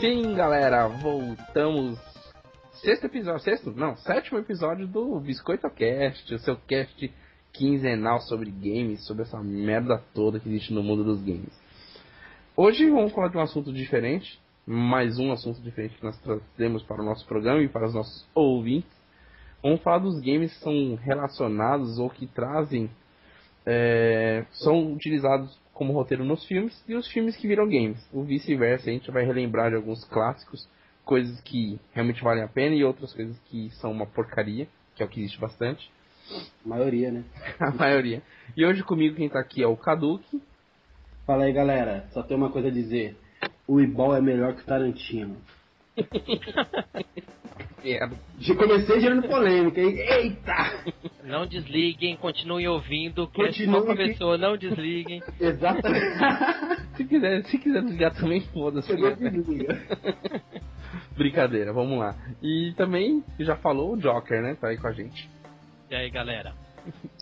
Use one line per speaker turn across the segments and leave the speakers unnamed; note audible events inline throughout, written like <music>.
Sim, galera, voltamos. Sexto episódio, sexto? Não, sétimo episódio do Biscoito Cast, o seu cast quinzenal sobre games, sobre essa merda toda que existe no mundo dos games. Hoje vamos falar de um assunto diferente, mais um assunto diferente que nós trazemos para o nosso programa e para os nossos ouvintes. Vamos falar dos games que são relacionados ou que trazem, é, são utilizados como roteiro nos filmes e os filmes que viram games. O vice-versa, a gente vai relembrar de alguns clássicos, coisas que realmente valem a pena e outras coisas que são uma porcaria, que é o que existe bastante.
A maioria, né? <laughs>
a maioria. E hoje comigo quem tá aqui é o Kaduki.
Fala aí, galera. Só tem uma coisa a dizer. O Ibol é melhor que o Tarantino. <laughs> Já comecei gerando polêmica, hein? Eita!
Não desliguem, continuem ouvindo, que
Continuem
começou, não desliguem. <laughs>
Exatamente. <laughs>
Se quiser, se quiser desligar também, foda-se. <laughs> Brincadeira, vamos lá. E também, já falou, o Joker, né? Tá aí com a gente.
E aí, galera?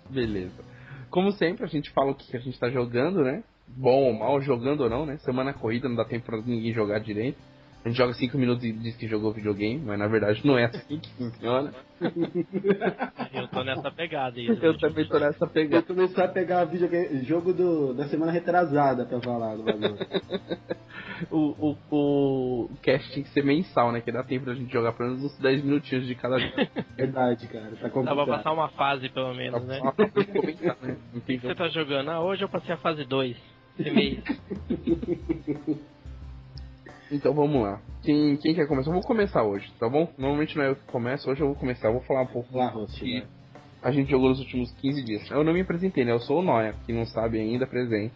Beleza. Como sempre, a gente fala o que a gente tá jogando, né? Bom ou mal, jogando ou não, né? Semana corrida, não dá tempo pra ninguém jogar direito. A gente joga 5 minutos e diz que jogou videogame, mas na verdade não é assim que funciona.
Eu tô nessa pegada aí.
Eu também tô nessa
Eu
pegada.
comecei a pegar videogame, jogo do, da semana retrasada pra falar do bagulho. <laughs>
O, o, o cast tem que ser mensal, né? Que dá tempo da gente jogar pelo menos uns 10 minutinhos de cada jogo. <laughs>
Verdade, cara. Tá
Dá pra
complicado.
passar uma fase, pelo menos, né?
Só pra comentar, né?
O
tem
que você tá jogando? Ah, hoje eu passei a fase 2. Esse mês. <laughs>
Então vamos lá. Quem, quem quer começar? Eu vou começar hoje, tá bom? Normalmente não é eu que começo, hoje eu vou começar. Eu vou falar um pouco
Lá, host,
que
né?
a gente jogou nos últimos 15 dias. Eu não me apresentei, né? Eu sou o Noia, que não sabe ainda, presente.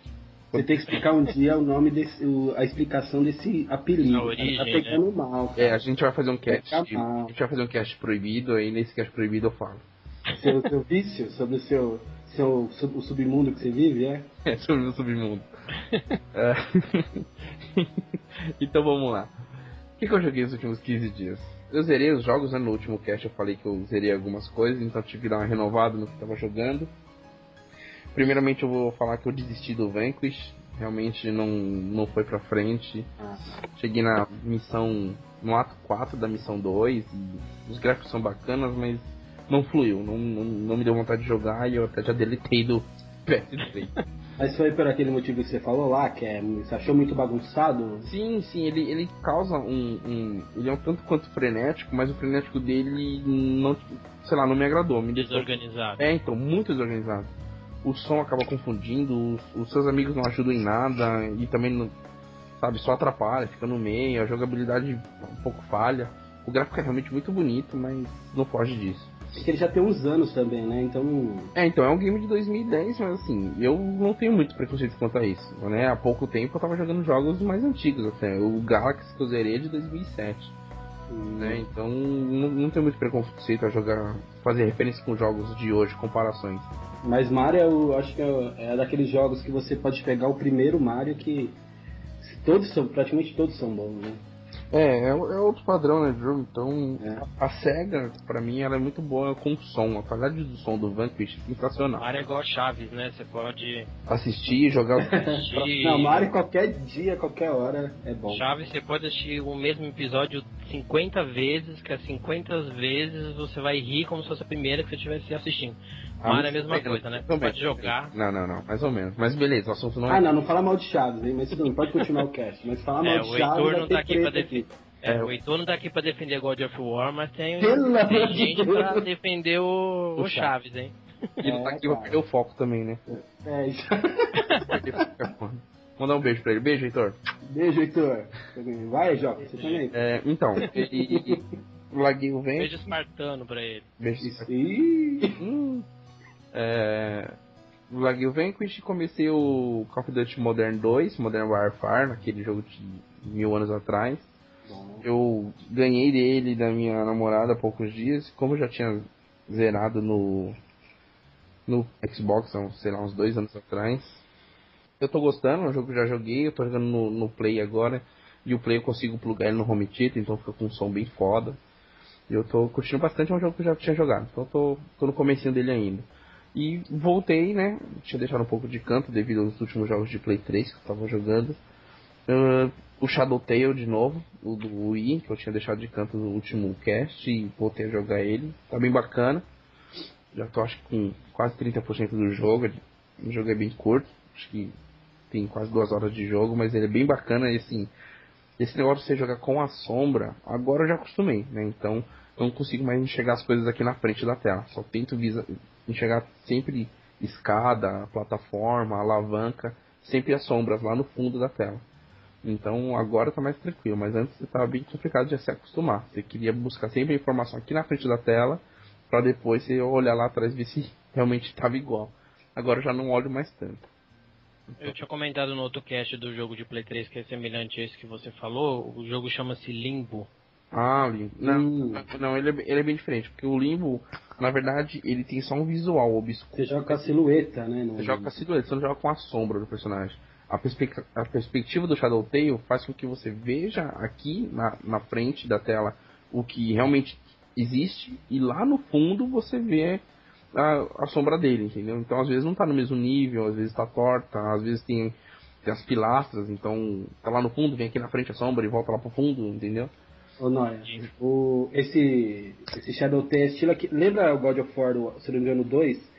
Você tem que explicar um dia o nome desse. o- a explicação desse apelido.
A origem,
tá pegando mal, cara.
É, a gente vai fazer um cast. A gente vai fazer um cast proibido, aí nesse cast proibido eu falo.
Seu, seu vício sobre o seu, seu sub- o submundo que você vive, é? <laughs>
É sobre o submundo. É. <laughs> então vamos lá. O que, que eu joguei nos últimos 15 dias? Eu zerei os jogos, né? No último cast eu falei que eu zerei algumas coisas, então tive que dar uma renovada no que tava jogando. Primeiramente eu vou falar que eu desisti do Vanquish. Realmente não, não foi pra frente.
Ah,
Cheguei na missão. no ato 4 da missão 2 e os gráficos são bacanas, mas não fluiu. Não, não, não me deu vontade de jogar e eu até já deletei do <laughs> PS3.
Mas foi por aquele motivo que você falou lá, que é, você achou muito bagunçado?
Sim, sim, ele, ele causa um, um. Ele é um tanto quanto frenético, mas o frenético dele não. Sei lá, não me agradou. Me deixou.
Desorganizado.
É, então, muito desorganizado. O som acaba confundindo, os, os seus amigos não ajudam em nada e também, não, sabe, só atrapalha, fica no meio, a jogabilidade um pouco falha. O gráfico é realmente muito bonito, mas não foge disso.
É que ele já tem uns anos também, né? Então.
É, então, é um game de 2010, mas assim, eu não tenho muito preconceito quanto a isso, né? Há pouco tempo eu tava jogando jogos mais antigos até. O Galaxy que eu zerei é de 2007, né? Então, não, não tenho muito preconceito a jogar, fazer referência com jogos de hoje, comparações.
Mas Mario, eu acho que é, é daqueles jogos que você pode pegar o primeiro Mario que. Todos são, praticamente todos são bons, né?
É, é, é outro padrão, né, de jogo. Então,
É.
a SEGA, pra mim, ela é muito boa com som. A qualidade do som do Vanquish é sensacional.
Mario é igual Chaves, né? Você pode
Assistir, jogar. <laughs>
assistir.
Não, Mario qualquer dia, qualquer hora é bom.
Chaves, você pode assistir o mesmo episódio 50 vezes, que é 50 vezes você vai rir como se fosse a primeira que você estivesse assistindo.
Ah,
Mario é a mesma coisa, né? Você pode jogar.
Não, não, não, mais ou menos. Mas beleza, o assunto não é.
Ah, não, não fala mal de Chaves, hein? Mas tudo bem, pode continuar o cast. Mas falar mal
É,
de
o
Chaves.
Heitor
vai
não tá aqui pra defender. É, o Heitor não tá aqui pra defender God of War, mas tem, tem gente
Deus.
pra defender o,
O
o Chaves, hein?
Ele tá
É,
aqui pra perder o foco também, né?
É isso. <laughs>
Mandar um beijo pra ele. Beijo, Heitor.
Beijo, Heitor. Vai, Joca, você também.
É, então, ele. O vento.
Beijo espartano pra ele.
Beijo. Hum. É, o Vanquish e comecei o Call of Duty Modern 2, Modern Warfare, naquele jogo de mil anos atrás. Eu ganhei dele da minha namorada há poucos dias, como eu já tinha zerado no no Xbox, sei lá, uns dois anos atrás. Eu tô gostando, é um jogo que eu já joguei, eu tô jogando no, no Play agora, e o Play eu consigo plugar ele no home theater, então fica com um som bem foda. E eu tô curtindo bastante, é um jogo que eu já tinha jogado, então tô, tô no comecinho dele ainda. E voltei, né, tinha deixado um pouco de canto devido aos últimos jogos de Play 3 que eu tava jogando. Uh, o Shadow Tale de novo, o do Wii, que eu tinha deixado de canto no último cast e voltei a jogar ele. Tá bem bacana. Já tô acho que com quase 30% do jogo. O jogo é bem curto, acho que tem quase duas horas de jogo, mas ele é bem bacana e assim. Esse negócio de você jogar com a sombra, agora eu já acostumei, né? Então eu não consigo mais enxergar as coisas aqui na frente da tela. Só tento visa, enxergar sempre escada, plataforma, alavanca, sempre as sombras lá no fundo da tela. Então agora tá mais tranquilo, mas antes estava bem complicado de se acostumar. Você queria buscar sempre a informação aqui na frente da tela, para depois você olhar lá atrás e ver se <laughs> realmente estava igual. Agora eu já não olho mais tanto.
Eu tinha comentado no outro cast do jogo de Play 3 que é semelhante a esse que você falou. O jogo chama-se Limbo.
Ah, Limbo. Não, hum. não ele, é, ele é bem diferente, porque o Limbo, na verdade, ele tem só um visual obscuro.
Você joga com a silhueta, né?
Você joga com a silhueta, você não joga com a sombra do personagem a, perspec a perspectiva do Shadow Tail faz com que você veja aqui na, na frente da tela o que realmente existe e lá no fundo você vê a, a sombra dele, entendeu? Então às vezes não está no mesmo nível, às vezes está torta, às vezes tem, tem as pilastras, então tá lá no fundo, vem aqui na frente a sombra e volta lá pro fundo, entendeu?
Ô Noia, o, esse, esse Shadow Tail é estilo aqui. Lembra o God of War, se não me engano, 2?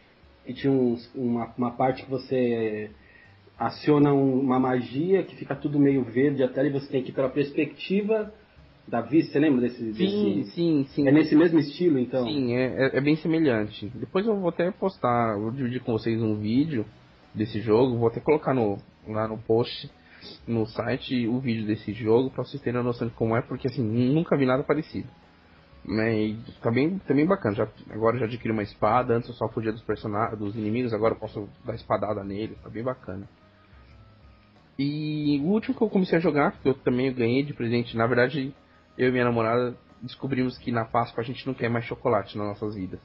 Que tinha uns, uma, uma parte que você aciona uma magia que fica tudo meio verde até e você tem que ir pela perspectiva da vista, você lembra desse?
Sim,
desse...
sim, sim.
É nesse mesmo estilo, então?
Sim, é, é, é, bem semelhante. Depois eu vou até postar, vou dividir com vocês um vídeo desse jogo, vou até colocar no, lá no post no site o vídeo desse jogo para vocês terem a noção de como é, porque assim, nunca vi nada parecido. Né, tá bem, tá bem bacana. Já, agora já adquiri uma espada, antes eu só fugia dos personagens, dos inimigos, agora eu posso dar espadada nele, tá bem bacana. E o último que eu comecei a jogar, que eu também ganhei de presente, na verdade, eu e minha namorada descobrimos que na Páscoa a gente não quer mais chocolate nas nossas vidas.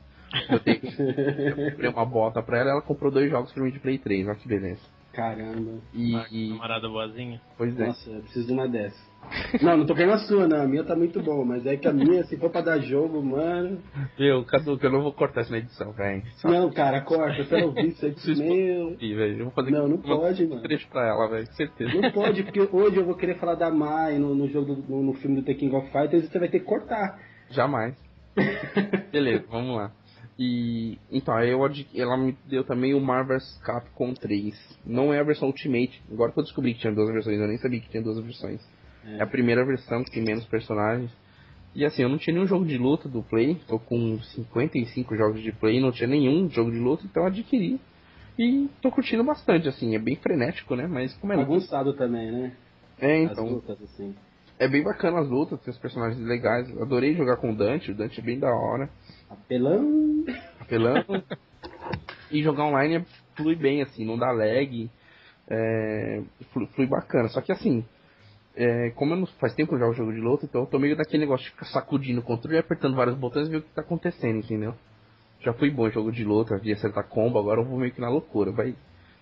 Eu, tenho, eu <laughs> comprei uma bota pra ela, ela comprou dois jogos pra mim de Play 3, olha que beleza.
Caramba.
E,
ah, Camarada boazinha.
Pois é.
Nossa, eu preciso de uma dessa. Não, não tô querendo a sua, não. A minha tá muito boa, mas é que a minha, se for pra dar jogo, mano.
Meu, Cadu, eu não vou cortar isso na edição, velho.
Não, cara, corta. Eu quero ouvir isso aqui. Meu.
Eu vou fazer
não, não pode, mano.
trecho pra ela, velho, certeza.
Não pode, porque hoje eu vou querer falar da Mai no, no jogo, do, no, no filme do The King of Fighters e você vai ter que cortar.
Jamais. Beleza, <laughs> vamos lá. E então, eu, ela me deu também o Marvel's Capcom 3. Não é a versão Ultimate. Agora que eu descobri que tinha duas versões, eu nem sabia que tinha duas versões. É, é a primeira versão que tem menos personagens. E assim, eu não tinha nenhum jogo de luta do Play. Tô com 55 jogos de Play, não tinha nenhum jogo de luta, então adquiri. E tô curtindo bastante, assim, é bem frenético, né? Mas como é.
Bagunçado também, né?
É, então. As lutas, assim. É bem bacana as lutas, tem os personagens legais. Adorei jogar com o Dante, o Dante é bem da hora.
Apelão.
Apelão. <laughs> e jogar online flui bem, assim, não dá lag. É, flui, flui bacana. Só que assim, é, como eu não, faz tempo que eu jogo jogo de luta, então eu tô meio daquele negócio de ficar sacudindo o controle e apertando vários botões e ver o que tá acontecendo, entendeu? Já fui bom em jogo de luta, de acertar combo, agora eu vou meio que na loucura. Vai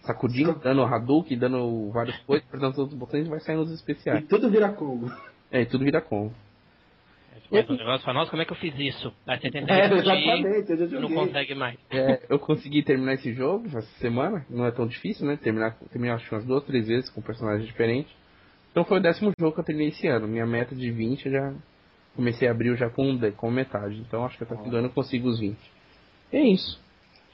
sacudindo, dando Hadouken, dando várias coisas, apertando todos os botões e vai saindo os especiais.
E tudo vira combo.
É, e tudo vira combo.
É, o negócio fala, nossa, como é que eu fiz isso? Aí você tenta
é, exatamente, eu já
não consegue mais.
É, eu consegui terminar esse jogo essa semana, não é tão difícil, né? Terminar, terminar acho que umas duas, três vezes com personagens diferentes. Então foi o décimo jogo que eu terminei esse ano. Minha meta de 20 já comecei a abrir já com, com metade. Então acho que até fim do ano eu consigo os 20. É isso.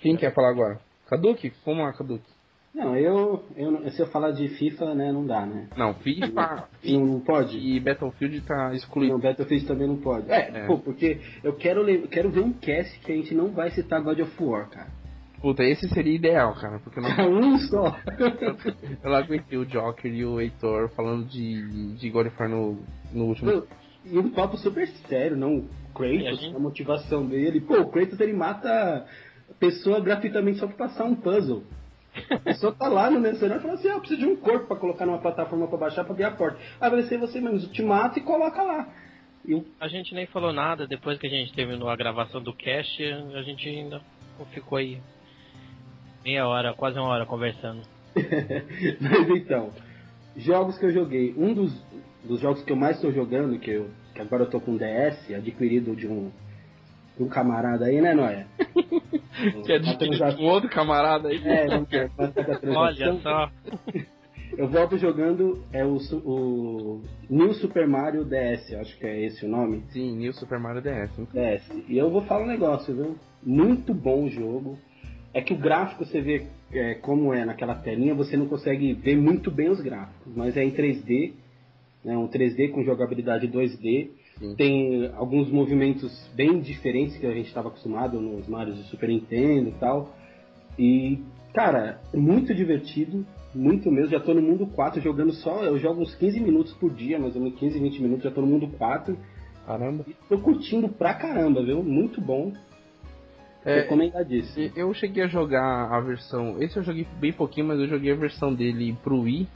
Quem quer falar agora? Kaduki? Vamos lá, Kaduki.
Não, eu, eu se eu falar de FIFA, né, não dá, né?
Não, FIFA
não, não pode.
E Battlefield tá excluído.
Não, Battlefield também não pode. É, é. pô, porque eu quero, quero ver um cast que a gente não vai citar God of War, cara.
Puta, esse seria ideal, cara, porque
não... um só. <laughs>
eu aguentei o Joker e o Heitor falando de, de God of War no, no último.
E um papo super sério, não? O Kratos, a, a, motivação dele. Pô, o Kratos ele mata a pessoa gratuitamente só pra passar um puzzle. A pessoa tá lá no mencionário e fala assim, ah, eu preciso de um corpo pra colocar numa plataforma pra baixar pra abrir a porta. Aí vai ser você mesmo, te mata e coloca lá.
Eu... A gente nem falou nada, depois que a gente terminou a gravação do cast, a gente ainda ficou aí meia hora, quase uma hora conversando. <laughs>
Mas então, jogos que eu joguei, um dos, dos jogos que eu mais estou jogando, que, eu, que agora eu tô com DS, adquirido de um, de um camarada aí, né, Noia? <laughs>
que adquirido de um outro camarada aí.
É, <laughs> não quer.
Olha só.
Eu volto jogando é o, o New Super Mario DS, acho que é esse o nome.
Sim, New Super Mario DS.
DS. E eu vou falar um negócio, viu? Muito bom o jogo. É que o gráfico você vê é, como é naquela telinha, você não consegue ver muito bem os gráficos, mas é em 3D, né, um 3D com jogabilidade 2D. Sim. Tem alguns movimentos bem diferentes que a gente estava acostumado nos Marios de Super Nintendo e tal. E, cara, é muito divertido, muito mesmo. Já tô no mundo 4 jogando só. Eu jogo uns 15 minutos por dia, mais ou menos 15, 20 minutos, já tô no mundo 4.
Caramba.
E tô curtindo pra caramba, viu? Muito bom. É, Recomendadíssimo.
Eu cheguei a jogar a versão. Esse eu joguei bem pouquinho, mas eu joguei a versão dele pro Wii.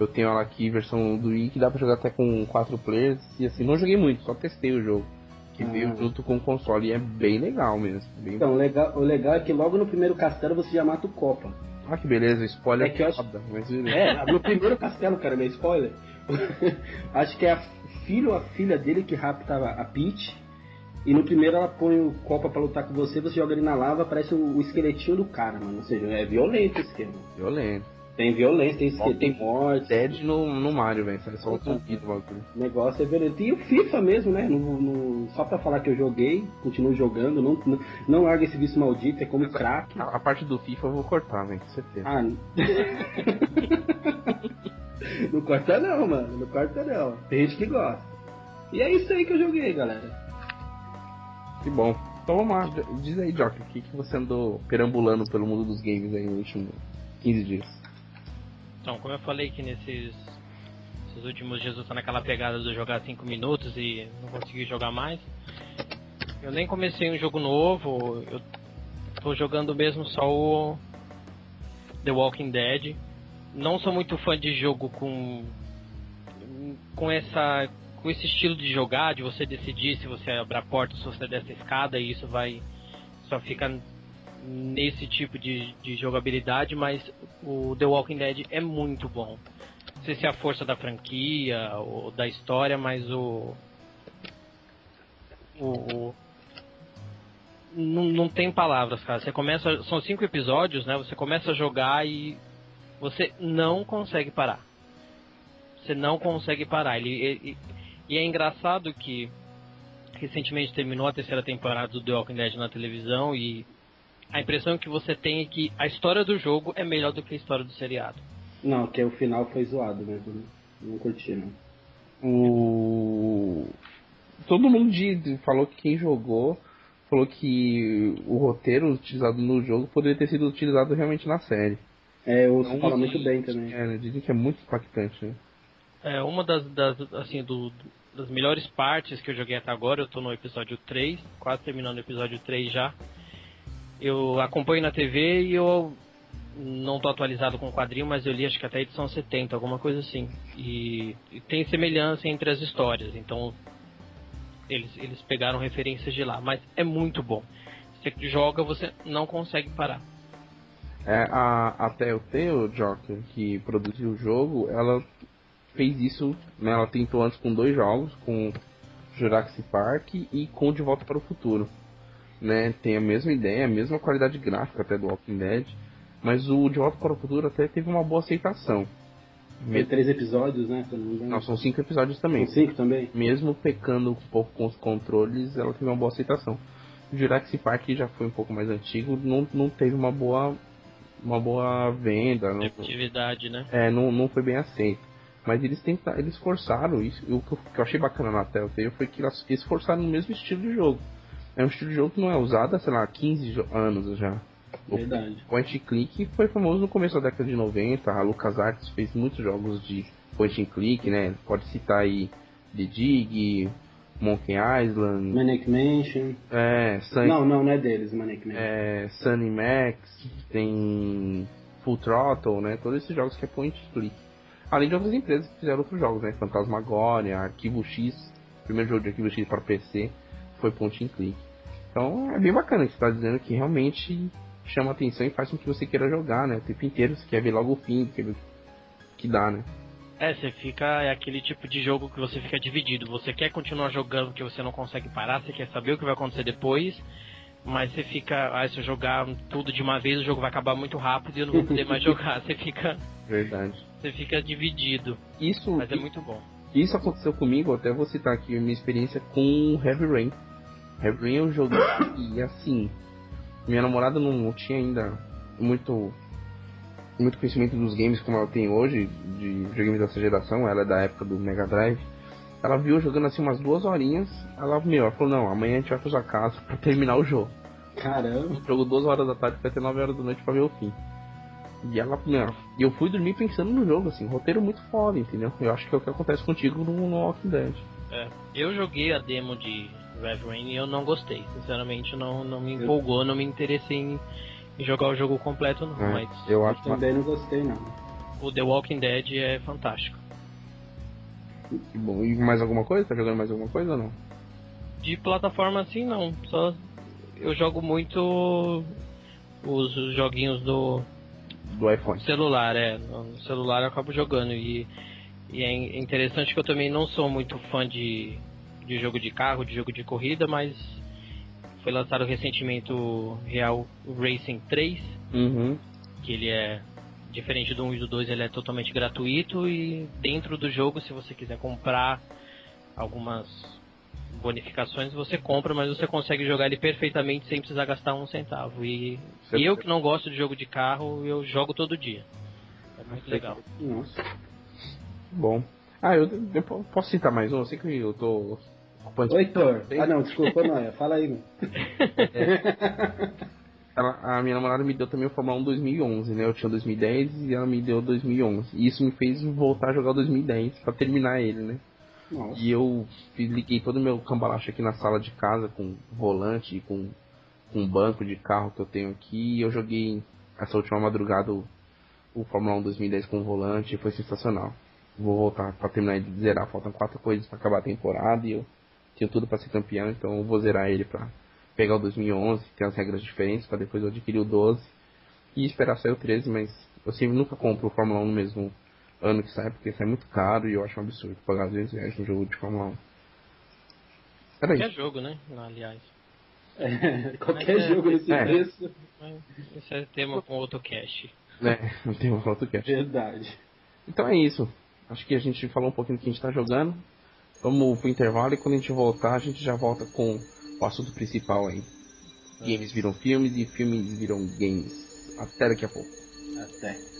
Eu tenho ela aqui, versão do Wii, que dá pra jogar até com 4 players. E assim, não joguei muito, só testei o jogo. Que ah. veio junto com o console e é bem legal mesmo. Bem
então, legal, o legal é que logo no primeiro castelo você já mata o Copa.
Ah, que beleza, spoiler.
É, que eu acho... mas... é no primeiro castelo, cara, meu spoiler. <laughs> acho que é a filho ou a filha dele que rapta a Peach e no primeiro ela põe o copa pra lutar com você, você joga ele na lava, parece o, o esqueletinho do cara, mano. Ou seja, é violento esse esquema.
Violento.
Tem violência, tem, esqueleto, tem morte.
Dead no, no Mario, velho. É só o zumbido
o negócio é violento. E o FIFA mesmo, né? No, no, só pra falar que eu joguei, continuo jogando, não, não, não larga esse vício maldito, é como crack.
A, a, parte do FIFA eu vou cortar, velho, com certeza. Ah,
não <laughs> corta não, mano. Não corta não. Tem gente que gosta. E é isso aí que eu joguei, galera.
Que bom. Então vamos lá, diz aí, Jock, o que, que você andou perambulando pelo mundo dos games aí nos últimos 15 dias?
Então, como eu falei que nesses, últimos dias eu tô naquela pegada de jogar 5 minutos e não consegui jogar mais, eu nem comecei um jogo novo, eu tô jogando mesmo só o The Walking Dead. Não sou muito fã de jogo com com essa com esse estilo de jogar, de você decidir se você abre a porta, se você desce a escada, e isso vai. só fica nesse tipo de, de jogabilidade, mas o The Walking Dead é muito bom. Não sei se é a força da franquia ou da história, mas o. O. o não, não tem palavras, cara. Você começa. São cinco episódios, né? Você começa a jogar e você não consegue parar. Você não consegue parar. Ele, ele, e é engraçado que recentemente terminou a terceira temporada do The Walking Dead na televisão e a impressão que você tem é que a história do jogo é melhor do que a história do seriado.
Não, que o final foi zoado mesmo. Né? Não curti, não.
O... Todo mundo falou que quem jogou falou que o roteiro utilizado no jogo poderia ter sido utilizado realmente na série.
É, eu então, falo muito bem também.
É, dizem que é muito impactante, né?
É, uma das, das assim, do, das melhores partes que eu joguei até agora, eu tô no episódio 3, quase terminando o episódio 3 já. Eu acompanho na TV e eu não tô atualizado com o quadrinho, mas eu li acho que até a edição 70, alguma coisa assim. E, e tem semelhança entre as histórias, então eles, eles pegaram referências de lá, mas é muito bom. Você joga, você não consegue parar.
É, a, a Telltale, Joker, que produziu o jogo, ela fez isso, né, ela tentou antes com dois jogos, com Jurassic Park e com De Volta para o Futuro. Né, tem a mesma ideia, a mesma qualidade gráfica até do Walking Dead, mas o De Volta para o Futuro até teve uma boa aceitação.
Tem três episódios, né?
Não, são cinco episódios também.
São cinco também?
Mesmo pecando um pouco com os controles, ela teve uma boa aceitação. O Jurassic Park já foi um pouco mais antigo, não, não teve uma boa uma boa venda.
Atividade, né?
É, não, não foi bem aceito. Mas eles tentaram, eles forçaram isso. O que eu achei bacana na Telltale foi que eles forçaram o mesmo estilo de jogo. É um estilo de jogo que não é usado há, sei lá, 15 anos já.
Verdade.
O point and click foi famoso no começo da década de 90. A LucasArts fez muitos jogos de point and click, né? Pode citar aí The Dig, Monkey Island,
Manic Mansion.
É,
Sun... Não, não, não é deles, Manic Mansion.
É, Sunny Max, tem Full Throttle, né? Todos esses jogos que é point click. Além de outras empresas que fizeram outros jogos, né? Fantasmagoria, Arquivo X, o primeiro jogo de Arquivo X para PC foi point and click. Então é bem bacana que você está dizendo que realmente chama atenção e faz com que você queira jogar, né? O tempo inteiro você quer ver logo o fim, quer ver que dá, né?
É, você fica. É aquele tipo de jogo que você fica dividido. Você quer continuar jogando porque você não consegue parar, você quer saber o que vai acontecer depois, mas você fica. Ah, se eu jogar tudo de uma vez, o jogo vai acabar muito rápido e eu não vou poder mais <laughs> jogar. Você fica.
Verdade.
Você fica dividido.
Isso.
Mas é muito bom.
Isso aconteceu comigo, até vou citar aqui a minha experiência com Heavy Rain. Heavy Rain eu joguei e assim. Minha namorada não tinha ainda muito muito conhecimento dos games como ela tem hoje, de videogames dessa geração, ela é da época do Mega Drive. Ela viu jogando assim umas duas horinhas, ela, meu, ela falou, não, amanhã a gente vai pra sua casa pra terminar o jogo.
Caramba.
Jogou duas horas da tarde, vai ter nove horas da noite pra ver o fim. E ela, meu, e eu fui dormir pensando no jogo, assim, roteiro muito foda, entendeu? Eu acho que é o que acontece contigo no, no Walking Dead.
É. Eu joguei a demo de Red Rain e eu não gostei. Sinceramente, não, não me empolgou, não me interessei em jogar o jogo completo não,
É,
mas
eu
Eu
acho
também não gostei, não.
o The Walking Dead é fantástico.
Bom, e mais alguma coisa? Tá jogando mais alguma coisa ou não?
De plataforma assim não, só eu jogo muito os joguinhos do
Do iPhone.
celular, é. No celular eu acabo jogando e, e é interessante que eu também não sou muito fã de, de jogo de carro, de jogo de corrida, mas foi lançado recentemente o Real Racing 3,
Uhum.
que ele é diferente do 1 e do 2, ele é totalmente gratuito e dentro do jogo, se você quiser comprar algumas bonificações, você compra, mas você consegue jogar ele perfeitamente sem precisar gastar um centavo. E
Você-
eu que não gosto de jogo de carro, eu jogo todo dia. É muito legal.
Nossa.
Bom. Ah, eu, eu posso citar mais um? Eu sei que eu tô ocupando
Oi, Thor. Ah, não, desculpa, Noia. Fala aí, meu. <laughs>
Ela, a minha namorada me deu também o Fórmula 1 2011, né? Eu tinha 2010 e ela me deu 2011. E isso me fez voltar a jogar o 2010 pra terminar ele, né?
Nossa.
E eu liguei todo o meu cambalacho aqui na sala de casa com volante, com, com um banco de carro que eu tenho aqui. E eu joguei essa última madrugada o, o Fórmula 1 2010 com volante e foi sensacional. Vou voltar pra terminar de zerar. Faltam quatro coisas pra acabar a temporada e eu tenho tudo pra ser campeão, então eu vou zerar ele pra pegar o 2011, que tem as regras diferentes, pra depois eu adquirir o 12 e esperar sair o 13, mas eu sempre nunca compro o Fórmula 1 no mesmo ano que sai, porque sai muito caro e eu acho um absurdo pagar 200 reais no jogo de Fórmula 1. Era
Qualquer
isso.
jogo, né? Aliás.
É, qualquer
Mas é-
jogo nesse
é.
preço.
Esse é tema com outro cast.
É, não tem uma foto cast.
Verdade.
Então é isso. Acho que a gente falou um pouquinho do que a gente tá jogando. Vamos pro intervalo e quando a gente voltar, a gente já volta com o assunto principal aí. Games viram filmes e filmes viram games. Até daqui a pouco.
Até.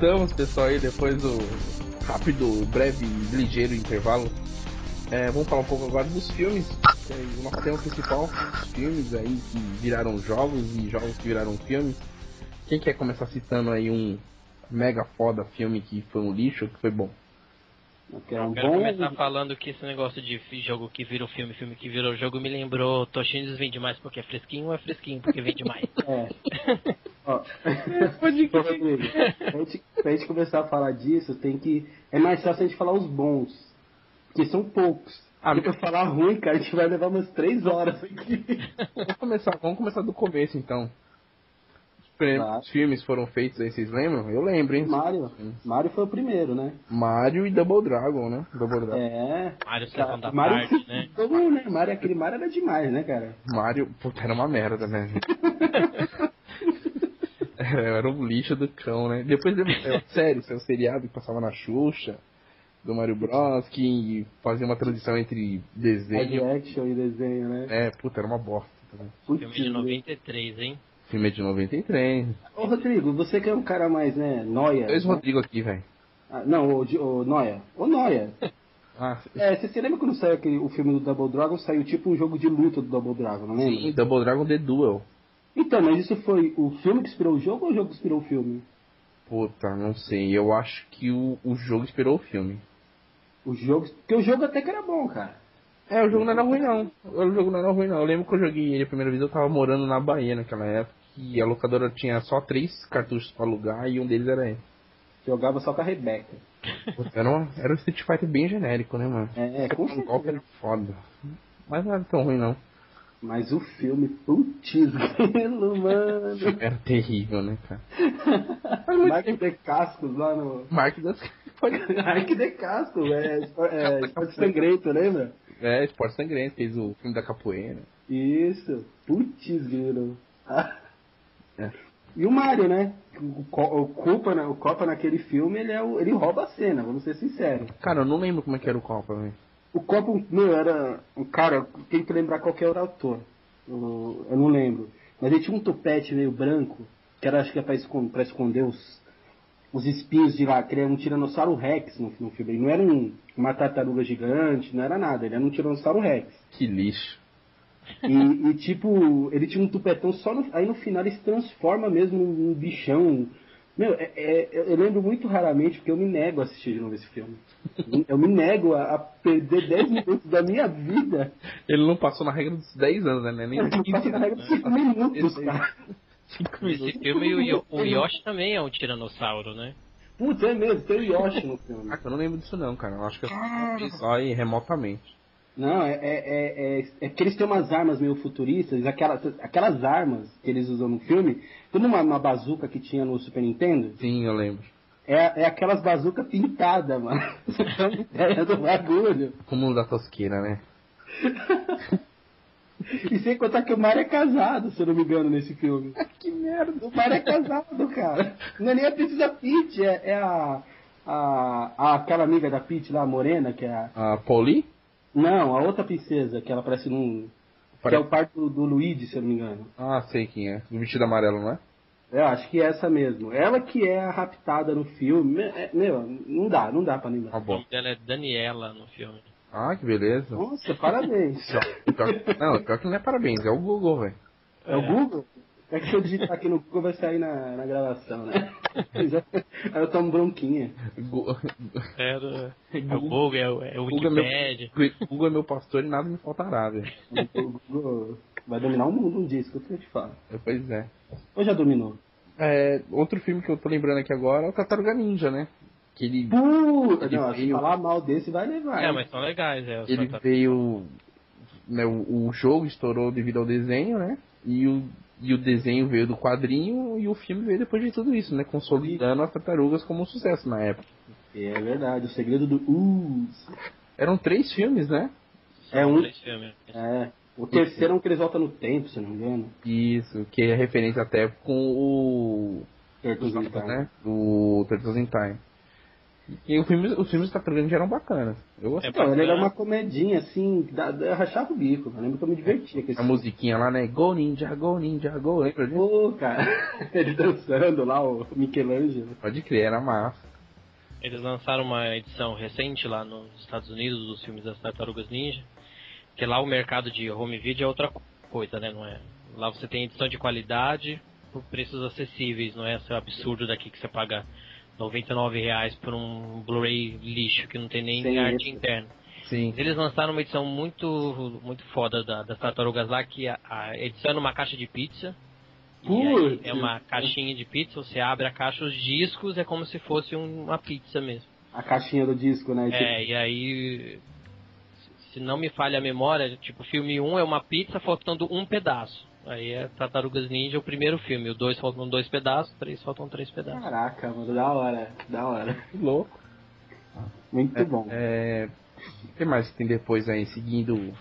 Voltamos, pessoal, aí depois do rápido, breve e ligeiro intervalo. É, vamos falar um pouco agora dos filmes. que é o nosso tema principal, os filmes aí que viraram jogos e jogos que viraram filmes. Quem quer começar citando aí um mega foda filme que foi um lixo ou que foi bom?
Que é um
Eu quero
bom.
começar falando que esse negócio de jogo que virou filme, filme que virou jogo, me lembrou Toshinis vende mais porque é fresquinho ou é fresquinho porque vende mais? <laughs>
É. <laughs> Ó,
Pode
Rodrigo, pra gente, pra gente começar a falar disso, tem que. É mais fácil a gente falar os bons. Que são poucos.
Ah,
Porque pra falar ruim, cara, a gente vai levar umas três horas aqui.
Vamos começar, vamos começar do começo então. Os
Tá.
filmes foram feitos aí, vocês lembram? Eu lembro, hein?
Mario. Mario foi o primeiro, né?
Mario e Double Dragon, né? Double Dragon.
É.
Mario
Cara,
Sessão da
Mario,
Tarde, né?
Como, né? Mario, aquele Mario era demais, né, cara?
Mario, puta, era uma merda, né? <laughs> <laughs> Era um lixo do cão, né? Depois a série, saiu o seriado que passava na Xuxa, do Mario Bros, que fazia uma transição entre
Live
desenho.
action e desenho, né?
É, puta, era uma bosta também.
Putz,
Filme de 93, hein?
Filme é de 93.
Ô, Rodrigo, você que é um cara mais, né, noia.
Dois
né?
Rodrigo aqui, velho.
Ah, não, o, o Noia. Ô, Noia. <laughs>
Ah,
É, você se lembra quando saiu aquele, o filme do Double Dragon? Saiu tipo um jogo de luta do Double Dragon, não lembra?
sim, Double Dragon The Duel.
Então, mas isso foi o filme que inspirou o jogo ou o jogo que inspirou o filme?
Puta, não sei. Eu acho que o, o jogo inspirou o filme.
O jogo. Porque o jogo até que era bom, cara.
É, o jogo não era ruim não. O jogo não era ruim não. Eu lembro que eu joguei ele a primeira vez, eu tava morando na Bahia naquela época. E a locadora tinha só três cartuchos pra alugar e um deles era ele.
Jogava só com a Rebeca.
Era, uma, era um Street Fighter bem genérico, né, mano?
É, é com
Um golpe era foda. Mas não era tão ruim não.
Mas o filme, putz, <laughs> mano.
Era terrível, né, cara? <laughs>
Mark de Cascos lá no.
Mark das... <laughs>
Mark de Cascos, é, é Esporte Sangrento, lembra?
É, Esporte Sangrento, fez o filme da capoeira.
Isso, putz, grilo. Ah.
É.
E o Mario, né? O, o Copa, né? o Copa naquele filme, ele, é o, ele rouba a cena, vamos ser sinceros.
Cara, eu não lembro como é que era o Copa, velho.
O Copa, meu, era um cara, tem que lembrar qual que era o autor. Eu, eu não lembro. Mas ele tinha um topete meio branco, que era, acho que é pra esconder, pra esconder os, os espinhos de lá, que ele era um Tiranossauro Rex no, no filme. Ele não era um, uma tartaruga gigante, não era nada, ele era um Tiranossauro Rex.
Que lixo.
E, e, tipo, ele tinha um tupetão só no, aí no final ele se transforma mesmo num bichão. Meu, é- é- eu lembro muito raramente porque eu me nego a assistir de novo esse filme. Eu me nego a, a perder 10 minutos da minha vida.
Ele não passou na regra dos 10 anos, né? Nem
Eu passo na regra de 5 minutos,
Esse-
cara.
5
Nesse
minutos.
filme o, Yo- o Yoshi também é um tiranossauro, né?
Putz, é mesmo, tem o Yoshi no filme.
Ah, eu não lembro disso não, cara. Eu acho que eu vi só aí remotamente.
Não, é, é, é, é, é que eles têm umas armas meio futuristas, aquelas, aquelas armas que eles usam no filme, como uma, uma bazuca que tinha no Super Nintendo,
Sim, eu lembro.
é, é aquelas bazucas pintadas, mano. <laughs> Você tem uma ideia do bagulho.
Como da tosqueira, né? <laughs>
E sem contar que o Mario é casado, se eu não me engano, nesse filme. <laughs>
que merda.
O Mario é casado, cara. Não é nem a Princesa Peach, é, é a, a, a. aquela amiga da Peach lá, a morena, que é a.
A Poli?
Não, a outra princesa, que ela parece num. Que é o par do, do Luigi, se eu não me engano.
Ah, sei quem é. Do vestido amarelo, não é?
Eu acho que é essa mesmo. Ela que é a raptada no filme. Me- é- Meu, não dá, não dá pra lembrar.
O
bom.
nome dela é Daniela no filme.
Ah, que beleza.
Nossa, parabéns. <laughs>
Não, pior que não é parabéns, é o Google, velho.
É o Google? É que se eu digitar aqui no Google vai sair na, na gravação, né? Aí eu tomo bronquinha.
Gu-
É, do- é o Google, é o, é o
Google é meu-
Wikipedia.
Google é meu pastor e nada me faltará, velho.
O Google vai dominar o mundo um dia, isso que eu te falo.
Pois é.
Ou já dominou?
É, outro filme que eu tô lembrando aqui agora é o Tartaruga Ninja, né? Que ele,
Puta,
Ele
não, se
veio-
falar mal desse vai levar.
É,
hein?
mas são legais, é.
ele veio. Né, o, o jogo estourou devido ao desenho, né? E o, e o desenho veio do quadrinho e o filme veio depois de tudo isso, né? Consolidando as tartarugas como um sucesso na época.
É verdade, o segredo do Uz.
Eram três filmes, né?
É um.
Três filmes.
É. O terceiro é um que eles voltam no tempo, se não me engano.
Isso, que é referência até com o.
Turtles in Time.
né? O Turtles in Time. E o filme, os filmes da Tartaruga Ninja eram bacanas. Eu gostei.
É bacana.
era uma comedinha assim, da, da, eu rachava o bico. Eu lembro que eu me divertia com esse
A musiquinha lá, né? Go Ninja, Go Ninja, Go. Lembra disso?
Pô, cara, <laughs> ele dançando lá, o Michelangelo.
Pode crer, era massa.
Eles lançaram uma edição recente lá nos Estados Unidos dos filmes das Tartarugas Ninja. Que lá o mercado de home video é outra coisa, né? Não é? Lá você tem edição de qualidade por preços acessíveis, não é esse absurdo daqui que você paga 99 reais por um Blu-ray lixo que não tem nem
Sem
arte
isso.
interna.
Sim.
Eles lançaram uma edição muito muito foda da, das tartarugas lá, que a, a edição é numa caixa de pizza. É uma caixinha de pizza, você abre a caixa, os discos é como se fosse um- uma pizza mesmo.
A caixinha do disco, né?
É, e aí, se- se não me falha a memória, tipo, filme 1 é uma pizza faltando um pedaço. Aí é Tartarugas Ninja o primeiro filme, o 2 faltam dois pedaços, o 3 faltam três pedaços.
Caraca, mano, da hora, da hora.
Que louco.
Muito bom.
É, o que mais que tem depois aí, seguindo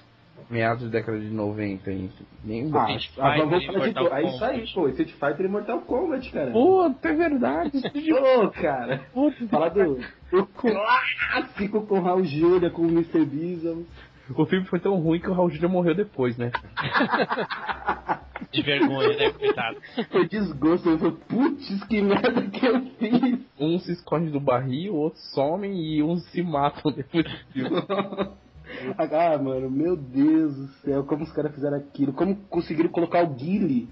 meados da década de 90 aí? Nem
Ah, ah, vamos falar de pô, É isso aí, pô. Street Fighter e Mortal Kombat, cara.
Puta, é verdade.
Ô, cara. Falar do, do clássico com Raul Júlia, com o Mr. Bison.
O filme foi tão ruim que o Raul Júlia morreu depois, né? <laughs>
De vergonha, né, coitado.
Foi desgosto. Eu falei, putz, que merda que eu fiz.
Um se esconde do barril, outros somem e uns se matam depois do filme. <laughs>
Ah, mano, meu Deus do céu, como os caras fizeram aquilo? Como conseguiram colocar o Guile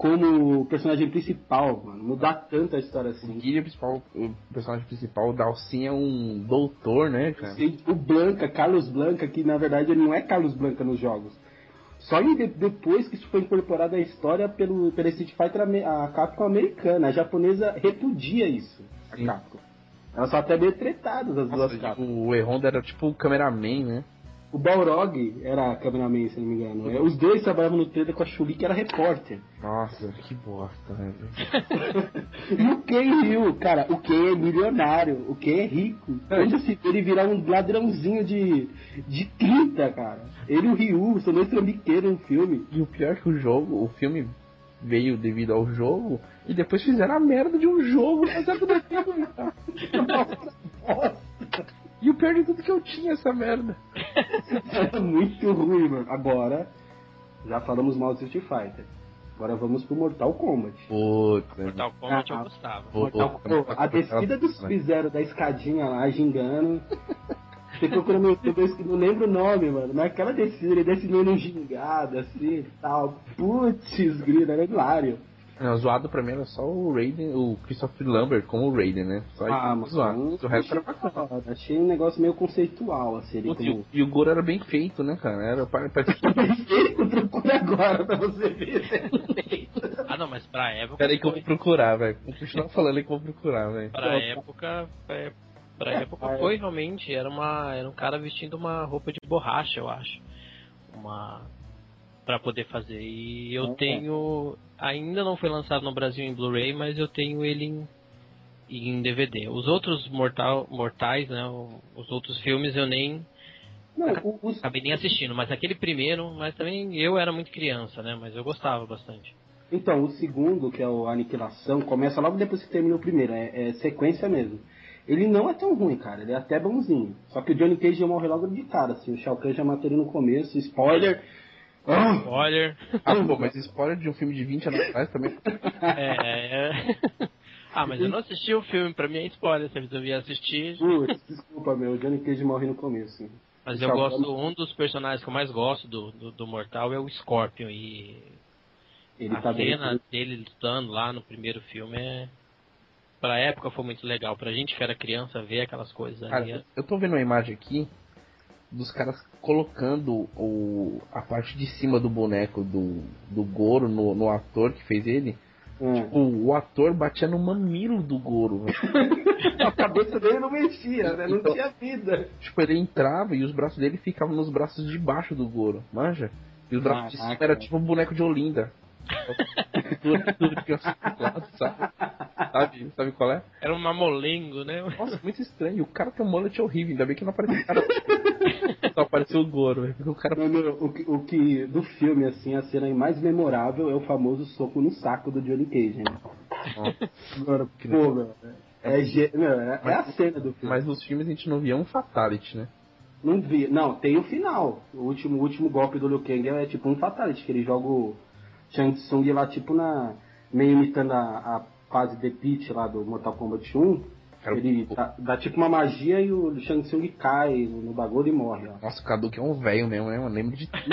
como personagem principal, mano? Mudar tanto a história
O
assim.
Guilherme, principal, o personagem principal, o Dalcin, é um doutor, né, cara?
O Blanca, Carlos Blanca, que na verdade ele não é Carlos Blanca nos jogos. Só de- depois que isso foi incorporado à história pelo, pela Street Fighter, a Capcom americana. A japonesa repudia isso, a
Sim.
Capcom. Elas são até meio tretadas, as duas
Nossa,
Capcom.
o E-Honda era tipo o cameraman, né?
O Balrog era cameraman, se não me engano. É, Os dois trabalhavam no trailer com a Chuli, que era repórter.
Nossa, que bosta, né? <laughs>
E o Ken Ryu, cara, o Ken é milionário, o Ken é rico. Onde se ele virar um ladrãozinho de, de 30, cara. Ele e o Ryu são dois trambiqueiros no filme.
E o pior é que o jogo, o filme veio devido ao jogo e depois fizeram a merda de um jogo baseado no filme, cara. <laughs> E o pior de tudo é que eu tinha essa merda. <laughs>
É muito ruim, mano. Agora, já falamos mal do Street Fighter. Agora vamos pro Mortal Kombat.
Puta,
Mortal Kombat
Ah,
eu gostava.
Mortal Kombat. A descida do Sub-Zero da escadinha lá, gingando. Você procura no YouTube, eu não lembro o nome, mano. Naquela descida, ele desce meio no gingado, assim e tal. Putz, grita, era hilário.
Não, zoado pra mim era só o Raiden, o Christopher Lambert como o Raiden, né? Só isso
Ah, mas
zoado.
não-
O resto era bacana.
Achei um negócio meio conceitual, assim. Ele
Putz, e, o,
como...
e o Goro era bem feito, né, cara? Era <laughs> para
Perfeito, procura agora pra você ver.
Ah não, mas pra época.
Peraí que eu vou procurar, velho. Vou continuar falando aí que eu vou procurar, velho.
Pra época. É, pra
É,
época
pra
foi realmente. Era, uma, era um cara vestindo uma roupa de borracha, eu acho. Uma. Pra poder fazer. E eu
É.
tenho. Ainda não foi lançado no Brasil em Blu-ray, mas eu tenho ele em, em DVD. Os outros mortal, mortais, né? Os outros filmes eu nem.
Não, os,
Acabei nem assistindo, mas aquele primeiro, mas também eu era muito criança, né? Mas eu gostava bastante.
Então, o segundo, que é o Aniquilação, começa logo depois que termina o primeiro, é, é sequência mesmo. Ele não é tão ruim, cara, ele é até bonzinho. Só que o Johnny Cage já morre logo de cara, assim, o Shao Kahn já matou ele no começo, spoiler. Ah,
Spoiler!
Ah, pô, mas spoiler de um filme de 20 anos atrás também.
É, é. Ah, mas eu não assisti o filme, pra mim é spoiler, se eu resolvi assistir.
putz, desculpa, meu, o Johnny Cage morre no começo.
Mas eu gosto, um dos personagens que eu mais gosto do, do, do Mortal é o Scorpion. E
Ele
a
tá bem.
cena dele lutando lá no primeiro filme é. Pra época foi muito legal. Pra gente que era criança ver aquelas coisas ali.
Cara, eu tô vendo uma imagem aqui dos caras colocando o, a parte de cima do boneco do, do Goro no, no ator que fez ele.
É.
O, o ator batia no mamilo do Goro. <laughs>
A cabeça dele não mexia, né? Não
Então-
tinha vida.
tipo, ele entrava e os braços dele ficavam nos braços de baixo do Goro, manja? E os braços de cima era tipo um boneco de Olinda. <laughs> que eu sabe? sabe? Sabe qual é?
Era um mamolengo, né?
Nossa, muito estranho. O cara tem um mullet horrível, ainda bem que não apareceu o cara. <laughs> Só apareceu o Goro, velho, porque o cara
Não, meu, o, que, o que do filme, assim, a cena mais memorável é o famoso soco no saco do Johnny Cage, né? Agora,
Que
pô, meu, é, ge- meu, é, é a cena do filme.
Mas nos filmes a gente não via um Fatality, né?
Não vi, não, tem o final. O último, o último golpe do Liu Kang é tipo um fatality, que ele joga o Shang Tsung lá, tipo, na. meio imitando a, a fase The Pit lá do Mortal Kombat 1.
Cara,
ele
o-
dá, dá tipo uma magia e o Shang Tsung cai no bagulho e morre, ó.
Nossa, o que é um velho mesmo, né? Eu lembro de tudo.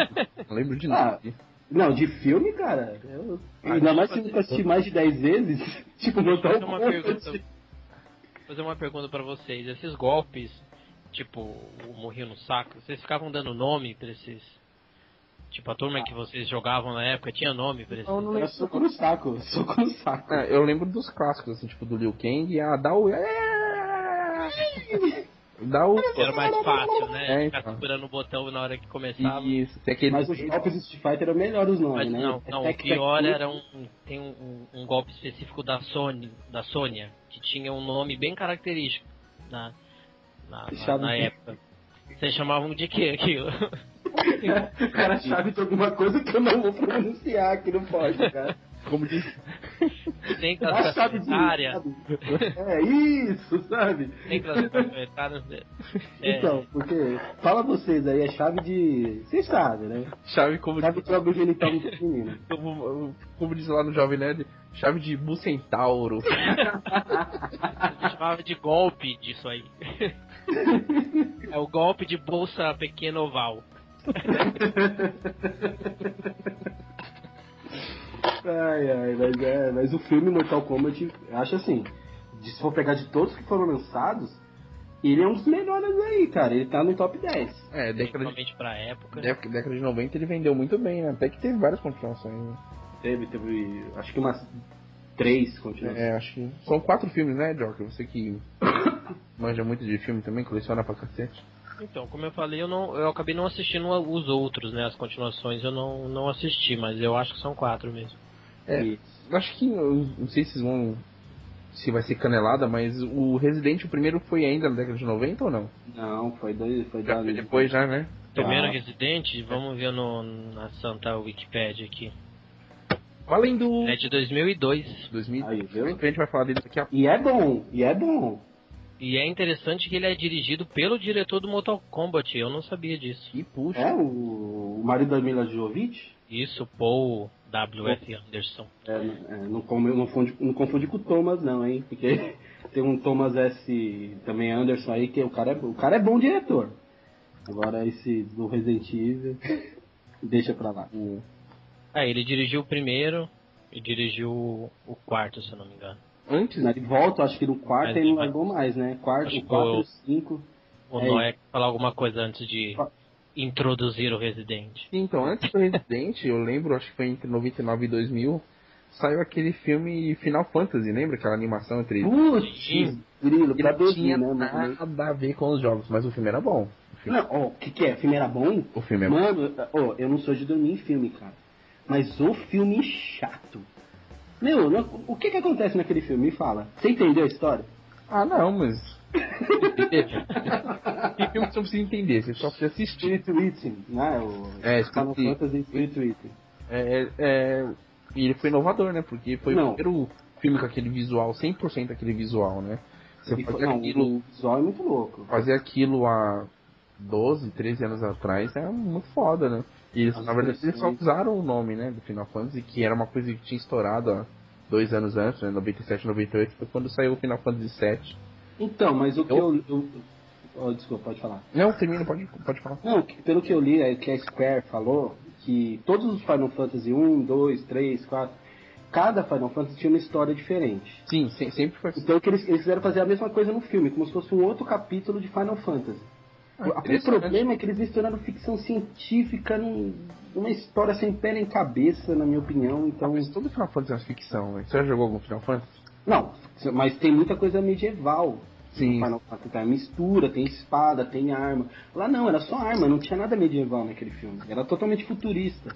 não lembro de <laughs>
Ah,
nada.
Não, de filme, cara. Eu,
Ah,
ainda mais se
eu
assistir mais de 10 vezes, <laughs> tipo Mortal
fazer uma
Kombat.
pergunta. fazer uma pergunta pra vocês. Esses golpes, tipo, o morrinho no saco, vocês ficavam dando nome pra esses. Tipo, a turma que vocês jogavam na época tinha nome pra esses.
Eu não
Era
lembro.
soco no saco, soco no saco.
É, eu lembro dos clássicos, assim, tipo do Liu Kang e a Dao. Dao.
Era mais fácil, né?
É,
Ficar
então.
segurando o botão na hora que começava.
Isso, tem aquele.
Mas os golpes do Street Fighter eram melhores os nomes,
Mas
né?
não,
É
não, o
Tec, Tec,
pior
Tudo.
era um. Tem um, um- golpe específico da Sony, da Sônia, que tinha um nome bem característico na, na, na, na época. Vocês chamavam de quê aquilo?
O cara chave de alguma coisa que eu não vou pronunciar, que não pode, cara.
Como diz.
Tem
chave
classificação
de. sabe? É isso, sabe?
Tem classificação etária. É,
Então, porque. Fala vocês aí, é chave de. Vocês sabem, né?
Chave como
Chave de genital do menino.
como, como diz lá no Jovem Nerd, chave de Bucentauro.
chamava de golpe disso aí. É o golpe de bolsa pequeno oval.
Ai, ai, mas é. Mas o filme Mortal Kombat, eu acho assim. Se for pegar de todos que foram lançados, ele é um dos melhores aí, cara. Ele tá no top 10.
É, década de,
Principalmente pra época.
década década de 90 ele vendeu muito bem, né? Até que teve várias continuações. né?
Teve, teve. Acho que umas três continuações.
É, acho que. São quatro filmes, né, Joker? Você que <coughs> manja muito de filme também, coleciona pra cacete.
Então, como eu falei, eu, não, eu acabei não assistindo os outros, né? As continuações eu não, não assisti, mas eu acho que são quatro mesmo.
É.
E-
Acho que. eu Não sei se vão. Se vai ser canelada, mas o Resident, o primeiro foi ainda na década de 90 ou não?
Não, foi dois. Foi
Já foi depois, já, né?
Primeiro
Ah.
Resident, vamos ver no, na Santa Wikipedia aqui.
Valendo!
É de 2002.
2000.
Aí, viu?
A gente vai falar dele daqui a pouco.
E é bom, e é bom.
E é interessante que ele é dirigido pelo diretor do Mortal Kombat, eu não sabia disso.
E puxa.
É o, o marido da Mila Jovovich.
Isso, Paul W.F. Anderson.
É, é, não, não, confunde, não confunde com o Thomas, não, hein? Porque <laughs> tem um Thomas S. também Anderson aí, que o cara é, o cara é bom diretor. Agora esse do Resident Evil, <laughs> deixa pra lá.
O-
Ah, ele dirigiu o primeiro e dirigiu o quarto, se eu não me engano.
Antes,
Ele volta, acho que no quarto
Mas
ele não largou mais, né? Quarto,
Acho
quatro,
o-
cinco.
O
É
Noé quer falar alguma coisa antes de
Fa-
introduzir o Resident.
Então, antes do Resident, eu lembro, acho que foi entre 99 e 2000, saiu aquele filme Final Fantasy, lembra? Aquela animação entre
Putz, grilo, pra
Ele tinha
né? mano?
nada a ver com os jogos, mas o filme era bom. O filme,
Não, o que que é? O filme era bom?
o filme é bom.
Mano, ó, eu não sou de dormir em filme, cara. Mas o filme chato. Meu, não- o que que acontece naquele filme? Me fala. Você entendeu a história?
Ah, não, mas... Tem filme que você não precisa entender, você só precisa assistir.
Spirit Written, né? O
É,
Final
Spirit-
Fantasy Spirit Written.
É, é, e ele foi inovador, né? Porque foi
Não.
o primeiro filme com aquele visual, 100% aquele visual, né? Você
E foi-
fazer
Não,
aquilo,
o visual é muito louco.
fazer aquilo há 12, 13 anos atrás é muito foda, né? E eles,
As
na verdade, eles só usaram o nome, né, do Final Fantasy, que era uma coisa que tinha estourado há dois anos antes, né, 97, 98, foi quando saiu o Final Fantasy VII.
Então, mas o que eu...
Eu-
eu- oh, desculpa, pode falar.
Não, termina, pode, pode falar.
Não, pelo que eu li, é que a Square falou que todos os Final Fantasy 1, 2, 3, 4, cada Final Fantasy tinha uma história diferente.
Sim, se- sempre foi assim.
Então que eles, eles quiseram fazer a mesma coisa no filme, como se fosse um outro capítulo de Final Fantasy.
Ah,
o problema é que eles misturaram ficção científica num- numa história sem pé nem cabeça, na minha opinião. Então,
Mas todo Final Fantasy é uma ficção, né? Você já jogou algum Final Fantasy?
não, mas tem muita coisa medieval.
Sim.
No Final Fantasy tem mistura, tem espada, tem arma. Lá não, era só arma, não tinha nada medieval naquele filme. Era totalmente futurista.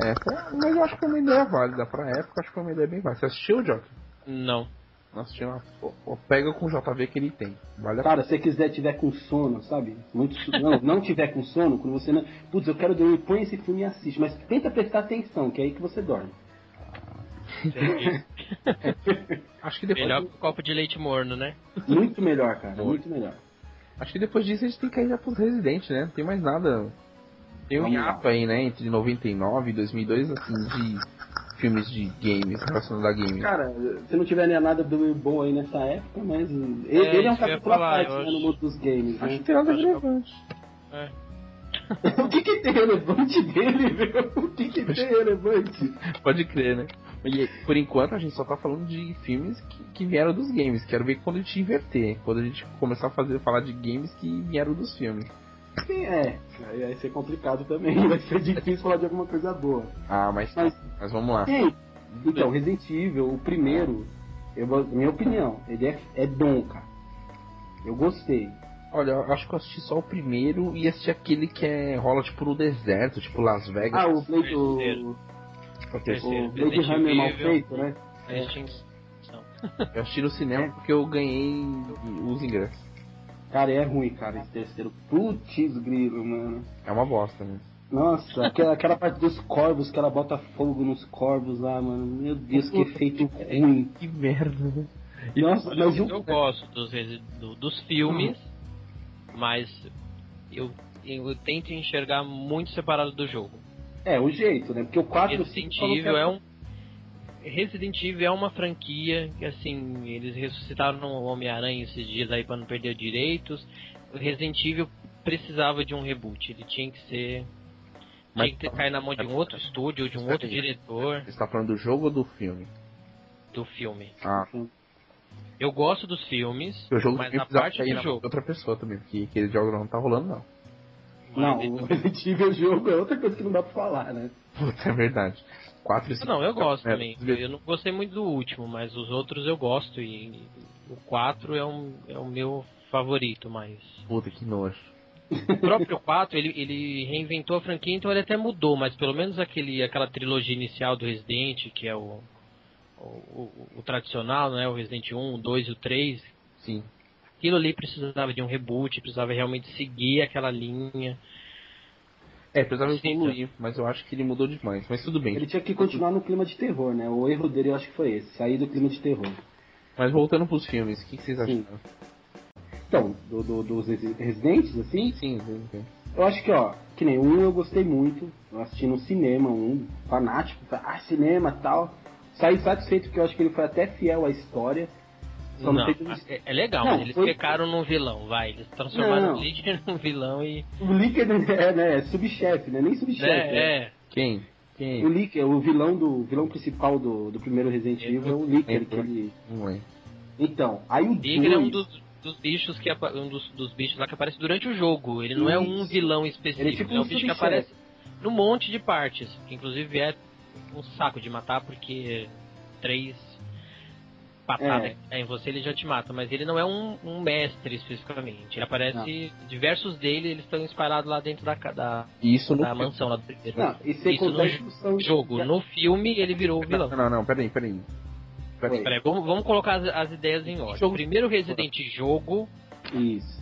É, mas eu acho que foi uma ideia válida pra época, acho que foi uma ideia bem válida. Você assistiu, Joker?
Não.
Nossa, tinha uma... pô, pô, Pega com o JV que ele tem. Vale
Cara, se você quiser tiver com sono, sabe? Muito não, <laughs> não tiver com sono, quando você não. Putz, eu quero dormir, põe esse filme e assiste. Mas tenta prestar atenção, que é aí que você dorme. <laughs>
Acho que depois,
Melhor que o copo de leite morno, né?
Muito melhor, cara. Muito melhor.
acho que depois disso a gente tem que ir já pros Resident, né? Não tem mais nada. Tem um hiato aí, né? Entre 99 e 2002, assim, de filmes de games, relacionados a games.
Cara, se não tiver nem nada do bom aí nessa época, mas. Ele,
É,
ele é um capítulo à parte né,
acho-
no mundo dos games,
Acho
né?
que tem nada
Acho
relevante.
É. <laughs>
o que, que tem relevante dele, meu? O que, que tem relevante?
Pode crer, né? E por enquanto a gente só tá falando de filmes que, que vieram dos games. Quero ver quando a gente inverter. Quando a gente começar a fazer, falar de games que vieram dos filmes.
Sim, é. Aí vai ser complicado também. <laughs> Vai ser difícil falar de alguma coisa boa.
Ah, mas, mas, mas vamos lá.
Sim. Então, Resident Evil, o primeiro, eu, minha opinião, ele é, é bom, cara. Eu gostei.
Olha, eu acho que eu assisti só o primeiro e assisti aquele que é, rola tipo no deserto, tipo Las Vegas.
Ah, o Blade, o, o,
Terceiro.
o Blade Runner mal feito, né?
É.
Eu assisti no cinema porque eu ganhei os ingressos.
Cara, é ruim, cara, esse terceiro. Putz, grilo, mano.
É uma bosta, né?
Nossa, aquela, aquela parte dos corvos que ela bota fogo nos corvos lá, mano. Meu Deus, que efeito ruim.
Que merda, né?
Nossa, mas
Eu, eu gosto dos, do- dos filmes, mas eu, eu tento enxergar muito separado do jogo.
É, o jeito, né? Porque o 4
Resident Evil é um. Resident Evil é uma franquia que, assim, eles ressuscitaram o Homem-Aranha esses dias aí pra não perder direitos. O Resident Evil precisava de um reboot, ele tinha que ser.
Mas-
tinha que ter cair na mão de um outro estúdio, ou de um outro
aí.
diretor
Você tá falando do jogo ou do filme?
do filme.
Ah,
Eu gosto dos filmes,
o jogo
mas
do filme
na parte do jogo.
outra pessoa também, porque aquele jogo não tá rolando, não.
Não, o Resident Evil jogo é outra coisa que não dá pra falar, né?
Puta, é verdade. 4 e 5.
Não, eu gosto
É,
também. Eu não gostei muito do último, mas os outros eu gosto. E o 4 é, um, é o meu favorito, mas.
Puta, que nojo. <laughs>
O próprio 4, ele, ele reinventou a franquia, então ele até mudou, mas pelo menos aquele, aquela trilogia inicial do Resident, que é o, o, o- o tradicional, né? O Resident 1, o 2 e o 3,
Sim.
aquilo ali precisava de um reboot, precisava realmente seguir aquela linha.
É, precisava evoluir, mas eu acho que ele mudou demais. Mas tudo bem.
Ele tinha que continuar no clima de terror, né? O erro dele eu acho que foi esse, sair do clima de terror.
Mas voltando pros filmes, o que, que vocês acharam?
Então, do, do- dos resi- residentes, assim,
Sim, sim, sim.
eu acho que, ó, que nem um eu gostei muito, eu assisti no cinema, um fanático, ah, cinema tal. Saí satisfeito porque eu acho que ele foi até fiel à história. Só não,
Não, é, é legal,
Não,
mas eles
foi-
pecaram num vilão, vai. Eles transformaram
Não.
o Líder num vilão e.
O Licker é, né, é subchefe, né? Nem subchefe. né?
É, é.
Quem? Quem?
O Licker, o vilão do o vilão principal do, do primeiro Resident Evil é o Licker, que ele...
Não lembro.
Então, aí o
Líder é um dos, dos bichos que um dos, dos bichos lá que aparece durante o jogo. Ele não é um
Isso.
vilão específico,
Ele
ele
é tipo
é um bicho que aparece num monte de partes. Que inclusive é um saco de matar porque três patadas
É.
em você ele já te mata. Mas ele não é um, um mestre especificamente. Ele aparece. Diversos dele eles estão espalhados lá dentro da, da,
Isso no
da
filme.
mansão lá do primeiro.
Não,
Isso
contar
no jogo. No filme ele virou o vilão.
Não, não, não, peraí, peraí. Peraí.
Vamos, vamos colocar as, as ideias em ordem.
Jogo-
Primeiro Resident jogo
Isso.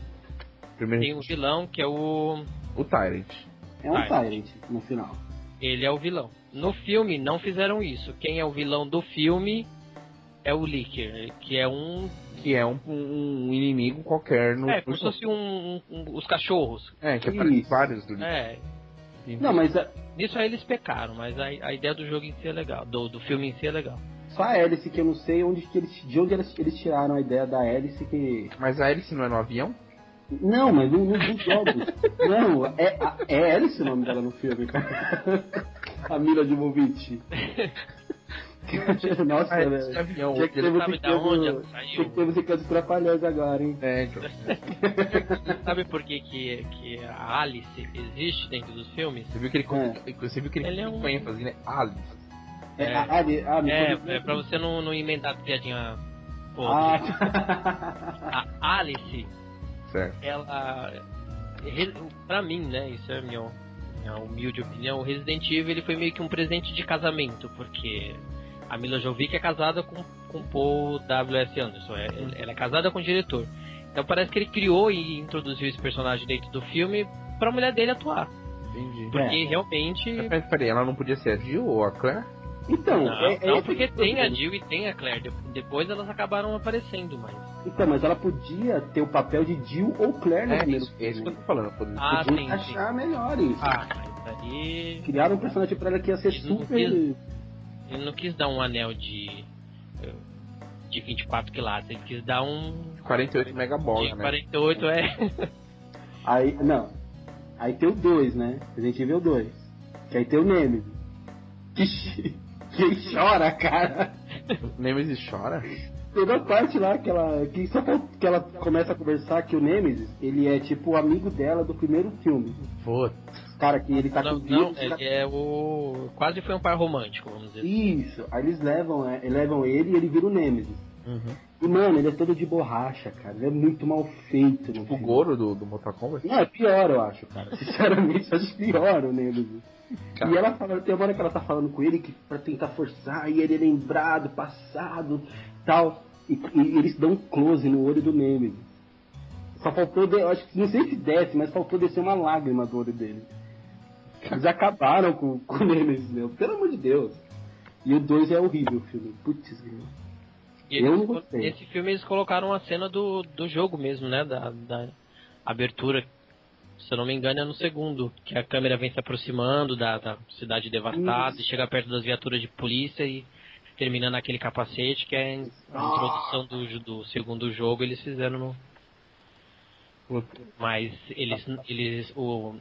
Primeiro,
tem um vilão que é o.
o Tyrant.
É um
Tá.
Tyrant no final.
Ele é o vilão. No filme não fizeram isso. Quem é o vilão do filme é o Licker, que é um.
Que é um, um inimigo qualquer no.
É, como se fosse um, um- um- os cachorros.
É, que aparece
Isso.
vários do
É.
Não, mas a-
Nisso aí eles pecaram, mas a, a ideia do jogo em si é legal. Do, do filme em si é legal.
só a hélice que eu não sei onde que eles, de onde eles, eles tiraram a ideia da hélice que.
Mas a Alice não é no avião?
Não, mas no, no, nos jogos. <laughs> não, é, a- é hélice o nome dela no filme, cara. <laughs> a Mila Jovovich. <laughs> <laughs> Nossa,
Ah, esse
velho.
avião.
Tinha que
ele-
ter
sabe da onde ela
musiquinha
saiu?
do, tinha que ter Trapalhões agora, hein?
É, então. <laughs>
Sabe por que, que, que a Alice existe dentro dos filmes?
Você viu que ele,
É.
você viu que ele,
Ele é um-
com ênfase, né? Alice.
É,
É.
a, a, a, a,
É, é pra você não, não emendar piadinha podre.
Ah,
A Alice
Certo.
ela pra mim, né, isso é a minha, minha humilde opinião, o Resident Evil ele foi meio que um presente de casamento, porque a Mila Jovovich é casada com, com Paul W.S. Anderson, é- ela é casada com o diretor. Então parece que ele criou e introduziu esse personagem dentro do filme pra mulher dele atuar,
Entendi.
porque realmente
Mas peraí, ela não podia ser a Jill ou a Claire?
então,
não,
é, é
não,
esse
porque tem a. Jill e tem a Claire, de- depois elas acabaram aparecendo, mas
Então, mas ela podia ter o papel de Jill ou Claire no
É,
primeiro
isso, é isso que eu
filme.
tô falando. Pô.
Ah,
Podia
sim, sim.
achar melhor isso.
ah, mas aí
Criaram um personagem pra ela que ia ser
não
super.
Ele não quis dar um anel de. de 24 quilates, ele quis dar um.
48 mega bola,
de
né?
48 é.
Aí, não. Aí tem o 2, né? Resident Evil 2. Que aí tem o Nemesis. Que, <laughs> que chora, cara.
Nemesis chora?
Toda parte lá que ela, que só que ela começa a conversar que o Nemesis, ele é tipo o amigo dela do primeiro filme.
Putz.
Cara, que ele tá
não,
com
não, ele
tá-
é o. Quase foi um par romântico, vamos dizer.
Isso. Aí eles levam, é, levam ele e ele vira o Nemesis.
Uhum.
E, mano, ele é todo de borracha, cara. Ele é muito mal feito. No
O. Goro do, do Mortal Kombat?
Não, é pior, eu acho, cara. <laughs> Sinceramente, eu acho pior o Nemesis.
Cara.
E ela fala, tem uma hora que ela tá falando com ele que pra tentar forçar, e ele é lembrado, passado, tal. E, e eles dão um close no olho do Nemesis. Só faltou, de- eu acho que não sei se desce, mas faltou descer uma lágrima do olho dele. Eles acabaram com, com o Nemesis, meu. Pelo amor de Deus. E o 2 é horrível o filme. Putz, meu.
E
Eu não gostei.
Nesse filme eles colocaram a cena do, do jogo mesmo, né? Da, da abertura. Se eu não me engano, é no segundo. Que a câmera vem se aproximando da, da cidade devastada e chega perto das viaturas de polícia e terminando aquele capacete, que é a in- a introdução do, do segundo jogo, eles fizeram no. Mas eles. eles o,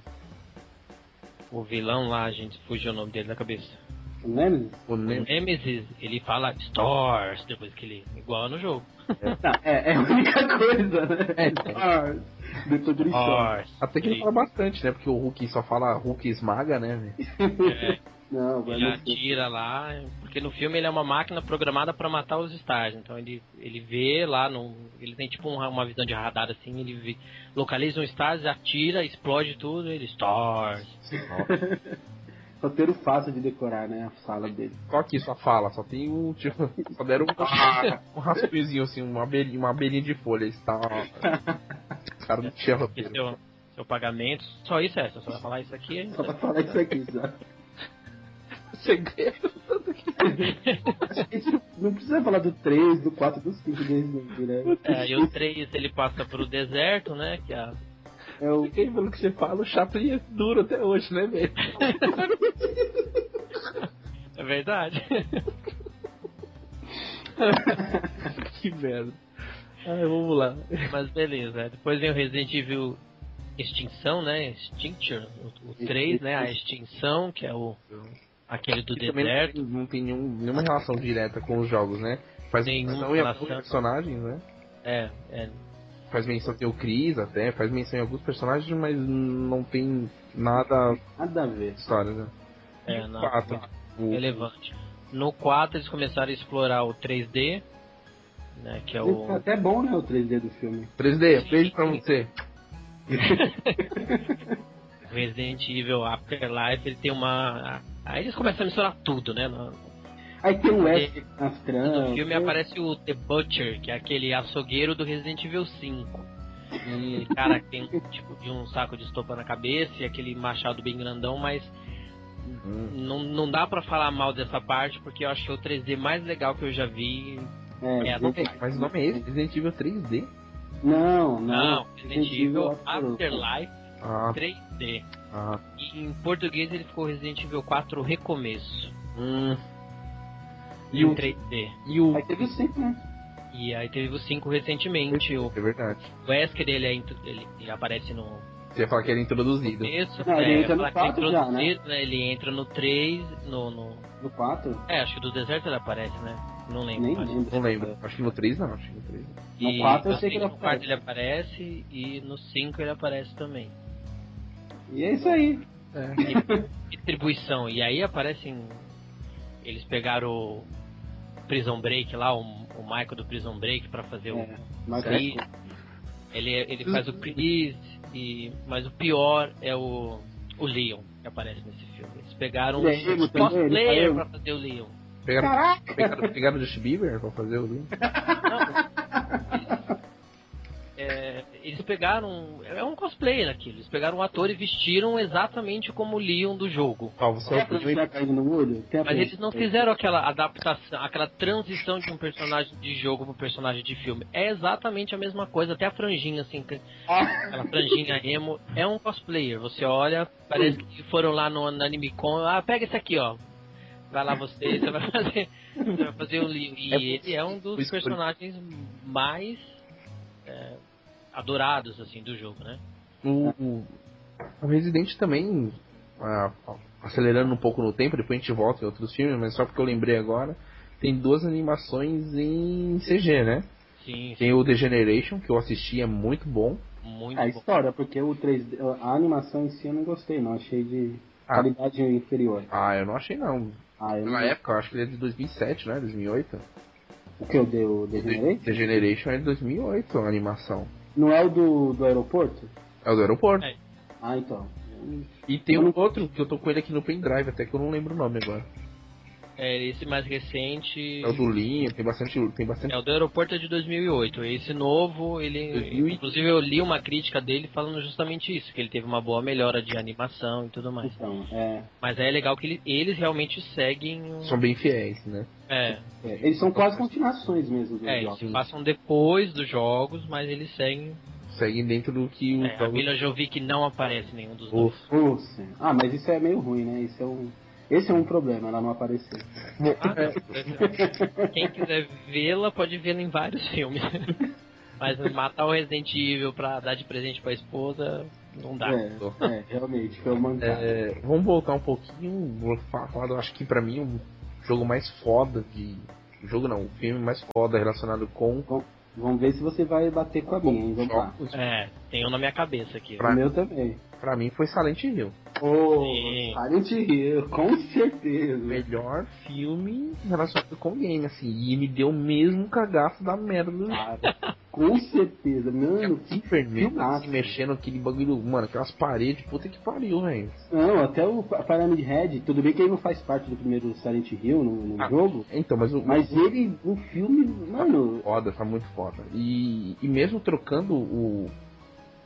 o vilão lá, gente, fugiu o nome dele da cabeça.
O Nemesis?
O
O
Nemesis.
Ele fala Stars depois que ele. igual no jogo.
Não, é, é a única coisa, né?
É.
Stars. Depois ele.
Stars.
Até que ele fala bastante, né? Porque o Hulk só fala Hulk esmaga, né?
É,
Não,
ele
não
atira lá, porque no filme ele é uma máquina programada pra matar os Stars. Então ele, ele vê lá, no, ele tem tipo uma, uma visão de radar assim, ele vê- localiza um Stars, atira, explode tudo, ele Stars.
Roteiro fácil de decorar, né? A sala dele.
Só que só fala, só tem um. Tipo, só deram um, <laughs> um rascunhozinho assim, uma abelhinha, uma abelhinha de folha. Está. Os <laughs> caras não tinham
E
roteiro.
seu, seu pagamento, só isso é, só vai falar isso aqui. é
Só pra falar isso aqui, <laughs> já.
Segredo.
A gente não precisa falar do 3, do 4, do 5 desde né?
É, e o 3 ele passa pro deserto, né? Que a,
É o.
Quem pelo que você fala, o Chaplin é duro até hoje, né, velho?
é verdade. <laughs>
que merda. Ai, vamos lá.
Mas beleza, é. depois vem o Resident Evil Extinção, né? Extinction, o, o 3, né? A Extinção, que é o aquele do
também não
deserto.
tem, não tem nenhum- nenhuma relação direta com os jogos, né? Faz
Nenhuma
menção em alguns
relação.
personagens, né?
É, é.
Faz menção tem o Chris até, faz menção em alguns personagens, mas não tem nada
Nada a ver.
de história, né?
É, não,
quatro, o-
relevante. No 4 eles começaram a explorar o 3D, né? Que é o.
até bom, né? O 3D do filme.
3D, beijo pra você. <laughs>
Resident Evil Afterlife, ele tem uma. Aí eles começam a misturar tudo, né? No,
Aí tem o Wesley nas tramas.
no filme aparece o The Butcher, que é aquele açougueiro do Resident Evil 5. E, cara, tem um tipo de um saco de estopa na cabeça e aquele machado bem grandão, mas
Hum.
não, não dá pra falar mal dessa parte, porque eu acho que é o 3D mais legal que eu já vi.
É,
É, não
Resident-
Mas o nome é esse? Resident Evil 3D?
Não, não.
Não, Resident Evil
After-
Afterlife
Ah,
3D.
ah.
E em português ele ficou Resident Evil 4 Recomeço.
Hum.
E o
o,
3D.
e o.
Aí teve o 5, né?
E aí teve o 5 recentemente. O
É verdade.
Wesker ele, é intro- ele, ele aparece no
Você ia falar que era introduzido.
começo.
Não, ele
é,
entra no
fala que é
4 já, né?
introduzido, né? Ele entra no 3, no, no.
No 4?
É, acho que do deserto ele aparece, né? Não lembro.
Nem lembro.
Não lembro. Acho que no 3 não, acho que no 3 não.
E
No 4 eu sei que ele
cinco- no
aparece.
4 ele aparece e no 5 ele aparece também.
E é isso aí.
Distribuição. E aí aparecem. Eles pegaram o Prison Break lá, o, o Michael do Prison Break pra fazer o.
É,
Chris. Ele, ele faz o Chris, e, mas o pior é o, o Leon que aparece nesse filme. Eles pegaram
é
um
ele
cosplayer pra fazer o Leon.
Pegaram,
Caraca!
pegaram, pegaram o Justin Bieber pra fazer o link?
É, eles pegaram. É um cosplayer aquilo. Eles pegaram um ator e vestiram exatamente como o Leon do jogo.
Você é
caindo no olho?
Mas eles não fizeram aquela adaptação, aquela transição de um personagem de jogo para um personagem de filme. É exatamente a mesma coisa, até a franjinha, assim, que- aquela franjinha emo, é um cosplayer. Você olha, parece que foram lá no, no AnimeCon, ah, pega esse aqui, ó. Vai lá você, você vai fazer, você vai fazer o Leon. E
É
ele é um dos personagens mais é, adorados, assim, do jogo, né?
O, o- O Resident também, ah, acelerando um pouco no tempo, depois a gente volta em outros filmes, mas só porque eu lembrei agora, tem duas animações em CG, né?
Sim,
Tem o The Generation, que eu assisti, é muito bom.
muito
A
bom.
história, porque o 3D, a animação em si eu não gostei, não. Achei de
Ah.
qualidade inferior.
Ah, eu não achei não.
Ah, eu não...
Na época, eu acho que ele é de 2007, né? 2008.
O que eu dei o The Generation?
The Generation é de 2008, a animação.
Não é o do, do aeroporto?
É o do aeroporto.
É.
Ah, então.
E tem um outro que eu tô com ele aqui no pendrive, até que eu não lembro o nome agora.
É, esse mais recente.
É o do Linho, tem bastante. Tem bastante.
É, o do aeroporto é de 2008. Esse novo, ele.
2000
Inclusive, eu li uma crítica dele falando justamente isso: que ele teve uma boa melhora de animação e tudo mais.
Então, é,
Mas é legal que ele- eles realmente seguem. o-
São bem fiéis, né?
É,
é, eles são quase continuações mesmo dos
é, eles
jogos.
se passam depois dos jogos, mas eles seguem.
Seguem dentro do que o
É, a Mila Jovic não aparece em nenhum dos dois.
Ah, mas isso é meio ruim, né? Isso é um... Esse é um problema, ela não aparecer.
Ah, não. Quem quiser vê-la, pode vê-la em vários filmes. <laughs> Mas matar o Resident Evil pra dar de presente pra esposa, não dá.
É, é, realmente, foi uma.
É, vamos voltar um pouquinho. Vou fa- falar, eu acho que pra mim o jogo mais foda de. Jogo não, o filme mais foda relacionado com
Vamos ver se você vai bater com a minha, hein? Vamos lá.
É, tem um na minha cabeça aqui.
Pra-
O meu também.
Pra mim foi Silent Hill.
Sim.
Silent Hill, com
O
certeza.
melhor filme relacionado com game, assim. E me deu o mesmo cagaço da merda do
Cara, com certeza. Mano,
Que vermelho,
filmaço.
assim, mexendo aquele bagulho, mano, aquelas paredes, puta que pariu, velho.
Não, até o Pyramid Head, tudo bem que ele não faz parte do primeiro Silent Hill no, no
Ah.
jogo,
Então, mas o,
mas ele, no filme, mano,
foda, tá muito foda. E, e mesmo trocando o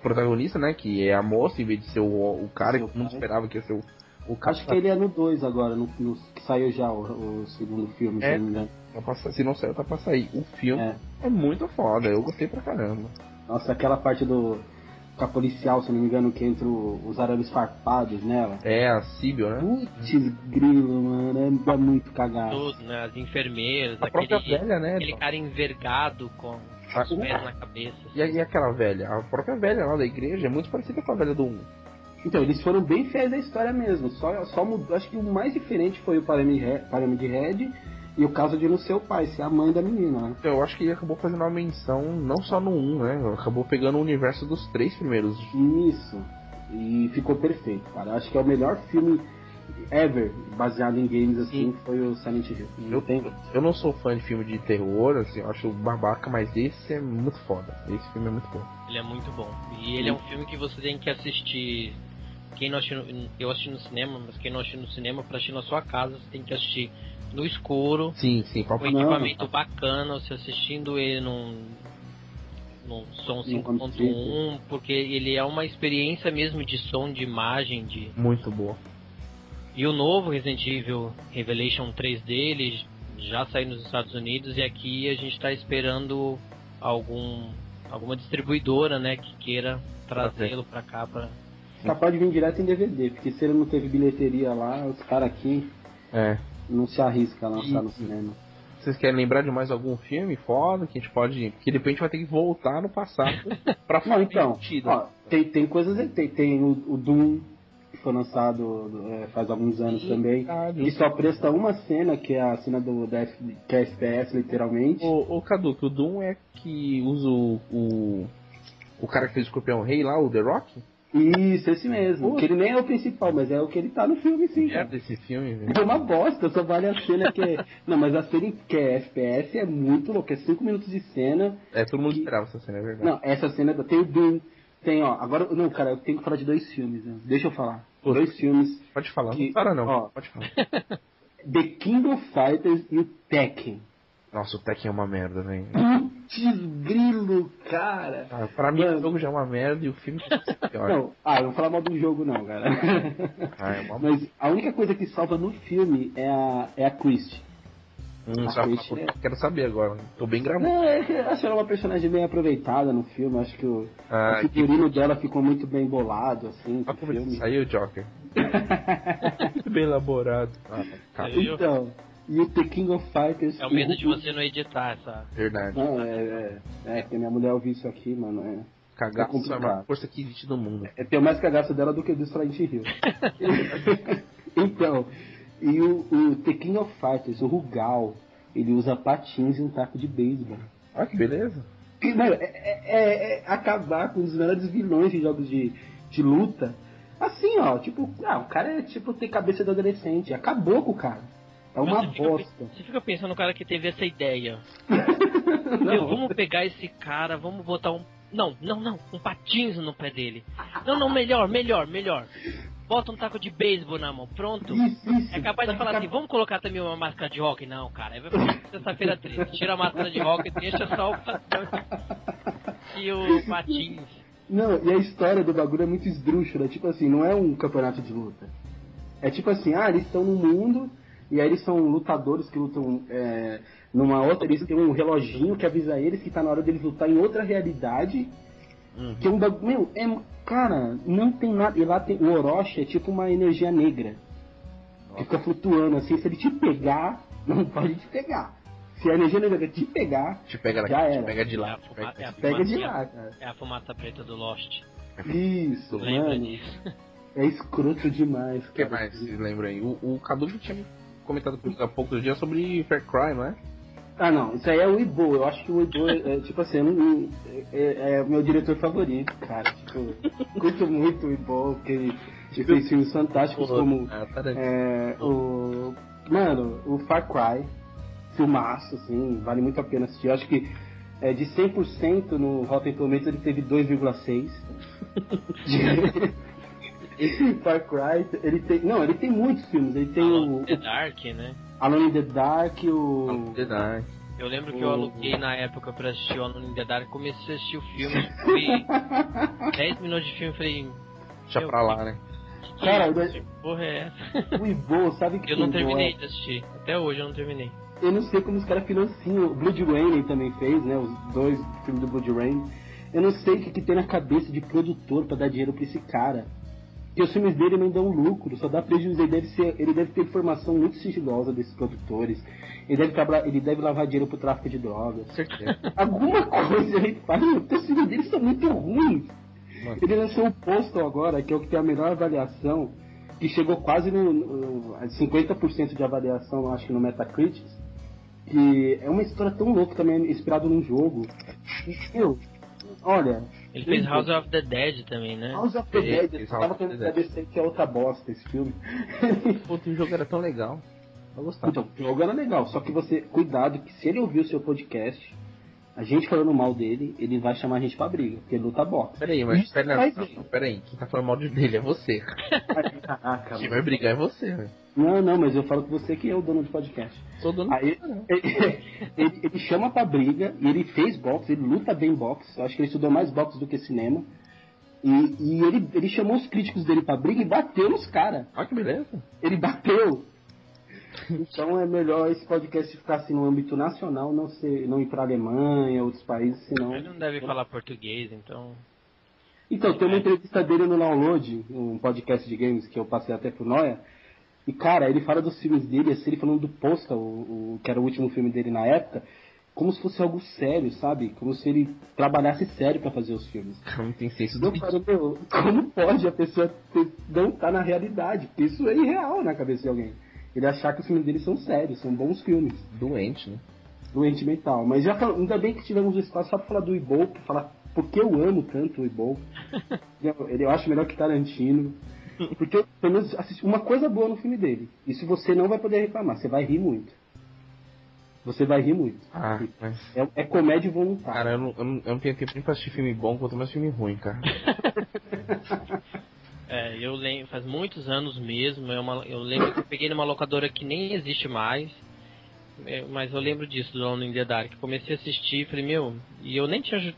protagonista, né, que é a moça, em vez de ser o, o cara
Seu
que todo mundo esperava que ia ser o, o cara.
acho que ele é no 2 agora, no, no- que saiu já o, o segundo filme, se
É.
não me engano.
Tá pra se não saiu, tá pra sair. O filme
É.
é. muito foda, eu gostei pra caramba.
Nossa, aquela parte do. Com a policial, se não me engano, que entra o- os arames farpados nela.
É, a Sibyl, né?
Putz, grilo, mano, é, dá muito cagado.
Tudo, né? As enfermeiras,
A própria
aquele,
velha, né?
aquele cara envergado com
Ah,
pés na cabeça.
E, a- e aquela velha? A própria velha lá da igreja é muito parecida com a velha do 1.
Então, eles foram bem fiéis à história mesmo. Só, só mudou. Acho que o mais diferente foi o He- Pyramid Head e o caso de não ser o pai, ser a mãe da menina, né?
Eu acho que ele acabou fazendo uma menção não só no 1, né? Acabou pegando o universo dos três primeiros.
Isso. E ficou perfeito, cara. Acho que é o melhor filme ever baseado em games assim, foi o Silent Hill. Não
Eu,
tem.
eu não sou fã de filme de terror, assim, eu acho babaca, mas esse é muito foda. Esse filme é muito bom.
Ele é muito bom. E ele é um filme que você tem que assistir. Quem não assistiu, no- eu assisti no cinema, mas quem não assistiu no cinema, pra assistir na sua casa, você tem que assistir no escuro,
Sim, sim,
com
Não.
equipamento bacana, você assistindo ele num, num som
Num
5.1, porque ele é uma experiência mesmo de som, de imagem, de
muito boa.
E o novo Resident Evil Revelation 3D, ele já saiu nos Estados Unidos e aqui a gente está esperando algum alguma distribuidora, né, que queira trazê-lo para cá para
Capaz de vir direto em DVD, porque se ele não teve bilheteria lá, os caras aqui
É.
não se arriscam a lançar no
Isso.
cinema.
Vocês querem lembrar de mais algum filme foda que a gente pode. Porque depois a gente vai ter que voltar no passado <laughs> pra
Não,
fazer
então,
sentido.
ó, tem, tem coisas aí, tem, tem o, o Doom, que foi lançado é, faz alguns anos também,
Verdade.
que só presta uma cena, que é a cena do, F- que é FPS, literalmente.
O, o Cadu, que o Doom é que usa o. O, o cara que fez o Escorpião Rei lá, o The Rock?
Isso, esse mesmo.
Pô.
Que ele nem é o principal, mas é o que ele tá no filme, sim. cara.
Merda esse filme, velho.
É uma bosta, só vale a cena que é. Não, mas a cena que é FPS é muito louca. É 5 minutos de cena.
É, todo mundo
Que-
esperava essa cena, é verdade.
Não, essa cena tem o Doom. Tem, ó. Agora, não, cara, eu tenho que falar de dois filmes. Né? Deixa eu falar.
Pô.
Dois filmes.
Pode falar,
Que-
não para não.
ó.
Pode falar. <laughs>
The King of Fighters e o Tekken.
Nossa, o Tekken é uma merda, velho.
Putz, grilo, cara.
Ah, pra mim
Mano.
o jogo já é uma merda e o filme é pior.
Não, ah, eu vou falar mal do jogo não, cara.
Ah, é uma <laughs>
Mas a única coisa que salva no filme é a, é a Christie.
Hum,
a
só-
Christie é-
Quero saber agora. Tô bem gravado.
Não, é que eu acho ela uma personagem bem aproveitada no filme. Acho que o,
Ah,
o figurino dela ficou muito bem bolado, assim,
como
filme.
saiu o Joker. Muito <laughs> bem elaborado. Ah, cara,
Viu?
Então, e o The King of Fighters.
É o medo de você não editar essa.
verdade.
Não, é, é, é, porque minha mulher ouviu isso aqui, mano. É.
Cagaço é,
complicado.
a maior força que existe no mundo.
É ter mais cagaço dela do que do Silent Hill. <laughs> <laughs> então, e o, o The King of Fighters, o Rugal, ele usa patins e um taco de beisebol.
Olha que beleza.
E, Mano, é, é- é acabar com os melhores vilões de jogos de, de luta. Assim, ó, tipo, ah, o cara é tipo ter cabeça de adolescente. Acabou com o cara. É uma
Você fica,
bosta.
você fica pensando no cara que teve essa ideia. <laughs> Meu, vamos pegar esse cara, vamos botar um. Não, não, não, um patins no pé dele. Não, não, melhor, melhor, melhor. Bota um taco de beisebol na mão, pronto.
isso, isso.
É capaz de falar assim, vamos colocar também uma máscara de rock? Não, cara, aí vai ficar sexta-feira triste. Tira a máscara de rock e deixa só o <laughs> e o patins.
Não, e a história do bagulho é muito esdrúxula. Tipo assim, não é um campeonato de luta. É tipo assim, ah, eles estão no mundo, e aí eles são lutadores que lutam é, numa outra. Eles têm um reloginho que avisa eles que tá na hora deles lutar em outra realidade. Que é um bagulho. Meu, é. Cara, não tem nada. E lá tem. O Orochi é tipo uma energia negra. Que fica flutuando assim. Se ele te pegar, <laughs> não pode te pegar. Se a energia negra te pegar,
Te pega
Já
daqui, te
era.
pega de
É
lá.
a,
te
fuma- é a
pega de
fumaça-
lá, cara.
É a fumaça preta do Lost.
Isso,
Lembra
mano.
disso?
É escroto demais,
O que mais vocês lembram aí? O, o Cadu tinha me comentado há poucos dias sobre Fair Cry, não é?
Ah, não, isso aí é o Ibo. Eu acho que o Ibo é, é, tipo assim, não- é, é o meu diretor favorito, cara. Tipo, curto muito o Ibo, porque ele fez filmes fantásticos como
Ah,
é, o. Mano, o Far Cry, filmaço, assim, vale muito a pena assistir. Eu acho que é, de 100% no Rotten Tomatoes ele teve 2,6. Esse <laughs> <laughs> Far Cry, ele tem. Não, ele tem muitos filmes. Ele tem
Alone
o
the Dark, né?
Alone in the Dark, o.
Verdade.
Eu lembro que eu aluguei na época pra assistir o Alone in the Dark, comecei a assistir o filme, fui <laughs> 10 minutos de filme, falei,
Deixa pra lá, né?
que
Cara,
que isso? Que porra é essa?
O Ibo, sabe que
Eu não terminei
é-
de assistir, até hoje eu não terminei.
Eu não sei como os caras financiam. O Blood Rain ele também fez, né? Os dois filmes do Blood Rain. Eu não sei o que, que tem na cabeça de produtor pra dar dinheiro pra esse cara. Porque os filmes dele não dão lucro, só dá prejuízo. Ele deve, ser, ele deve ter informação muito sigilosa desses produtores. Ele deve, trabalhar, ele deve lavar dinheiro pro tráfico de drogas. <laughs> Alguma coisa ele faz, os filmes dele são muito ruins.
Mano.
Ele lançou o Postal agora, que é o que tem a melhor avaliação, que chegou quase no, no a 50% de avaliação, eu acho que no Metacritic. Que é uma história tão louca também, inspirado num jogo. E, meu, olha.
Ele fez House of the Dead também, né?
House of the Dead, eu tava querendo saber que é outra bosta esse filme. <laughs>
Puta, o jogo era tão legal. Eu gostava.
Então, o jogo era legal, só que você, cuidado, que se ele ouvir o seu podcast, a gente falando mal dele, ele vai chamar a gente pra briga, porque ele luta boxe.
Peraí, mas
Isso
pera,
faz
não,
bem.
peraí, quem tá falando mal de dele é você, cara. <laughs>
Caraca,
Quem vai brigar é você, velho.
Não, não, mas eu falo com você que é o dono do podcast.
Sou dono
Aí <laughs> ele, ele- ele chama pra briga, e ele fez boxe, ele luta bem boxe, eu acho que ele estudou mais boxe do que cinema. E, e ele, ele chamou os críticos dele pra briga e bateu nos caras.
Olha que beleza.
Ele bateu. Então é melhor esse podcast ficar assim no âmbito nacional, não, ser, não ir pra Alemanha, outros países, senão.
Ele não deve falar português, então.
Então, tem uma entrevista dele no Download, um podcast de games que eu passei até pro Noia. E, cara, ele fala dos filmes dele, assim, ele falando do Postal, o, o- que era o último filme dele na época, como se fosse algo sério, sabe? Como se ele trabalhasse sério pra fazer os filmes. <laughs>
Cara não tem senso do
falo, meu, como pode a pessoa ter- não estar na realidade? Porque isso é irreal na cabeça de alguém. Ele achar que os filmes dele são sérios, são bons filmes.
doente, né?
Doente mental. Mas já fal- ainda bem que tivemos o espaço só pra falar do Ibo, pra falar porque eu amo tanto o Ibo. <laughs> Eu- Ele eu acho melhor que Tarantino. Porque eu, pelo menos assisti uma coisa boa no filme dele. Isso você não vai poder reclamar, você vai rir muito. Você vai rir muito.
Ah, mas.
É, é comédia voluntária.
Cara, eu não, eu, não, eu não tenho tempo nem pra assistir filme bom, quanto mais filme ruim, cara. <laughs>
É, eu lembro, faz muitos anos mesmo. É uma, eu lembro que eu peguei numa locadora que nem existe mais. é, mas eu lembro disso do Alone in the Dark. Comecei a assistir, falei, meu, e eu nem tinha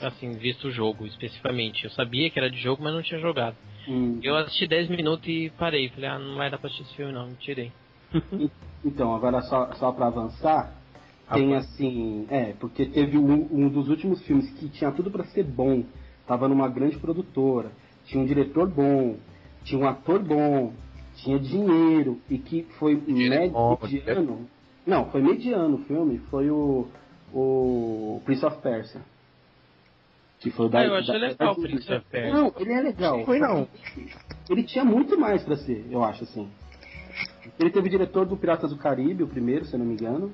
assim visto o jogo especificamente. Eu sabia que era de jogo, mas não tinha jogado.
Hum.
Eu assisti 10 minutos e parei. Falei, ah, não vai dar pra assistir esse filme não, me tirei.
Então, agora só, só pra avançar, tem assim. É, porque teve um, um dos últimos filmes que tinha tudo pra ser bom. Tava numa grande produtora, tinha um diretor bom, tinha um ator bom, tinha dinheiro, e que foi
Dinheiro é
mediano. Não, foi mediano o filme, foi o, o Prince of Persia. Que foi o da,
Ah, eu achei
da-
legal o Prince of Persia.
Não, ele é legal.
Foi não.
Ele tinha muito mais pra ser, eu acho, assim. Ele teve o diretor do Piratas do Caribe, o primeiro, se eu não me engano.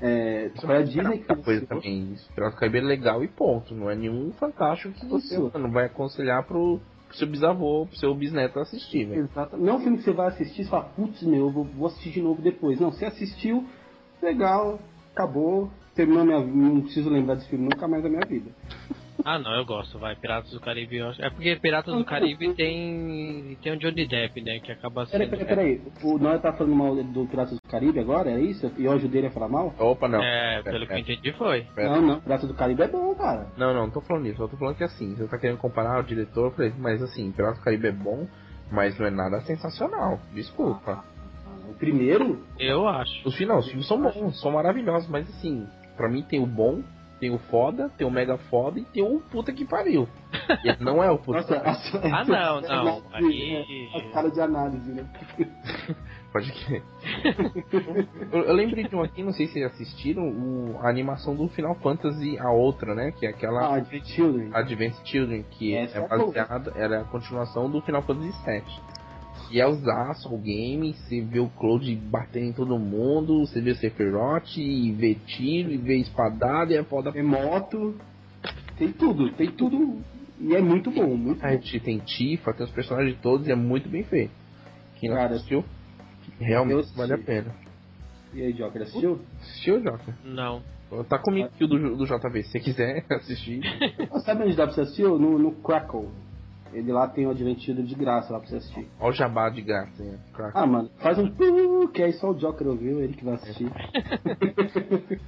É, foi a Disney que
coisa também. Pirata do Caribe é legal e ponto. Não é nenhum fantástico que você
Isso.
não vai aconselhar pro, pro seu bisavô, pro seu bisneto assistir, velho.
Exato. Não é um filme que você vai assistir e fala, putz, meu, eu vou, vou assistir de novo depois. Não, você assistiu, legal, acabou, terminou minha vida. Não preciso lembrar desse filme nunca mais da minha vida.
Ah, não, eu gosto, vai. Piratas do Caribe, eu acho. É porque Piratas do Caribe tem. tem o Johnny Depp, né? Que acaba sendo.
Peraí, peraí, peraí. O Noé tá falando mal do Piratas do Caribe agora, é isso? E eu ajudei ele a falar mal?
Opa, não.
É, pelo que eu entendi foi.
Pera.
Não, não. Piratas do Caribe é bom, cara.
Não, não, não tô falando isso. Eu tô falando que assim, você tá querendo comparar o diretor, eu falei, mas assim, Pirata do Caribe é bom, mas não é nada sensacional. Desculpa.
O primeiro,
Eu acho.
Os filmes, não, os filmes são bons, são maravilhosos, mas assim, pra mim tem o bom, tem o foda, tem o mega foda e tem o puta que pariu. E não é o puta
nossa,
que pariu.
Ah, não, não. Aí-
A cara de análise, né? <laughs>
Pode crer. <laughs> eu, eu lembrei de um aqui, não sei se vocês assistiram, o, a animação do Final Fantasy, a outra, né? Que é aquela
Ah, de Children.
Advanced Children, que
Essa
é
é
baseada, ela é a continuação do Final Fantasy VII. E é usaço o game, você vê o Cloud batendo em todo mundo, você vê o Sephiroth, e vê tiro, e vê espadada, e é foda.
Tem moto, tem tudo, tem tudo. E é muito bom, muito
A
bom.
gente tem Tifa, tem os personagens todos, e é muito bem feito. Quem não
Cara,
assistiu, realmente
assisti.
vale a pena.
E aí, Joker, assistiu?
Assistiu, Jota?
Não.
Tá comigo aqui o do, do JV, se você quiser <laughs> assistir.
Sabe onde dá pra você assistir? No, no Crackle. Ele lá tem o Adventido de graça lá pra você assistir.
Olha o jabá de graça, né? Claro.
Ah, mano, faz um pu, que aí só o Joker ouviu, ele que vai assistir. <laughs>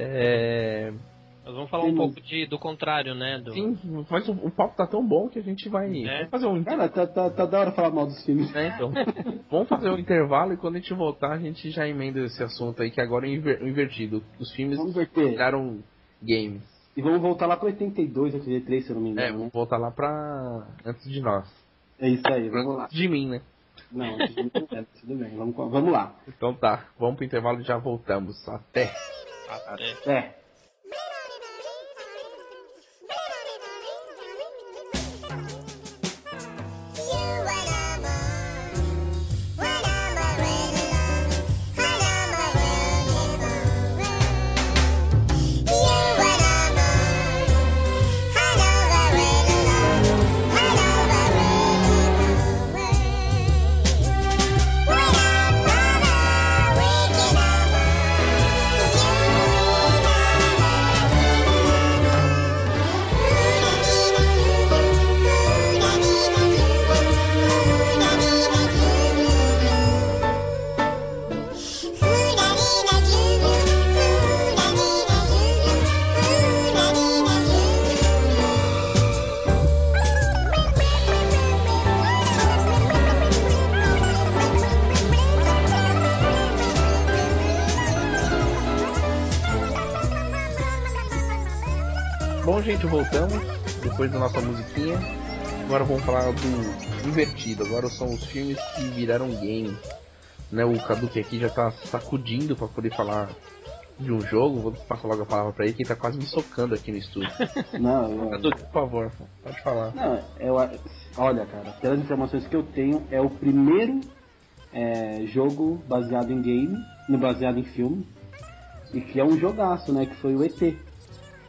É...
Nós vamos falar um pouco de, do contrário, né? Do...
Sim, mas o, o papo tá tão bom que a gente vai
É.
vamos fazer um
Cara, tá, tá, tá da hora falar mal dos filmes.
É, então. <laughs> Vamos fazer um intervalo e quando a gente voltar a gente já emenda esse assunto aí que agora é inver- invertido. Os filmes viraram games.
E vamos voltar lá pra 82, 83, se eu não me
É,
engano,
vamos
né?
voltar lá pra. antes de nós.
É isso aí, vamos lá.
Antes de mim, né?
Não, tudo bem, <laughs> tudo bem. Vamos, vamos lá.
Então tá, vamos pro intervalo e já voltamos. Até.
Até.
É.
são os filmes que viraram games. Né, o Kaduki aqui já tá sacudindo pra poder falar de um jogo. Vou passar logo a palavra pra ele, que ele tá quase me socando aqui no estúdio. <laughs>
Não, eu,
Kaduki, por favor, pode falar.
Não, eu, olha, cara, pelas informações que eu tenho, é o primeiro é, jogo baseado em game, não baseado em filme, e que é um jogaço, né? Que foi o ET.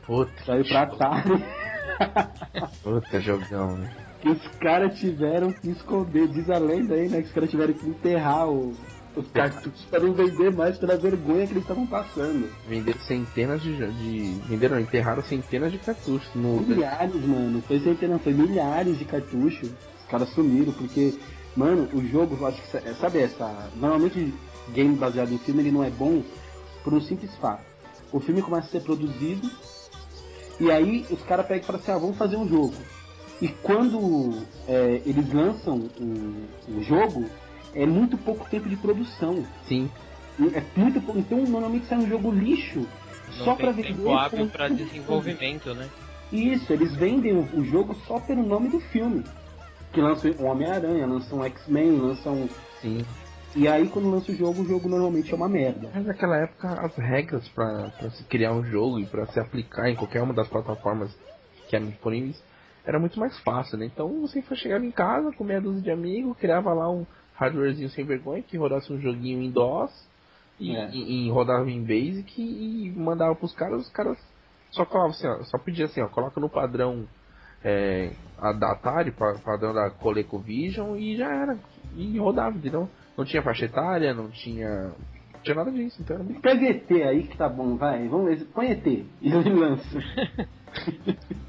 Puta,
Saiu pra Atari. <laughs>
puta jogão, né?
Que os caras tiveram que esconder, diz a lenda aí, né? Que os caras tiveram que enterrar o- os cartuchos para não vender mais pela vergonha que eles estavam passando.
Venderam centenas de, de. Venderam, enterraram centenas de cartuchos no.
Milhares, mano. Foi centenas, foi milhares de cartuchos. Os caras sumiram, porque, mano, o jogo, eu acho que, sa- sabe essa. Normalmente, game baseado em filme, ele não é bom por um simples fato. O filme começa a ser produzido, e aí os caras pegam e falam assim: ah, vamos fazer um jogo. E quando é, eles lançam o, o jogo, é muito pouco tempo de produção.
Sim,
É muito pouco. Então, normalmente sai um jogo lixo
Não
só pra vender.
tempo hábil pra desenvolvimento, né?
isso, eles vendem o, o jogo só pelo nome do filme. Que lançam um Homem-Aranha, lançam um X-Men, lançam.
sim.
E aí quando lança o jogo, o jogo normalmente é uma merda.
Mas naquela época as regras pra, pra se criar um jogo e pra se aplicar em qualquer uma das plataformas que eram disponíveis, era muito mais fácil, né? Então você chegava em casa, com meia dúzia de amigos, criava lá um hardwarezinho sem vergonha que rodasse um joguinho em DOS e,
É.
e- e rodava em Basic e mandava pros caras, os caras só falavam assim, ó, só pedia assim, ó, coloca no padrão é, a da Atari, pa- padrão da ColecoVision e já era. E rodava, entendeu? Não tinha faixa etária, não tinha. Não tinha nada disso, então.
Pega ET aí que tá bom, vai. Vamos ver. Põe ET. E.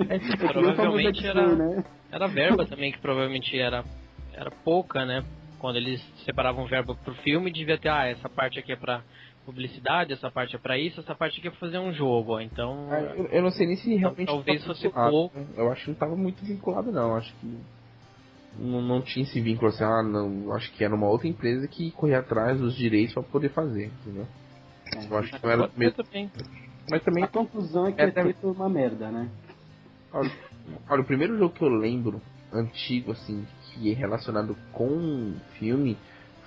É que nem o famoso
Provavelmente era-
né?
Era verba também, que provavelmente era, era pouca, né? Quando eles separavam verba pro filme, devia ter, ah, essa parte aqui é pra publicidade, essa parte é pra isso, essa parte aqui é pra fazer um jogo. ó. Então,
Ah, Eu, eu não sei nem se realmente.
Talvez
tava
fosse pouco.
né? Eu acho que não estava muito vinculado, não. Acho que. Não, não tinha esse vínculo assim, ah, não. Acho que era uma outra empresa que corria atrás dos direitos pra poder fazer, entendeu? Eu acho que não era mesmo.
também.
Mas também
A conclusão é que
É, também-
foi uma merda, né?
Olha, olha, o primeiro jogo que eu lembro, antigo, assim, que é relacionado com filme,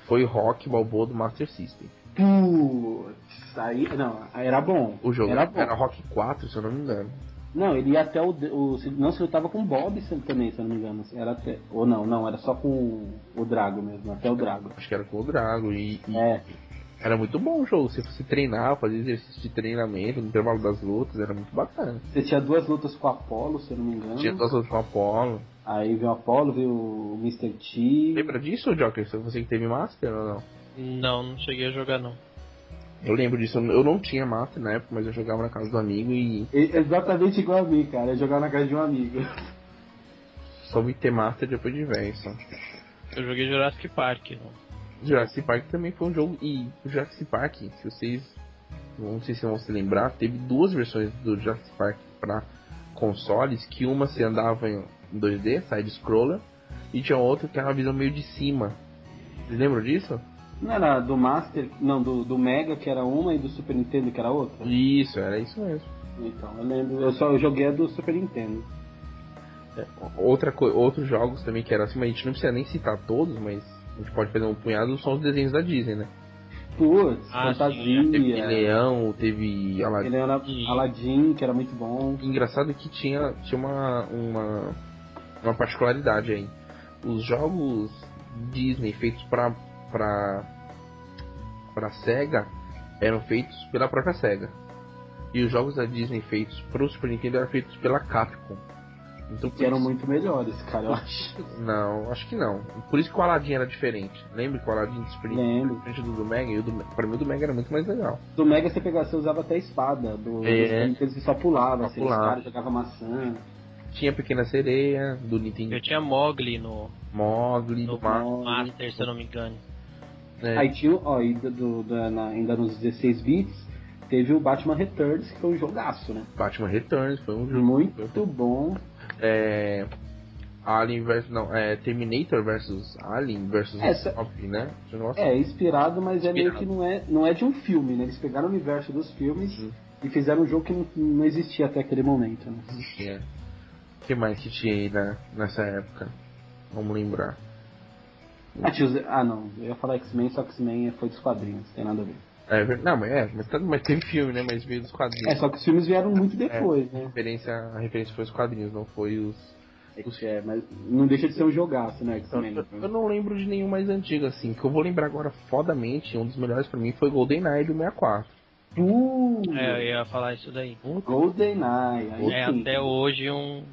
foi Rock Balboa do Master System.
Putz, aí. Não, aí era bom.
O jogo
era bom.
era Rock 4, se eu não me engano.
Não, ele ia até o. o não, se ele tava com o Bob também, se eu não me engano. Era até. Ou não, não, era só com o, Drago mesmo, até o Drago.
Acho que era com o Drago. E, e
É,
era muito bom o jogo. Se você treinar, fazer exercício de treinamento no intervalo das lutas, era muito bacana.
você tinha duas lutas com o Apollo, se eu não me engano.
Tinha duas lutas com o Apollo.
Aí veio o Apollo, veio o Mr. T.
Lembra disso, Joker? Se Você que teve Master ou não?
Não, não cheguei a jogar não.
Eu lembro disso. Eu não tinha Master na época, mas eu jogava na casa do amigo e
Exatamente igual a mim, cara. Eu jogava na casa de um amigo.
só vi ter Master depois de velho. só.
Eu joguei Jurassic Park. Não.
Jurassic Park também foi um jogo. E o Jurassic Park, se vocês. Não sei se vão se lembrar, teve duas versões do Jurassic Park pra consoles, que uma se andava em 2D, side-scroller, e tinha outra que era uma visão meio de cima. Vocês lembram disso?
Não era do Master, não, do, do Mega que era uma e do Super Nintendo que era outra?
Isso, era isso mesmo.
Então, eu lembro. Eu só joguei a do Super Nintendo.
É, outra outros jogos também que era assim, mas a gente não precisa nem citar todos, mas a gente pode fazer um punhado, são os desenhos da Disney, né?
Putz,
Ah,
Fantasia.
Teve Leão, teve Aladdin.
Ele era
Sim.
Aladdin, que era muito bom.
Engraçado que tinha, tinha uma, uma, uma particularidade aí. Os jogos Disney feitos pra, pra, pra SEGA eram feitos pela própria SEGA. E os jogos da Disney feitos pro Super Nintendo eram feitos pela Capcom. Então,
Que eram
isso-
muito melhores, cara, eu acho. <laughs>
Não, acho que não. Por isso que o Aladdin era diferente. Lembra que o Aladdin do Super Nintendo diferente do do Mega? E o do, pra mim o do Mega era muito mais legal.
Do Mega você pegava, você usava até a espada. Do,
É.
do você só pulava,
Só
assim,
pulava.
os caras jogavam maçã.
Tinha Pequena Sereia, do Nintendo
Eu tinha Mogli no,
Mogli,
no
do Mar.
Master, se eu não me engano.
Né?
Aí tinha, ó, ainda, do, da- na- ainda nos 16 bits, teve o Batman Returns, que foi um jogaço, né?
Batman Returns foi um jogo
Muito bom.
é, Alien vs não, é Terminator versus Alien versus
Essa-
Zombie, né?
É, inspirado, mas é meio
Inspirado.
que não é, não é de um filme, né? Eles pegaram o universo dos filmes
Uhum.
e fizeram um jogo que não, não existia até aquele momento, né?
É. O que mais que tinha aí na, nessa época? Vamos lembrar.
Ah, tinha os- ah, não, eu ia falar X-Men, só que X-Men foi dos quadrinhos, tem nada a ver.
É, ver- não, mas é, mas, tá- mas teve filme, né? Mas veio dos quadrinhos.
É, só que os filmes vieram muito depois,
A
né?
referência, a referência foi os quadrinhos, não foi os.
É, mas não deixa de ser um jogaço, né,
Eu,
X-Men.
eu- eu não lembro de nenhum mais antigo assim. O que eu vou lembrar agora fodamente, um dos melhores pra mim foi GoldenEye do 64.
Uh,
É, eu ia falar isso daí.
GoldenEye,
É
sim.
até hoje um,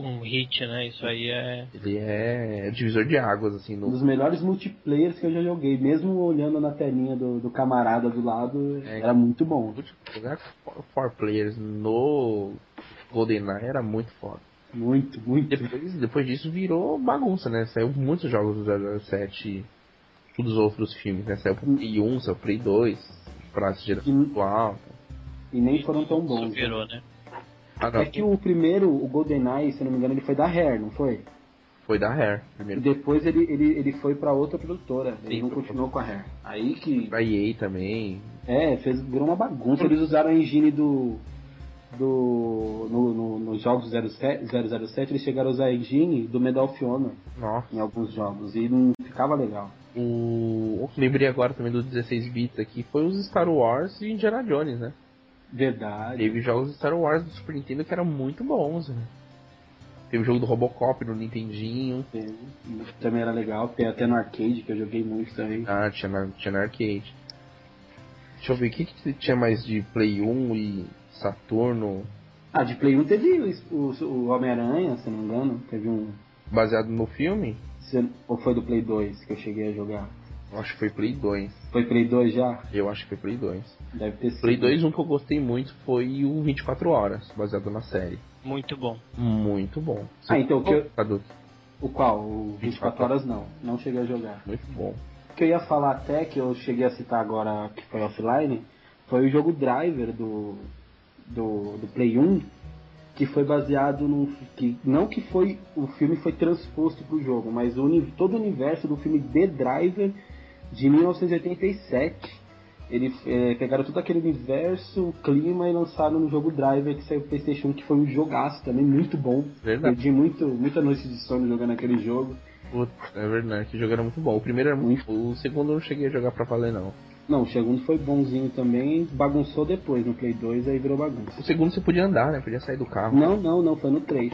um hit, né? Isso aí é.
Ele é divisor de águas, assim,
Um
no,
dos melhores multiplayers que eu já joguei, mesmo olhando na telinha do, do camarada do lado,
É.
era muito bom.
Jogar four players no GoldenEye era muito foda.
Muito, muito.
Depois, depois disso virou bagunça, né? Saiu muitos jogos do 007 e dos outros filmes, né? Saiu pro Play 1, saiu pro Play 2, pra geração
E-
atual.
E nem foram tão bons. né?
Superou, né?
Ah, não,
É que o primeiro, o GoldenEye, se não me engano, ele foi da Rare, não foi?
foi da Rare
E
primeiro.
depois ele, ele, ele foi pra outra produtora. Ele
Sim,
não
foi-
continuou com a Rare. Aí que.
Da EA também.
É, fez, virou uma bagunça. Eles usaram a engine do. do no, no- nos jogos 07, 007, eles chegaram a usar a engine do Medal of Honor
Nossa.
em alguns jogos. E não ficava legal.
O, lembrei agora também do 16 bits aqui foi os Star Wars e Indiana Jones, né?
Verdade.
Teve jogos de Star Wars do Super Nintendo que eram muito bons, né? Tem o jogo do Robocop no Nintendinho.
Tem, também era legal. Tem até no arcade, que eu joguei muito também.
Ah, tinha na, tinha na arcade. Deixa eu ver, o que, que tinha mais de Play 1 e Saturno?
Ah, de Play 1 teve o, o, o Homem-Aranha, se não me engano. Teve um.
Baseado no filme?
se- Ou foi do Play 2 que eu cheguei a jogar?
Acho que foi Play 2.
Foi Play 2 já?
Eu acho que foi Play 2.
Deve ter sido.
Play 2, um que eu gostei muito foi o 24 Horas, baseado na série.
Muito bom.
Muito bom.
Ah, então o que eu-
Cadu,
O qual? O 24
24
horas não. Não cheguei a jogar.
Muito bom.
O que eu ia falar até, que eu cheguei a citar agora que foi offline, foi o jogo Driver do, do, do Play 1, que foi baseado num. Que, não que foi. O filme foi transposto pro jogo, mas o, todo o universo do filme The Driver de 1987. Eles eh, pegaram todo aquele universo, clima e lançaram no jogo Driver que saiu pro Playstation 1, que foi um jogaço também, muito bom.
Verdade.
Perdi muito, muita noite de sono jogando aquele jogo.
Putz, é verdade, que jogo era muito bom. O primeiro era muito. O segundo eu não cheguei a jogar pra valer, não.
Não, o segundo foi bonzinho também, bagunçou depois no Play 2, aí virou bagunça.
O segundo você podia andar, né? Podia sair do carro.
Não, não, não, foi no 3.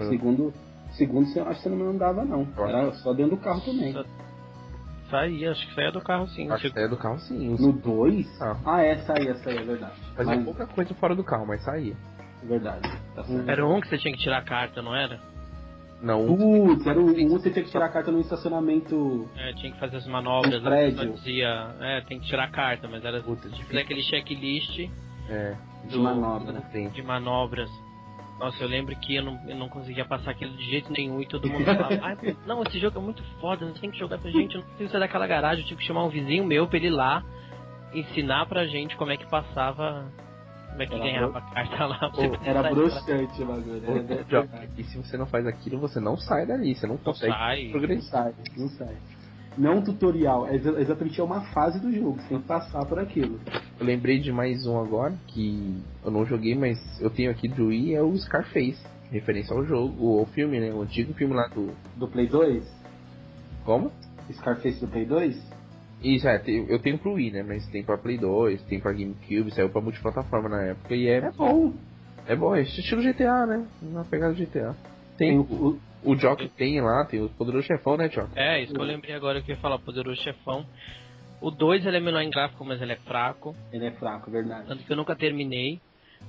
O segundo, segundo você acho que você não andava não. Era só dentro do carro também.
Saía, acho que saía do carro sim.
Acho que saía do carro sim.
No 2?
Ah.
Ah, é, saía, saía, é verdade.
Fazia
Mas-
pouca coisa fora do carro, mas saía.
é verdade. Tá.
Era um que você tinha que tirar a carta, não era?
Não, um
Putz, era o um você tinha que tirar a carta no estacionamento.
É, tinha que fazer as manobras.
Um prédio.
dizia, é, tem que tirar a carta, mas era
Puta,
tinha que fazer aquele checklist
é,
De
do-
manobra.
de manobras. Nossa, eu lembro que eu não, eu não conseguia passar aquilo de jeito nenhum e todo mundo falava, <laughs> "Ai, não, esse jogo é muito foda, você tem que jogar pra gente, eu não consigo sair daquela garagem, eu tive que chamar um vizinho meu pra ele ir lá ensinar pra gente como é que passava, como é que
Era
ganhava a carta lá. pra você poder
Era broxante o bagulho.
E se você não faz aquilo, você não sai dali, você não
Não
consegue
sai.
Sai, não sai. Não um tutorial, é exa- exatamente é uma fase do jogo, você tem que passar por aquilo.
Eu lembrei de mais um agora, que eu não joguei, mas eu tenho aqui do Wii, é o Scarface. Referência ao jogo, ao filme, né? O antigo filme lá do.
Do Play 2?
Como?
Scarface do Play 2?
Isso, é, eu tenho pro Wii, né? Mas tem pra Play 2, tem pra GameCube, saiu pra multiplataforma na época e é,
É bom.
é bom, é estilo GTA, né? Uma pegada GTA. Tem,
Tem
o,
o,
Jock tem lá, tem o poderoso chefão, né, Jock?
É, isso que eu lembrei agora que eu ia falar, Poderoso Chefão. O 2 ele é menor em gráfico, mas ele é fraco.
ele é fraco, é verdade.
Tanto que eu nunca terminei.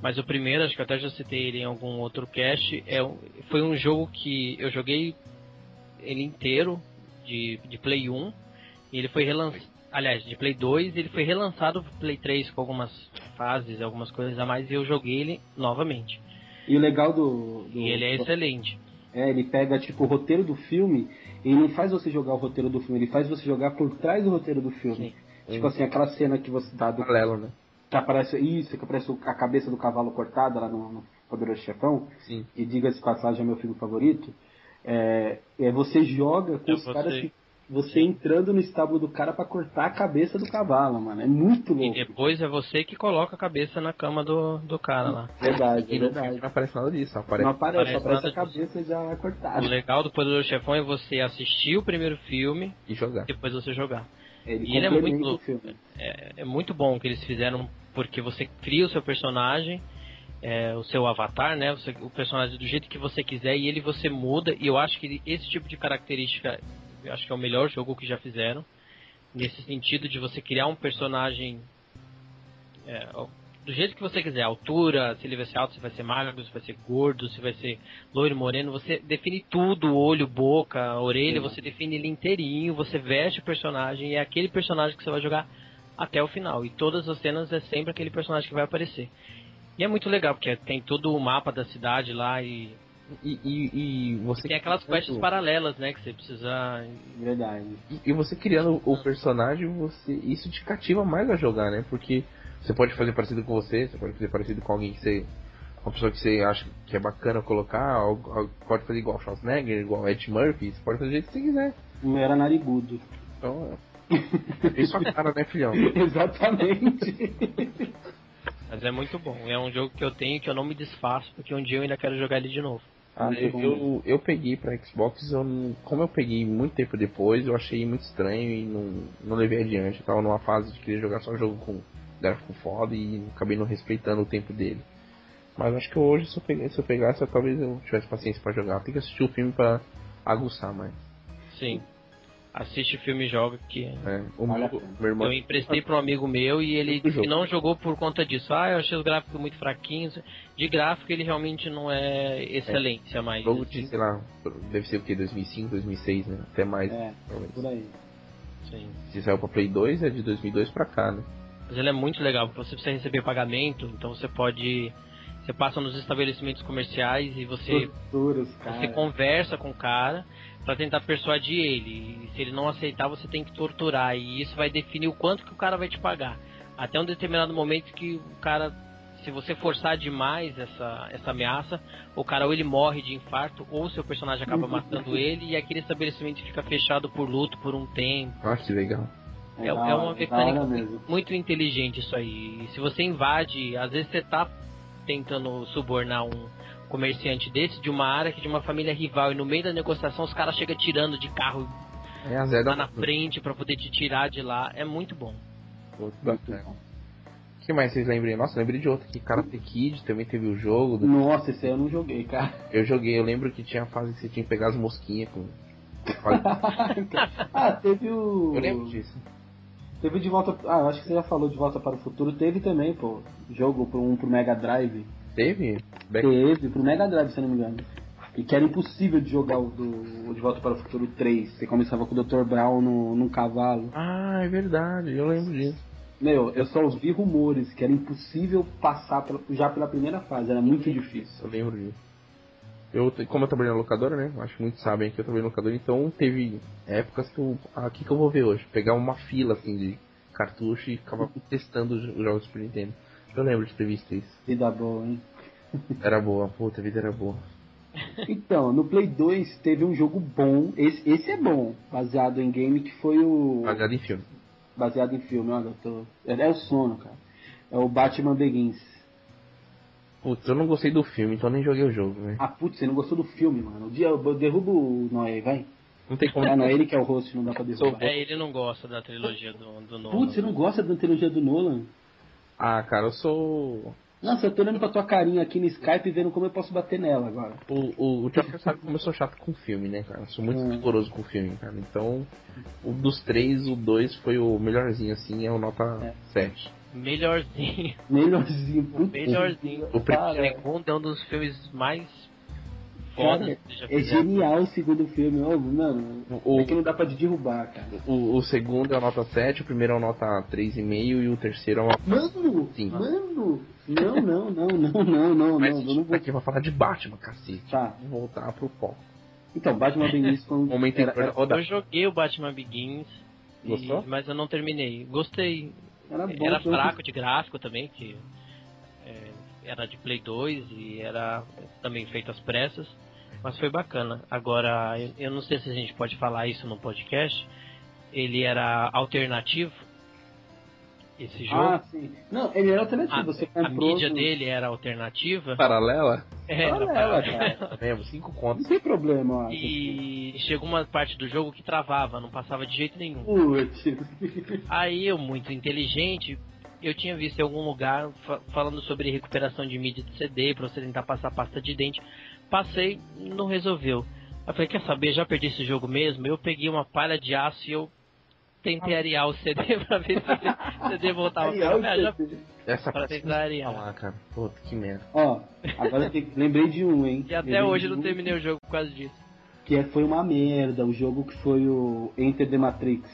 Mas o primeiro, acho que até já citei ele em algum outro cast, é, um- foi um jogo que eu joguei ele inteiro de, de Play 1. E ele foi relançado. Aliás, de Play 2, ele foi relançado pro Play 3 com algumas fases, algumas coisas a mais, e eu joguei ele novamente.
E o legal do. do
E ele é excelente.
É, ele pega tipo o roteiro do filme e não faz você jogar o roteiro do filme, ele faz você jogar por trás do roteiro do filme. Tipo assim, aquela cena que você dá do,
Paralelo, né?
que aparece isso, que aparece a cabeça do cavalo cortada lá no, no Poderoso Chefão,
Sim.
e diga-se passagem é meu filme favorito. É, é você joga com
É
os caras que. Você entrando no estábulo do cara pra cortar a cabeça do cavalo, mano. É muito
E
louco.
depois é você que coloca a cabeça na cama do, do cara lá.
Verdade,
E
é verdade.
não aparece nada disso, aparece.
Não aparece,
Parece
aparece a
nada disso.
cabeça já
O
cortada.
legal do Poderoso Chefão é você assistir o primeiro filme
E jogar.
e depois você jogar.
Ele
E ele é muito
o
louco. É, é muito bom o que eles fizeram, porque você cria o seu personagem, é, o seu avatar, né? Você- o personagem do jeito que você quiser e ele você muda. E eu acho que esse tipo de característica, acho que é o melhor jogo que já fizeram. Nesse sentido de você criar um personagem é, do jeito que você quiser, altura, se ele vai ser alto, se vai ser magro, se vai ser gordo, se vai ser loiro, moreno, você define tudo, olho, boca, orelha,
Sim.
você define ele inteirinho, você veste o personagem e é aquele personagem que você vai jogar até o final. E todas as cenas é sempre aquele personagem que vai aparecer. E é muito legal, porque tem todo o mapa da cidade lá e
E, e, e você.
tem aquelas quests paralelas, né, que você precisa...
Verdade.
E, e você criando o personagem, você isso te cativa mais a jogar, né? Porque você pode fazer parecido com você, você pode fazer parecido com alguém que você. Uma pessoa que você acha que é bacana colocar, algo- algo- pode fazer igual Schwarzenegger, igual Ed Murphy, você pode fazer do jeito que você quiser.
O meu era narigudo.
Então, é sua cara, né, filhão? <laughs>
Exatamente.
Mas é muito bom. É um jogo que eu tenho que eu não me desfaço, porque um dia eu ainda quero jogar ele de novo.
Ah, eu, eu, eu peguei pra Xbox, eu não- como eu peguei muito tempo depois, eu achei muito estranho e não, não levei adiante. Eu tava numa fase de querer jogar só jogo com gráfico foda e acabei não respeitando o tempo dele. Mas acho que hoje, se eu, pegar, se eu pegasse, eu, talvez eu tivesse paciência pra jogar. Tem que assistir o filme pra aguçar mais.
Sim. Assiste o filme e joga que.
É, o
Vale
meu, meu irmão.
Eu emprestei para um amigo meu e ele
Do jogo.
não jogou por conta disso. Ah, eu achei os gráficos muito fraquinhos. De gráfico ele realmente não é excelência, mas
Jogo de, sei lá, deve ser o que? 2005, 2006, né? Até mais.
É,
talvez.
por aí.
sim.
Se saiu pra Play 2, é de 2002 pra cá, né?
Mas ele é muito legal, porque você precisa receber pagamento, então você pode. Você passa nos estabelecimentos comerciais e você, você
cara.
conversa com o cara pra tentar persuadir ele. E se ele não aceitar, você tem que torturar. E isso vai definir o quanto que o cara vai te pagar. Até um determinado momento que o cara. Se você forçar demais essa, essa ameaça, o cara ou ele morre de infarto, ou seu personagem acaba matando ele, e aquele estabelecimento fica fechado por luto por um tempo.
Ah, que legal.
É, é uma mecânica muito inteligente isso aí. E se você invade, às vezes você tá tentando subornar um comerciante desse de uma área que de uma família rival e no meio da negociação os caras chegam tirando de carro
É da
lá na frente pra poder te tirar de lá. É muito bom.
Muito bacana. O que mais vocês lembrem? Nossa, lembrei de outro aqui. Karate Kid também teve o jogo. do-
Nossa, esse aí eu não joguei, cara.
Eu joguei, eu lembro que tinha a fase que você tinha que pegar as mosquinhas com. <laughs>
ah, teve o.
Eu lembro disso.
Teve de volta. Ah, acho que você já falou de volta para o futuro. Teve também, pô. Jogo pro, um pro Mega Drive.
Teve? Back...
Teve, pro Mega Drive, se eu não me engano. E que era impossível de jogar o, do, o De Volta para o Futuro 3. Você começava com o Dr. Brown no, num cavalo.
Ah, é verdade, eu lembro disso.
Meu, eu só ouvi rumores que era impossível passar pela- já pela primeira fase. Era muito difícil.
Eu lembro disso. Eu, como eu trabalhei na locadora, né? Acho que muitos sabem que eu trabalhei na locadora, então teve épocas que eu. Ah, o que, que eu vou ver hoje? Pegar uma fila assim de cartucho e ficava testando os os jogos do Super Nintendo. Eu lembro de ter visto isso.
Vida boa, hein?
Era boa, puta, a vida era boa.
Então, no Play 2 teve um jogo bom. Esse, esse é bom, baseado em game, que foi o.
Baseado em filme.
baseado em filme, olha, eu tô. É, é o sono, cara. É o Batman Begins.
Putz, eu não gostei do filme, então nem joguei o jogo, né?
Ah, putz, você não gostou do filme, mano. O dia eu derrubo o Noé, vai.
Não tem como.
Ah, não, é ele que é o host, não dá pra derrubar.
É, ele não gosta da trilogia do, do Nolan.
Putz, você não gosta da trilogia do Nolan?
Ah, cara, eu sou.
Nossa, eu tô olhando pra tua carinha aqui no Skype e vendo como eu posso bater nela agora.
O, o, o Joker sabe como eu sou chato com filme, né, cara? Eu sou muito
Hum.
rigoroso com filme, cara. Então, o dos três, o dois foi o melhorzinho, assim, é o nota
É.
7.
Melhorzinho.
Melhorzinho.
Melhorzinho.
O primeiro
é um dos filmes mais
Cara,
que já
é genial o segundo filme, ó, mano.
O-
É que não dá pra te derrubar, cara.
O, o segundo é nota 7, o primeiro é nota 3,5 e o terceiro é uma.
Mano!
Sim.
Mano! Não, não, não, não, não, não,
Mas
não,
tá
vou.
aqui pra falar de Batman, cacete.
Tá.
Vamos voltar pro foco.
Então, Batman Begins <laughs> foi um.
Momento
era, era.
Eu joguei o Batman Begins, e-
Gostou?
mas eu não terminei. Gostei.
era bom.
Era fraco de gráfico também, que é, era de Play 2 e era também feito às pressas, mas foi bacana. Agora, eu, não sei se a gente pode falar isso no podcast. Ele era alternativo, esse jogo.
Ah, sim. Não, ele era alternativo.
a,
Você
a mídia
no-
dele era alternativa.
Paralela?
Era
Olha
para-
ela, cara.
Mesmo, 5
Não
contos.
tem problema, ó.
E chegou uma parte do jogo que travava, não passava de jeito nenhum.
Putz. <laughs>
Aí eu, muito inteligente, eu tinha visto em algum lugar fa- falando sobre recuperação de mídia de CD pra você tentar passar pasta de dente. Passei, não resolveu. Eu falei, quer saber, já perdi esse jogo mesmo? Eu peguei uma palha de aço e eu tentei arear o CD <laughs> pra ver se o CD voltava. Ah,
Essa
Pra tentar arear.
falar, cara. Puta, que merda.
Ó, agora eu tenho- lembrei de um, hein?
E até
Lembrei
hoje não
um
terminei o jogo por causa disso.
Que é- foi uma merda, o jogo que foi o Enter the Matrix.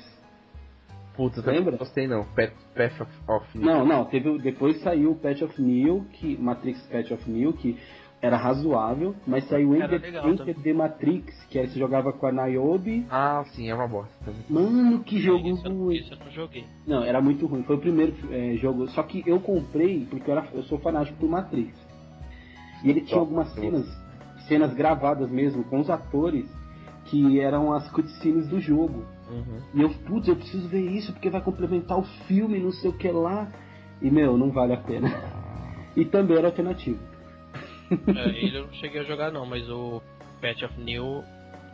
Puta,
Lembra?
não gostei não. Path of, of
Não, não, teve, depois saiu o Patch of Neo, que, Matrix Patch of Neo, que era razoável, mas saiu o
Era
Enter, the Matrix, que aí você jogava com a Niobe.
Ah, sim, é uma bosta também.
Mano, que jogo
isso, eu-
ruim.
isso eu não joguei.
Não, era muito ruim. Foi o primeiro é, jogo. Só que eu comprei porque eu, era, eu sou fanático por Matrix. E ele tinha algumas cenas, cenas gravadas mesmo, com os atores, que eram as cutscenes do jogo.
Uhum.
E eu, putz, eu preciso ver isso porque vai complementar o filme, não sei o que lá. E meu, não vale a pena. E também era alternativo.
É, ele eu não cheguei a jogar não, mas o Patch of New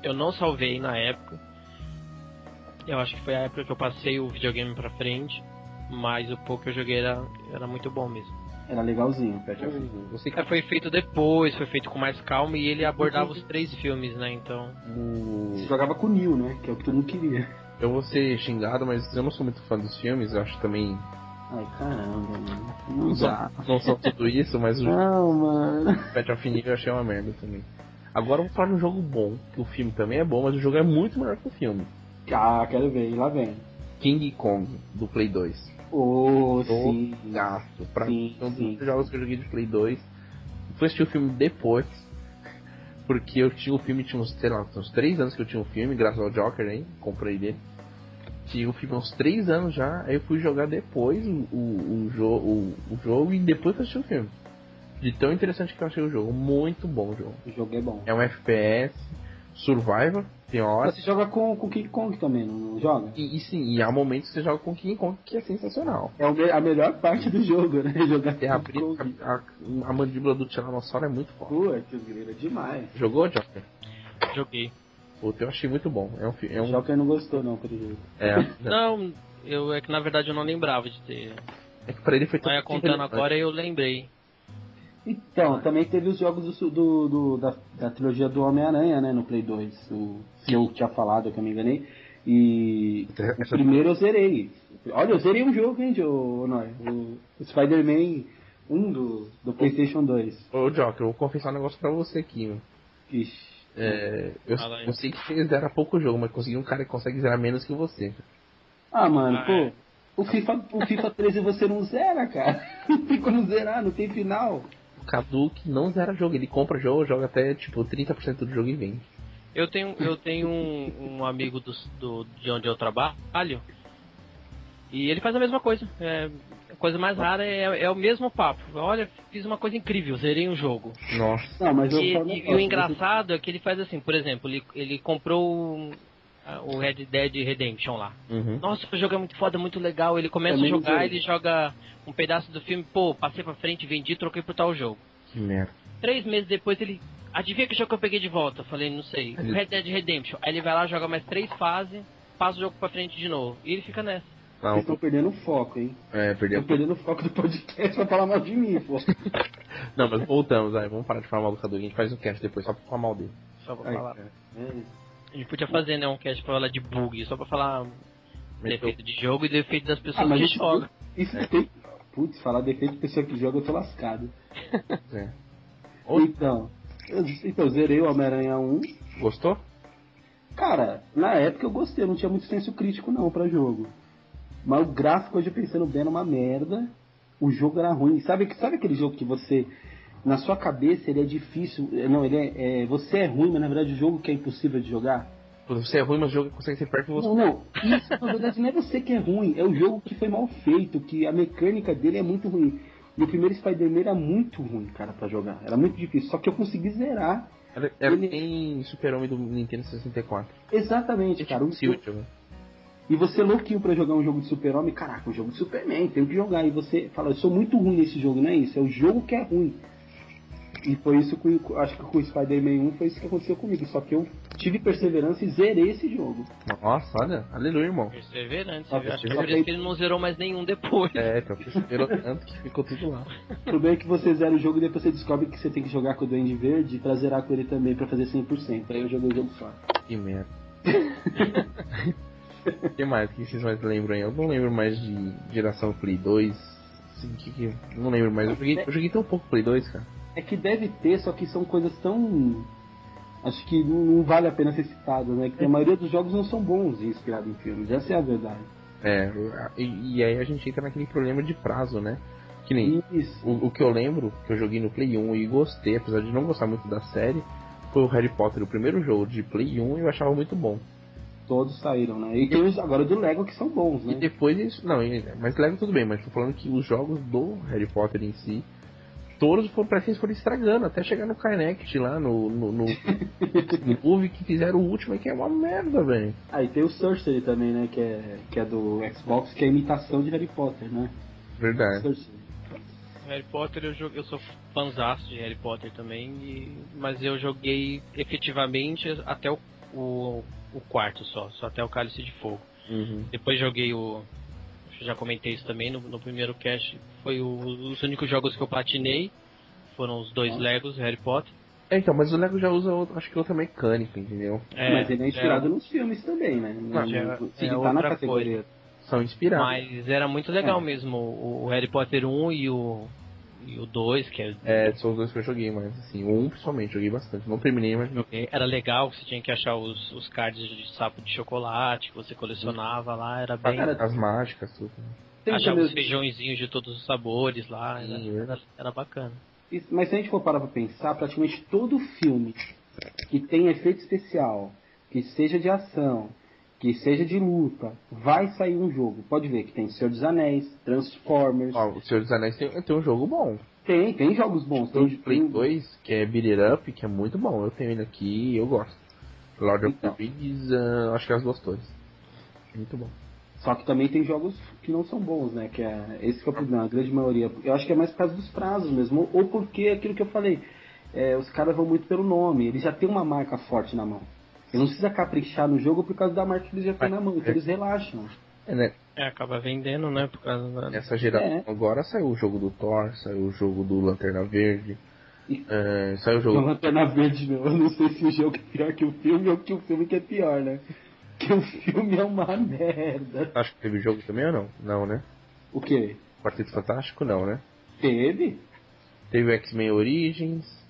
eu não salvei na época. Eu acho que foi a época que eu passei o videogame pra frente, mas o pouco que eu joguei era, era muito bom mesmo.
Era legalzinho, Pet of Fear.
Você
É, foi feito depois, foi feito com mais calma e ele abordava os três filmes, né? Então.
Você jogava com o Neil, né? Que é o que tu não queria.
Eu vou ser xingado, mas eu não sou muito fã dos filmes. Eu acho também.
Ai, caramba, mano. Não
Não são, não são tudo isso, mas o
Não, mano.
Nick eu achei uma merda também. Agora eu vou falar de um jogo bom, que o filme também é bom, mas o jogo é muito melhor que o filme.
Ah, quero ver, lá vem.
King Kong, do Play 2.
Oh,
Tô
sim.
gasto. Pra
Sim,
mim, é um dos jogos que eu joguei de Play 2. Fui assistir o filme depois. Porque eu tinha o filme, tinha uns, sei lá, uns 3 anos que eu tinha o filme, graças ao Joker aí, comprei dele. Tinha o filme há uns 3 anos já, aí eu fui jogar depois o, o, o, jo o, o jogo e depois fui assistir o filme. De tão interessante que eu achei o jogo. Muito bom o jogo.
O jogo é bom.
É um FPS, Survivor, tem horas.
Você joga com com King Kong também, não joga?
E, e sim, e há momentos que você joga com King Kong que é sensacional.
É o me- a melhor parte do jogo, né? <laughs> Jogar
É
com
abrir
King Kong.
a, a, a mandíbula do Tiranossauro é muito forte.
Putz, demais.
Jogou, Joker?
Joguei.
Puta, eu achei muito bom. É um filme. É
O
um.
Joker não gostou não, pelo jeito.
É, <laughs>
Não, eu é que na verdade eu não lembrava de ter.
é que pra ele foi tão
Mas contando agora eu lembrei.
Então, também teve os jogos do, do- do- da, da trilogia do Homem-Aranha, né, no Play 2. O, que eu tinha falado, que eu me enganei. E o
Essa-
primeiro eu zerei. Olha, eu zerei um jogo, hein, o, o, o Spider-Man 1 do, do Playstation 2.
Ô, Joker, eu vou confessar um negócio pra você aqui, meu.
Ixi.
É, eu,
Fala
sei que você zera pouco jogo, mas consegui um cara que consegue zerar menos que você.
Ah, mano,
Ah,
pô.
é.
O FIFA, o FIFA 13 você não zera, cara. <laughs> Não tem como zerar, não tem final.
O Cadu que não zera jogo, ele compra jogo, joga até tipo 30% do jogo e vende.
Eu tenho, eu tenho um, um amigo do, do- de onde eu trabalho e ele faz a mesma coisa. É, coisa mais rara é, é o mesmo papo. Olha, fiz uma coisa incrível, zerei um jogo.
Nossa.
Não, mas eu
E,
um
e- e
negócio,
o engraçado é que ele faz assim, por exemplo, ele, ele comprou o- Red Dead Redemption lá.
Uhum.
Nossa, o jogo é muito foda, muito legal. Ele começa
Também
a jogar, ele joga um pedaço do filme, pô, passei pra frente, vendi, troquei por tal jogo.
Que merda.
Três meses depois ele. Adivinha que jogo que eu peguei de volta? Eu falei, não sei.
Ele-
Red Dead Redemption. Aí ele vai lá, joga mais três fases, passa o jogo pra frente de novo. E ele fica nessa.
Não,
Vocês estão perdendo o foco, hein?
é, perdeu.
Estão perdendo o foco do podcast pra falar mal de mim, pô. <laughs>
Não, mas voltamos, aí, vamos parar de falar mal do Cadu, a gente faz um cast depois só pra falar mal dele.
Só pra
Ai,
falar.
É.
A gente podia fazer, né, um cast pra falar de bug, só pra falar defeito de jogo e defeito das pessoas
Ah, mas
que
isso,
jogam.
isso tem. Putz, falar defeito de pessoa que joga, eu tô lascado. <laughs>
É.
Então, eu, então, zerei o Homem-Aranha 1.
Gostou?
Cara, na época eu gostei, eu não tinha muito senso crítico não pra jogo. Mas o gráfico, hoje pensando bem, era uma merda. O jogo era ruim. Sabe, sabe aquele jogo que você, na sua cabeça, ele é difícil. Não, ele é, é- Você é ruim, mas na verdade o jogo que é impossível de jogar?
Você é ruim, mas o jogo consegue ser perto de você.
Não, não. Isso, na verdade, não é você que é ruim. É o jogo que foi mal feito, que a mecânica dele é muito ruim. E o primeiro Spider-Man era muito ruim, cara, pra jogar. Era muito difícil. Só que eu consegui zerar.
Era, era
Ele-
em Super-Homem do Nintendo 64.
Exatamente, cara. O,
Sim, jogo.
E você louquinho pra jogar um jogo de super-homem, caraca, um jogo de Superman, tem que jogar. E você fala, eu sou muito ruim nesse jogo, não é isso? É o jogo que é ruim. E foi isso que acho que com o Spider-Man 1 foi isso que aconteceu comigo. Só que eu tive perseverança e zerei esse jogo.
Nossa, olha, aleluia, irmão.
Perseverante.
Ah,
Acho que por
perseverante.
isso que ele não zerou mais nenhum depois.
É, então, perseverou tanto que ficou tudo lá.
O problema é que você zera o jogo e depois você descobre que você tem que jogar com o Duende Verde pra zerar com ele também, pra fazer 100%. Aí eu joguei o jogo só.
Que merda. <laughs> O <laughs> que mais? O que vocês mais lembram aí? Eu não lembro mais de geração Play 2. Assim, que que... Não lembro mais. Eu joguei, eu joguei tão pouco Play 2, cara.
É que deve ter, só que são coisas tão. Acho que não, não vale a pena ser citado, né? Que a maioria dos jogos não são bons inspirados em filmes, essa é a verdade.
É, e, e aí a gente entra naquele problema de prazo, né? Que nem
Isso.
o, o que eu lembro, que eu joguei no Play 1 e gostei, apesar de não gostar muito da série, foi o Harry Potter, o primeiro jogo de Play 1 e eu achava muito bom.
Todos saíram, né? E tem os agora do Lego que são bons,
E
né?
depois isso. Não, e- mas leva tudo bem, mas tô falando que os jogos do Harry Potter em si, todos foram, parece que eles foram estragando, até chegar no Kinect lá, no, no, no, <laughs> no que fizeram o último e que é uma merda, velho.
Aí tem o Sorcery também, né? Que é, que é do Xbox, que é a imitação de Harry Potter, né?
Verdade.
Sorcery.
Harry Potter, eu, joguei, eu sou fãzaço de Harry Potter também, e- mas eu joguei efetivamente até o, o, o quarto só, só até o Cálice de Fogo.
Uhum.
Depois joguei o. que eu já comentei isso também no, no primeiro cast. Foi o, os únicos jogos que eu platinei. Foram os dois Legos, Harry Potter.
É, então, mas o Lego já usa, outro, acho que outra mecânica, entendeu?
É,
Mas ele é inspirado
é,
nos filmes também, né?
Não, já-
Sim,
é
tá
outra
na categoria.
São inspirados.
Mas era muito legal
É.
mesmo. O, o Harry Potter 1 e o, e o 2, que é,
É, são os dois que eu joguei, mas assim, o um principalmente, joguei bastante. Não terminei, mas.
Era legal, você tinha que achar os, os cards de sapo de chocolate que você colecionava lá, era bem.
as mágicas, tudo.
Tem
achava
também
os feijõezinhos de todos os sabores lá, era,
Sim,
era, era bacana.
Isso, Mas se a gente for parar pra pensar, praticamente todo filme que tem efeito especial, que seja de ação, que seja de luta, vai sair um jogo. Pode ver que tem Senhor dos Anéis, Transformers.
Ó, o Senhor dos Anéis tem, tem um jogo bom.
Tem, tem jogos bons.
Tem
Tem,
Play
tem
2, que é Beat It Up, que é muito bom. Eu tenho ele aqui e eu gosto. Lord of
Então.
the Rings, ah, acho que é as duas torres. Muito bom.
Só que também tem jogos que não são bons, né? Que é esse que o problema, a grande maioria. Eu acho que é mais por causa dos prazos mesmo, ou porque é aquilo que eu falei. é, os caras vão muito pelo nome, eles já têm uma marca forte na mão. Eles não precisa caprichar no jogo por causa da marca que eles já têm na mão, então eles relaxam.
É, né?
É, acaba vendendo, né? Por causa da.
Nessa geração agora saiu o jogo do Thor, saiu o jogo do Lanterna Verde, é, saiu o jogo.
lanterna verde, meu. Eu não sei se o jogo é pior que o filme ou que o filme que é pior, né? Que o filme é uma merda.
Acho que teve jogo também ou não? Não, né?
O quê?
Quarteto Fantástico não, né?
Teve?
Teve o X-Men Origins.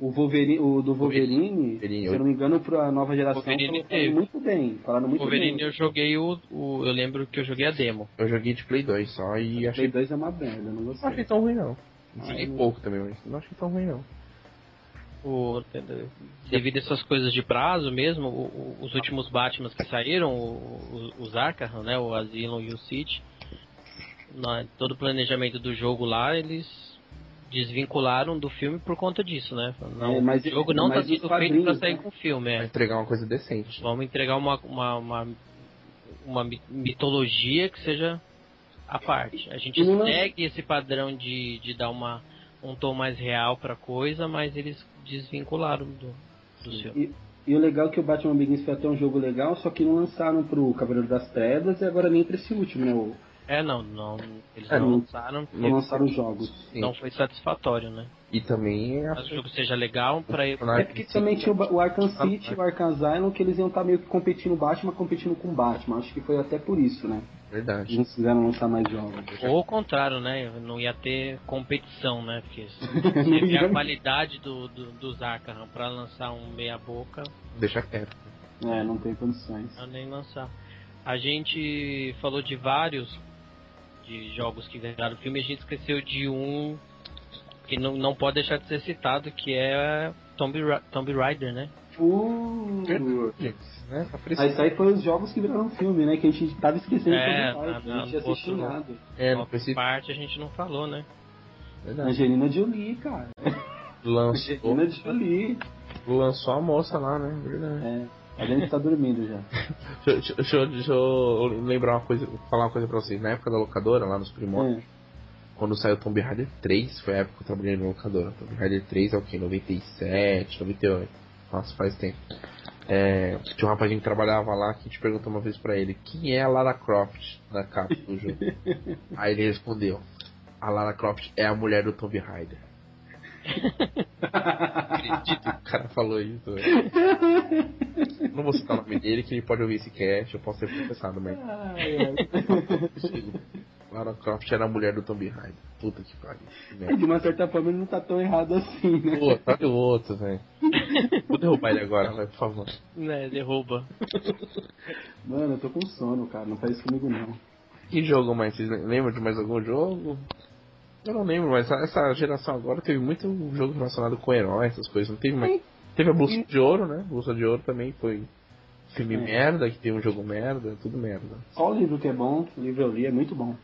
O Wolverine, o do Wolverine,
Wolverine,
se eu não me engano, pra nova geração,
Wolverine
falaram
teve.
muito bem. Falaram muito
Wolverine
bem.
eu joguei o, o- Eu lembro que eu joguei a demo.
Eu joguei de Play 2 só e
Play
achei.
2 é uma merda, não
Não
gostei.
achei tão ruim não. Joguei pouco também, mas não achei tão ruim não.
O, devido a essas coisas de prazo mesmo, o- o- os últimos Batmans que saíram, o- o- os Arkham, né, o Asylum e o City, na- todo o planejamento do jogo lá, eles desvincularam do filme por conta disso, né? Não,
É, mas-
o jogo não está sendo feito para sair
né?
com filme,
Pra
é.
entregar uma coisa decente.
Vamos entregar uma, uma, uma, uma mi- mitologia que seja à parte. A gente
não-
segue esse padrão de, de dar uma, um tom mais real pra coisa, mas eles desvincularam do, do filme.
E, e o legal é que o Batman Begins foi até um jogo legal, só que não lançaram pro Cavaleiro das Trevas e agora nem pra esse último, né? O-
É, não, não eles
É,
não
não-
lançaram
Não lançaram os jogos.
Sim.
não foi satisfatório, né?
E também a
Mas o jogo seja legal pra
É porque também tinha o, Arkham City e o Arkham Asylum que eles iam estar meio que competindo Batman, competindo com o Batman. Acho que foi até por isso, né?
verdade.
Eles quiseram lançar mais jogos.
Ou o contrário, né? Não ia ter competição, né? Porque <laughs> se
Não
a qualidade do, do, dos Arkham pra lançar um meia boca,
Deixa quieto.
É, não tem condições.
Não nem lançar. A gente falou de vários de jogos que viraram filme, a gente esqueceu de um que não, não pode deixar de ser citado, que é Tomb, Ra Tomb Raider, né?
Uh,
Gente, né? Tá
Mas aí foi os jogos que viraram filme, né? Que a gente tava esquecendo
É,
todo parte,
na-
A gente tinha
na-
assistido
outro-
nada.
É, não
Uma parte a gente não falou, né?
Verdade.
Angelina Jolie, cara.
Lançou,
Angelina Jolie.
lançou a moça lá, né? Verdade.
É, a gente tá dormindo já. <laughs>
Deixa, deixa, eu- deixa eu lembrar uma coisa, falar uma coisa pra vocês. Na época da locadora, lá nos primórdios,
É.
quando saiu Tomb Raider 3, foi a época que eu trabalhei na locadora. Tomb Raider 3 é o que? 97, 98. Nossa, faz tempo. É, tinha um rapazinho que trabalhava lá que te perguntou uma vez pra ele quem é a Lara Croft na capa do jogo. <laughs> Aí ele respondeu: A Lara Croft é a mulher do Tomb Raider. Acredito que o cara falou isso. velho. <laughs> Não vou citar o nome dele, que ele pode ouvir esse cast, eu posso ser processado, mas.
Ai, ai. <laughs>
Lara Croft era a mulher do Tomb Raider. Puta que pariu.
De uma certa forma ele não tá tão errado assim, né?
Pô, tá de outro, velho. Vou derrubar ele agora, vai, por favor.
Né, derruba.
Mano, eu tô com sono, cara. Não faz isso comigo não.
Que jogo mais? Vocês lembram de mais algum jogo? Eu não lembro, mas essa geração agora teve muito jogo relacionado com heróis, essas coisas. Não teve mais. Teve a Bolsa de Ouro, né? Bolsa de Ouro também foi filme
É.
merda, que tem um jogo merda, tudo merda.
Só o livro que é bom, o livro eu li, é muito bom.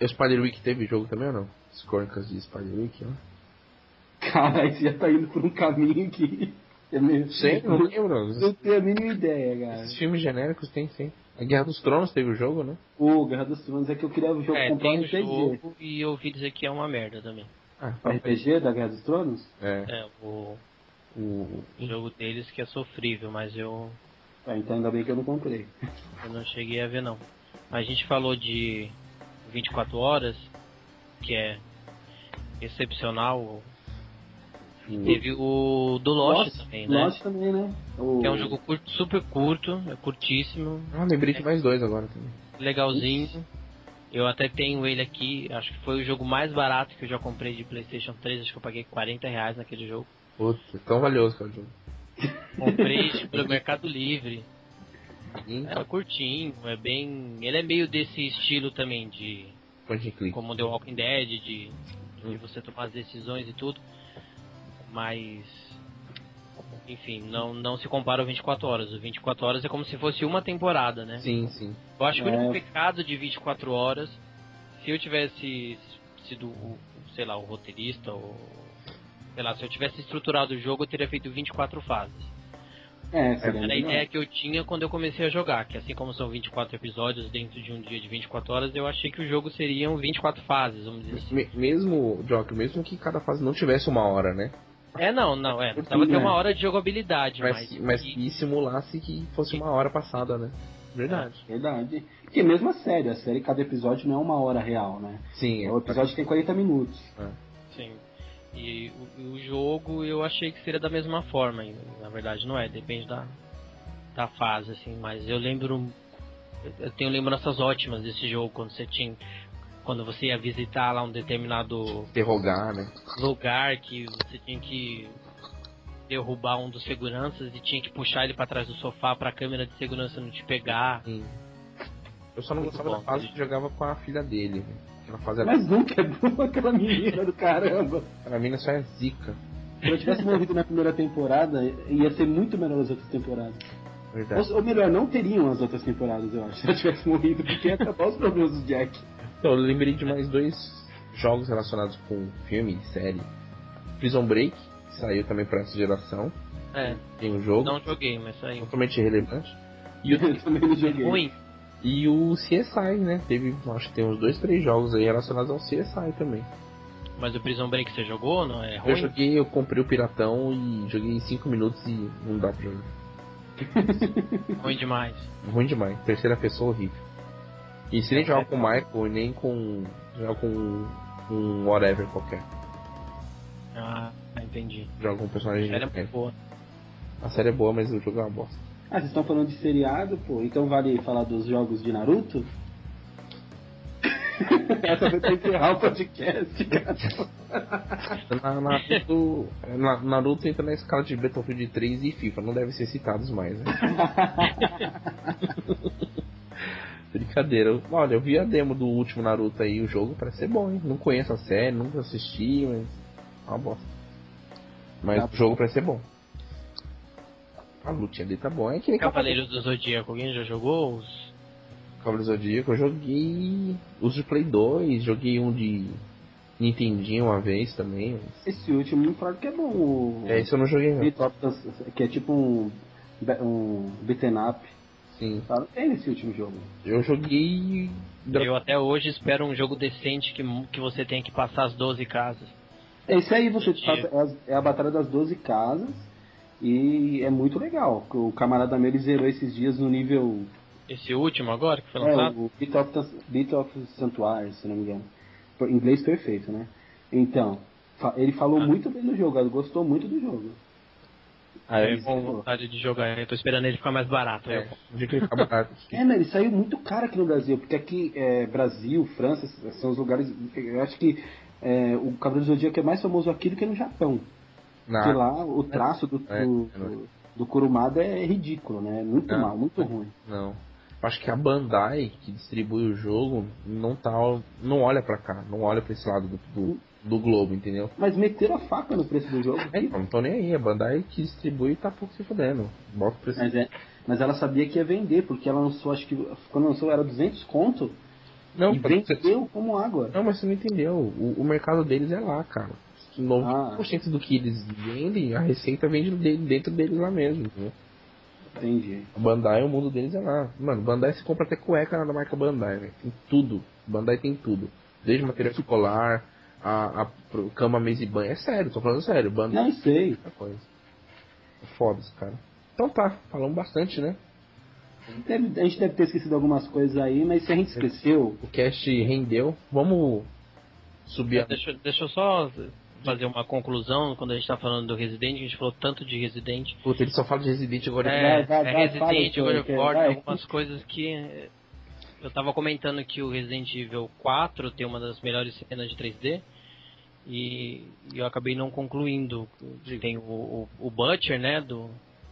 E o Spider-Week teve jogo também ou não? As crônicas de Spider-Week, ó.
Cara, <laughs> você já tá indo por um caminho que. É meio...
Sei, não lembro.
Eu tenho a mínima ideia, cara.
Esses filmes genéricos tem sim. A Guerra dos Tronos teve o jogo, né?
O Guerra dos Tronos é que eu queria o jogo
É,
comprar RPG.
jogo e eu ouvi dizer que é uma merda também.
Ah,
O RPG da Guerra dos Tronos?
É.
É, o,
O,
o jogo deles que é sofrível, mas eu,
Ah, então ainda bem que eu não comprei.
eu não cheguei a ver não. A gente falou de 24 horas, que é excepcional. Teve o do Lost, Lost também, né?
Lost também, né?
O... Que é um jogo curto, super curto, é curtíssimo.
Ah, lembrei de mais dois agora também.
Legalzinho. Eu até tenho ele aqui, acho que foi o jogo mais barato que eu já comprei de Playstation 3, acho que eu paguei 40 reais naquele jogo.
Putz, tão valioso que é o jogo. <laughs>
Comprei pelo Mercado Livre. É curtinho, é bem. Ele é meio desse estilo também de. Como The Walking Dead, de, de você tomar as decisões e tudo. Mas. Enfim, não, não se compara ao 24 horas. O 24 horas é como se fosse uma temporada, né?
Sim, sim.
Eu acho que o único é. pecado de 24 horas, se eu tivesse sido, sei lá, o roteirista ou sei lá, se eu tivesse estruturado o jogo, eu teria feito 24 fases.
É,
Era a ideia que eu tinha quando eu comecei a jogar, que assim como são 24 episódios dentro de um dia de 24 horas, eu achei que o jogo seriam 24 fases, vamos dizer assim.
Mesmo, Jock, mesmo que cada fase não tivesse uma hora, né?
É, não, não, é. Precisava ter uma hora de jogabilidade,
mas.
Mas,
mas que... simulasse que fosse uma hora passada, né?
Verdade. É, verdade. Porque mesmo a série, a série, cada episódio não é uma hora real, né?
Sim.
O episódio é. tem 40 minutos.
É. Sim. E o, o, jogo eu achei que seria da mesma forma, na verdade não é, depende da, da fase, assim, mas eu lembro. Eu tenho lembranças ótimas desse jogo quando você tinha. Quando você ia visitar lá um determinado
Interrogar, né?
lugar que você tinha que derrubar um dos seguranças e tinha que puxar ele para trás do sofá para a câmera de segurança não te pegar. Sim.
Eu só não Muito gostava bom, da fase que jogava com a filha dele. Né?
Aquela fase era... Mas nunca é boa <laughs> aquela menina do caramba.
A menina só é zica.
Se eu tivesse morrido na primeira temporada, ia ser muito melhor as outras temporadas.
Verdade.
Ou, ou, melhor, não teriam as outras temporadas, eu acho, se eu tivesse morrido, porque ia acabar os problemas do Jack.
Então, eu lembrei de mais dois jogos relacionados com filme, série. Prison Break, que saiu também para essa geração.
É.
Tem um jogo.
Não joguei, mas saiu.
Totalmente irrelevante. E
o... também não joguei.
Ruim.
E o CSI, né? Teve, acho que tem uns dois, três jogos aí relacionados ao CSI também.
Mas o Prison Break você jogou, não é ruim?
Eu joguei, eu comprei o Piratão e joguei em 5 minutos e não dá pra jogar. <laughs>
ruim demais.
Ruim demais. Terceira pessoa horrível. E se nem é, jogar é, com o Michael, nem com. jogar com um whatever qualquer.
Ah, entendi.
Joga com um personagem.
A série é boa.
A série é boa, mas o jogo é uma bosta.
Ah, vocês estão falando de seriado, pô, então vale falar dos jogos de Naruto? <laughs> Essa foi pra encerrar o podcast, cara.
Naruto, Naruto entra na escala de Battlefield 3 e FIFA, não devem ser citados mais, né? <laughs> Brincadeira. Olha, eu vi a demo do último Naruto aí, o jogo parece ser bom, hein? Não conheço a série, nunca assisti, mas. É uma bosta. Mas tá. o jogo parece ser bom. A lutinha dele tá bom. É que nem
Cavaleiros do Zodíaco, alguém já jogou os.
Cavaleiros do Zodíaco, eu joguei os de Play 2, joguei um de Nintendinho uma vez também. Mas...
Esse último falaram que é bom.
É, esse eu não joguei não.
Que é tipo um, um beaten up.
Sim.
Que é nesse último jogo.
Eu joguei.
Eu até hoje espero um jogo decente que, que você tenha que passar as 12 casas.
Esse aí você passa, é a batalha das 12 casas e é muito legal. O camarada meu zerou esses dias no nível.
Esse último agora que foi lançado?
É, o Beat of, Beat of Sanctuary, se não me engano. Inglês perfeito, né? Então, ele falou ah. muito bem do jogo, ele gostou muito do jogo.
Ah, é com vontade de jogar, eu tô esperando ele ficar mais barato. É,
barato. <laughs>
é, mas ele saiu muito caro aqui no Brasil, porque aqui é, Brasil, França, são os lugares. Eu acho que é, o Cavaleiro do Zodíaco é mais famoso aqui do que no Japão. Porque lá o traço do, é, do, do, do Kurumada é ridículo, né? Muito não, mal, muito ruim.
Não. Acho que a Bandai, que distribui o jogo, não tá. não olha pra cá, não olha pra esse lado do, do, do globo, entendeu?
Mas meteram a faca no preço do jogo.
É, não tô nem aí, a Bandai que distribui tá pouco se fudendo. Bota o preço.
Mas, é, mas ela sabia que ia vender, porque ela lançou, acho que quando lançou era 200 conto. Não, e vendeu você... como água.
Não, mas você não entendeu. O, o mercado deles é lá, cara. 90% ah. do que eles vendem, a receita vende dentro deles lá mesmo, entendeu?
Entendi.
A Bandai, o mundo deles é lá. Mano, Bandai se compra até cueca na marca Bandai, velho. Tem tudo. Bandai tem tudo. Desde material escolar, a, a cama, mesa e banho. É sério, tô falando sério.
Não sei.
Coisa. É foda esse cara. Então tá, falamos bastante, né?
Deve- a gente deve ter esquecido algumas coisas aí, mas se a gente esqueceu,
O cast rendeu. Vamos subir a...
Deixa, deixa eu só fazer uma conclusão. Quando a gente tá falando do Resident, a gente falou tanto de Resident.
Puta, ele só fala de Resident agora.
É,
vai, vai,
é
vai,
Resident, God of
que-
War, algumas coisas que. eh, Eu tava comentando que o Resident Evil 4 tem uma das melhores cenas de 3D. E, e eu acabei não concluindo. Tem o, o, o Butcher, né? Do,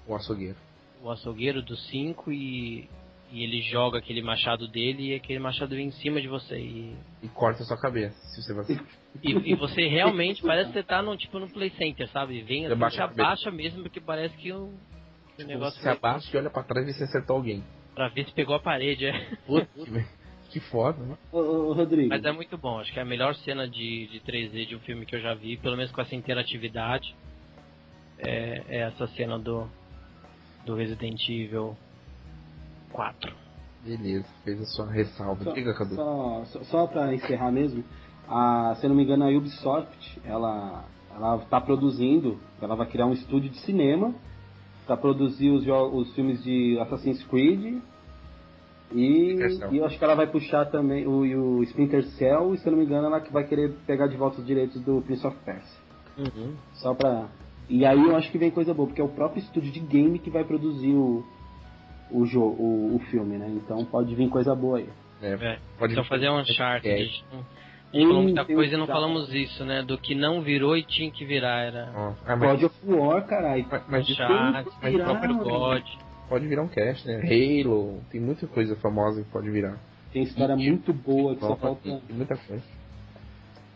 O açougueiro.
o açougueiro do 5 e, e ele joga aquele machado dele e aquele machado vem em cima de você. E,
E corta a sua cabeça, se você vai...
e, e você realmente parece que você tá no, tipo, no Play Center, sabe? Vem assim,
abaixa
abaixa mesmo, porque parece que o, que o negócio
Você abaixa e olha pra trás e você acertou alguém.
pra ver se pegou a parede. É.
Puta, que, foda, né?
ô, ô, Rodrigo,
Mas é muito bom, acho que é a melhor cena de, de 3D de um filme que eu já vi, pelo menos com essa interatividade. É, é essa cena do, do Resident Evil 4.
Beleza, fez a sua ressalva.
só,
Diga, Cadu.
só, só, só pra encerrar mesmo, a, se eu não me engano, a Ubisoft, ela, ela tá produzindo, ela vai criar um estúdio de cinema pra produzir os, os filmes de Assassin's Creed e, e eu acho que ela vai puxar também o, o Splinter Cell e se eu não me engano ela que vai querer pegar de volta os direitos do Prince of Persia.
Uhum.
Só pra. E aí eu acho que vem coisa boa, porque é o próprio estúdio de game que vai produzir o, o, jogo, o, o filme, né? Então pode vir coisa boa aí.
É,
É,
pode
então fazer um chart.
É.
Gente falou muita
Tem um
coisa e não
chart.
falamos isso, né? Do que não virou e tinha que virar. Era
ah, mas,
God of War, caralho.
mas, mas isso mas
virar,
próprio
mano.
God.
Pode virar um cast, né? Halo, tem muita coisa famosa que pode virar.
Tem história
E-
muito boa que só falta.
tem muita coisa.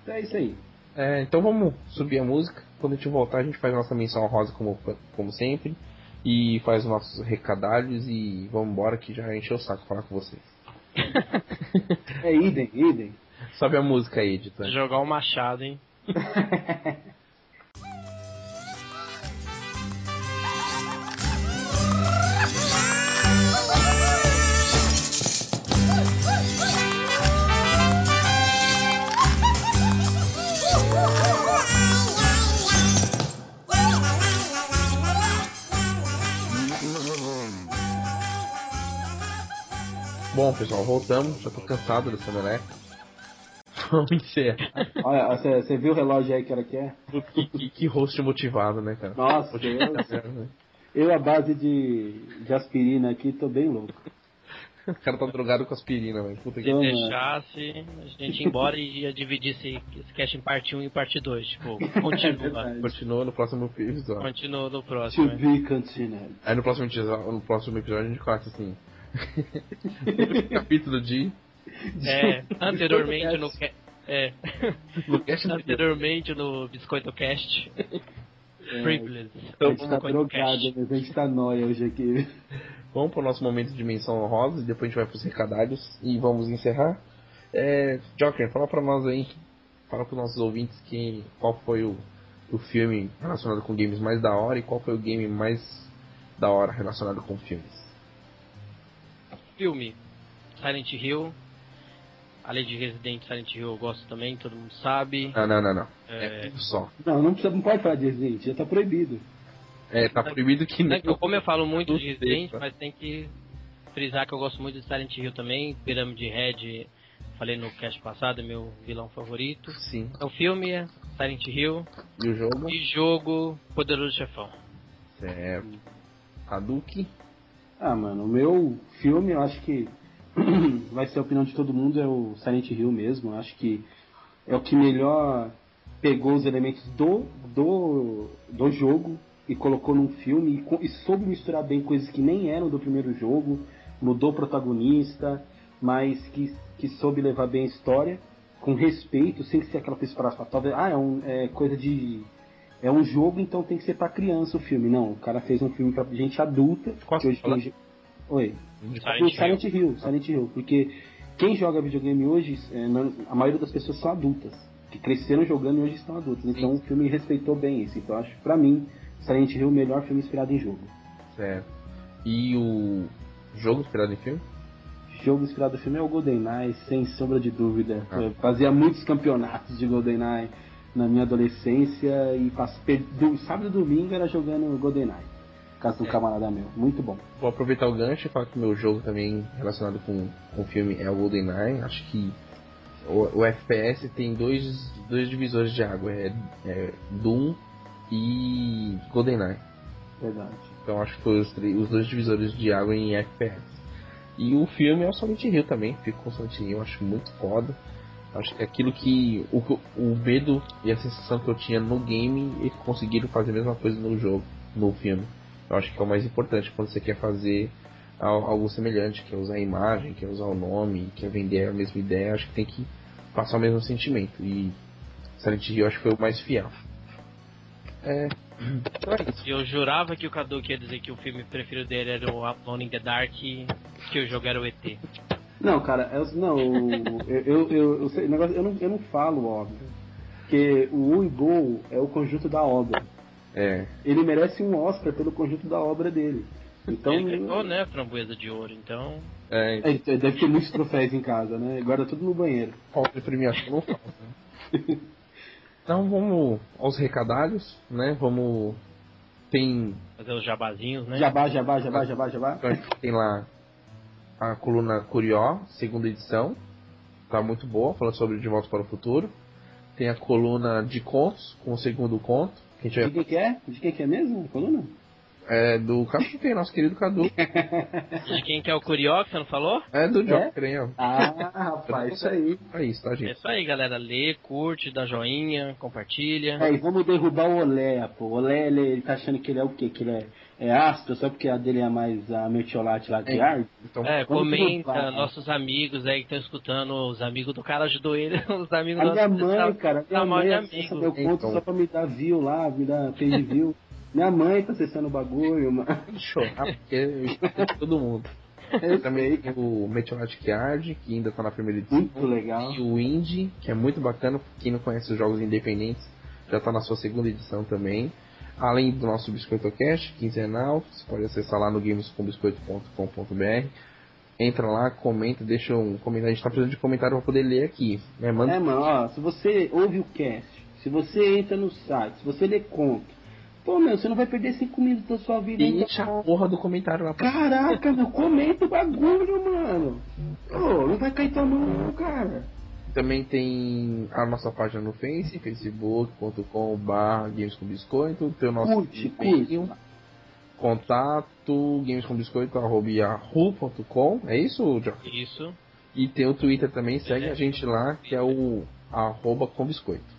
É isso aí.
É, então vamos subir a música. Quando a gente voltar, a gente faz nossa menção rosa como, como sempre. E faz nossos recadalhos e vamos embora que já encheu o saco falar com vocês. <laughs>
É idem, idem.
Sobe a música aí, editor.
Jogar o machado, hein? <laughs>
pessoal, voltamos. Já tô cansado dessa meleca. <laughs> Vamos encerrar.
Olha, você viu o relógio aí que hora que é?
que, que, que host motivado, né, cara?
Nossa, eu,
né?
eu a base de, de aspirina aqui tô bem louco.
O cara tá drogado com aspirina, velho. Puta que
Se
mano.
deixasse, a gente ia embora e ia dividir esse, esse cast em parte 1 e parte 2. Tipo, continua. <laughs>
verdade.
Continua no próximo episódio.
continua no próximo.
To be continued.
Aí no próximo, episódio- no próximo episódio a gente corta assim. <laughs> capítulo de.
É, anteriormente no. É, <laughs>
No cast
anteriormente no Biscoito Cast. Privilege.
A gente tá
Biscoito
drogado,
Cast.
mas a gente tá nóia hoje aqui.
Vamos pro nosso momento de menção honrosa e depois a gente vai pros recadalhos e vamos encerrar. É, Joker, fala pra nós aí, fala pros nossos ouvintes que, qual foi o, o filme relacionado com games mais da hora e qual foi o game mais da hora relacionado com filmes.
Filme: Silent Hill. Além de Resident Silent Hill, eu gosto também, todo mundo sabe.
Não, não, não, não.
É,
É um só.
Não, não, precisa, não pode falar de Resident, já tá proibido.
É, tá proibido que
Não, eu- como eu falo muito de Resident, mas tem que frisar que eu gosto muito de Silent Hill também. Pirâmide Red, falei no cast passado, é meu vilão favorito.
Sim.
Então, filme é Silent Hill
E o jogo?
e jogo Poderoso Chefão.
Certo. Hadouken.
Ah, mano, o meu filme, eu acho que <clears throat> vai ser a opinião de todo mundo, é o Silent Hill mesmo. Eu acho que é o que melhor pegou os elementos do, do, do jogo e colocou num filme e, e soube misturar bem coisas que nem eram do primeiro jogo, mudou o protagonista, mas que, que soube levar bem a história, com respeito, sem ser aquela coisa. Talvez, ah, é, um, é coisa de. É um jogo, então tem que ser pra criança o filme. Não, o cara fez um filme pra gente adulta.
Qual
que hoje Oi.
Silent Hill.
Silent Hill, Silent Hill, porque quem joga videogame hoje, é, não- a maioria das pessoas são adultas, que cresceram jogando e hoje estão adultas. Então o filme respeitou bem isso. Então acho, pra mim, Silent Hill é o melhor filme inspirado em jogo.
Certo. E o jogo inspirado em filme?
Jogo inspirado no filme é o GoldenEye, sem sombra de dúvida.
Ah.
Fazia muitos campeonatos de GoldenEye na minha adolescência e pass- per- do- sábado e domingo era jogando GoldenEye. casa do camarada meu. Muito bom.
Vou aproveitar o gancho e falar que o meu jogo também relacionado com, com o filme é o GoldenEye. Acho que o, o FPS tem dois, dois divisores de água, é, é Doom e GoldenEye.
Verdade.
Então acho que foi os, os dois divisores de água em FPS. E o filme é o Silent Hill também, fico com o Silent Hill, acho muito foda. Acho que é aquilo que o, o medo e a sensação que eu tinha no game, eles conseguiram fazer a mesma coisa no jogo, no filme. Eu acho que é o mais importante quando você quer fazer algo semelhante, quer usar a imagem, quer usar o nome, quer vender a mesma ideia, acho que tem que passar o mesmo sentimento. E Silent Hill acho que foi o mais fiel.
É. Eu jurava que o Cadu ia dizer que o filme preferido dele era o Alone in the Dark que o jogo era o ET.
Não, cara, eu, não, eu, eu, eu, eu, sei, negócio, eu, não, eu não falo óbvio. Porque o U e Gol é o conjunto da obra.
É.
Ele merece um Oscar pelo conjunto da obra dele. Então,
ele ganhou, né, a framboesa de ouro, então.
É, é, deve ter muitos troféus em casa, né? Guarda tudo no banheiro.
Falta de premiação não falta. <laughs> então vamos aos recadários, né? Vamos. Tem.
Fazer os jabazinhos, né?
Jabá, jabá, jabá, jabá, jabá.
Então, tem lá a coluna Curió, segunda edição. Tá muito boa, falando sobre De Volta para o Futuro. Tem a coluna de contos, com o segundo conto.
Que De quem que é? De quem que é mesmo a coluna?
É do Cadu, nosso querido Cadu.
De <laughs> quem que é o Curió que você não falou?
É do Joker, é?
Ah, rapaz, isso aí.
É isso, tá, gente?
É isso aí, galera. Lê, curte, dá joinha, compartilha.
É, e vamos derrubar o Olé, pô. O Olé, ele, ele tá achando que ele é o quê? Que ele é, é ácido, só porque a dele é mais a mertiolate lá de é, ar.
Então, é, comenta, derrubar, nossos amigos aí que estão escutando, os amigos do cara ajudou ele, <laughs> os amigos
A minha mãe, cara, a minha mãe acessa meu conto então. só pra me dar view lá, me dar page view. Minha mãe tá acessando o bagulho, mano.
Chorar, porque todo mundo. Eu também tem o Meteoric Yard, que ainda tá na primeira edição.
Muito legal.
E o Indie, que é muito bacana. Quem não conhece os jogos independentes, já tá na sua segunda edição também. Além do nosso Biscoito Cast, quinzenal, você pode acessar lá no gamescombiscoito.com.br. Entra lá, comenta, deixa um comentário. A gente tá precisando de comentário pra poder ler aqui. Né?
Manda... É, mano, ó, se você ouve o cast, se você entra no site, se você lê conto, Pô, meu, você não vai perder 5 minutos da sua vida.
Deixa então, a porra do comentário lá
pra Caraca, meu, comenta o bagulho, mano. Pô, não vai cair tua mão, não, cara.
Também tem a nossa página no Face, facebook.com.br Games com Biscoito. Tem o nosso
curte.
contato gamescombiscoito.com. É isso, João?
Isso.
E tem o Twitter também, segue é. a gente lá, que é o arroba com biscoito.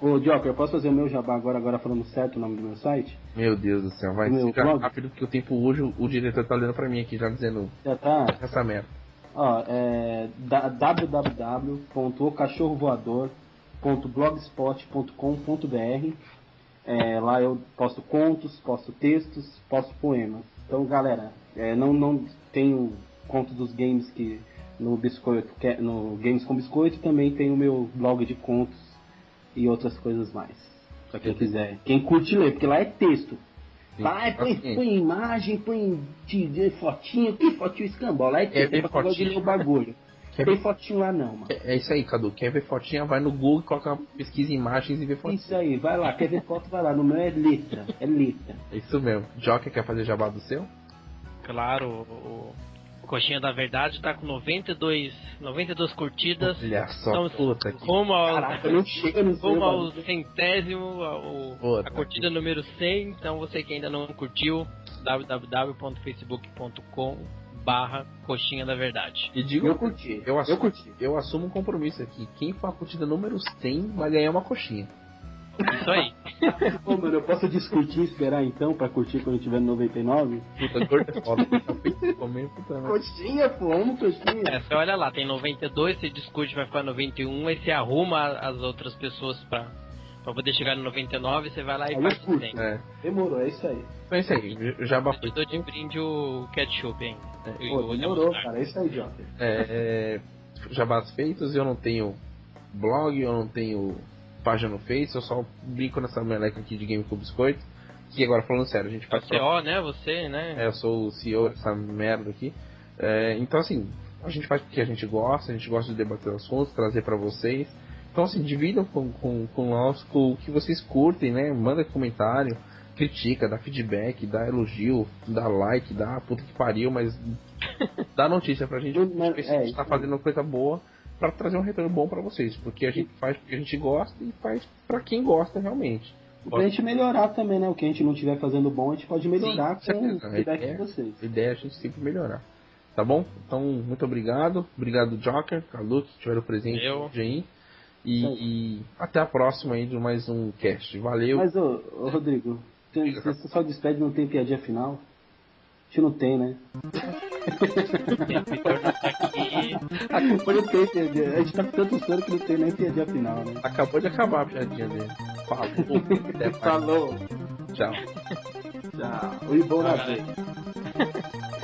Ô, Joker, eu posso fazer o meu jabá agora, agora falando certo o nome do meu site?
Meu Deus do céu, vai ser rápido porque o tempo hoje o diretor tá olhando pra mim aqui já dizendo.
Já tá?
Essa merda.
Ó, é www.ocachorrovoador.blogspot.com.br é, Lá eu posto contos, posto textos, posto poemas. Então, galera, é, não, não tenho conto dos games que no biscoito, que é, no Games com Biscoito, também tem o meu blog de contos e outras coisas mais. Pra quem quiser. Quem curte ler, porque lá é texto. Vai, põe, põe imagem, põe de, fotinho, que fotinho é texto, é, é pra de ler o bagulho. <laughs> Quer tem ver... fotinho lá não, mano.
É, é, isso aí, Cadu. Quer ver fotinha, vai no Google, coloca pesquisa imagens e vê fotinha.
Isso aí, vai lá. Quer ver foto, vai lá. No meu é letra. É letra.
É isso mesmo. Joker quer fazer jabá do seu?
Claro, o, Coxinha da Verdade tá com 92, 92 curtidas.
Olha só, então, puta
que... Rumo ao,
Caraca, não chega no
rumo ao centésimo, ao, a curtida número 100. Então você que ainda não curtiu, www.facebook.com barra Coxinha da Verdade.
E digo, eu curti, eu, assumo, eu curti. Eu assumo um compromisso aqui. Quem for a curtida número 100 vai ganhar uma coxinha.
Isso aí.
Pô, mano, eu posso discutir e esperar então pra curtir quando tiver no 99?
Puta, gordo é foda.
Coxinha, pô, amo coxinha.
É, você olha lá, tem 92, você discute, vai ficar 91, aí você arruma as outras pessoas pra, pra poder chegar no 99, você vai lá e aí faz
o é. Demorou, é isso aí.
É isso aí, já bafou.
Eu de brinde o ketchup, hein?
É. Pô, demorou, cara, é isso aí, Jota.
É, é, jabás feitos, eu não tenho blog, eu não tenho página no Face, eu só brinco nessa meleca aqui de Game com Biscoito. Que agora falando sério, a gente faz.
É o CEO, né? Você, né?
É, eu sou o CEO dessa merda aqui. É, então assim, a gente faz porque a gente gosta, a gente gosta de debater assuntos, trazer para vocês. Então assim, dividam com, com, com nós com o que vocês curtem, né? Manda comentário. critica, dá feedback, dá elogio, dá like, dá puta que pariu, mas <laughs> dá notícia pra gente.
Mas,
a
é,
gente tá
isso.
fazendo coisa boa pra trazer um retorno bom pra vocês. Porque a gente faz porque a gente gosta e faz pra quem gosta realmente.
Pra gente melhorar também, né? O que a gente não estiver fazendo bom, a gente pode melhorar
Sim,
com o feedback
É.
de vocês.
A ideia é a gente sempre melhorar. Tá bom? Então, muito obrigado. Obrigado, Joker, Calu, que tiveram presente
Eu.
hoje aí. E, e até a próxima aí de mais um cast. Valeu.
Mas, ô, ô, Rodrigo, você só despede não tem piadinha final? A gente não tem, né?
O Vitor já tá aqui.
Acabou de ter piadinha. A gente tá com tanto sono que não tem nem piadinha final, né?
Acabou de acabar a piadinha dele. Falou.
Falou.
Tchau.
Tchau. O bom na.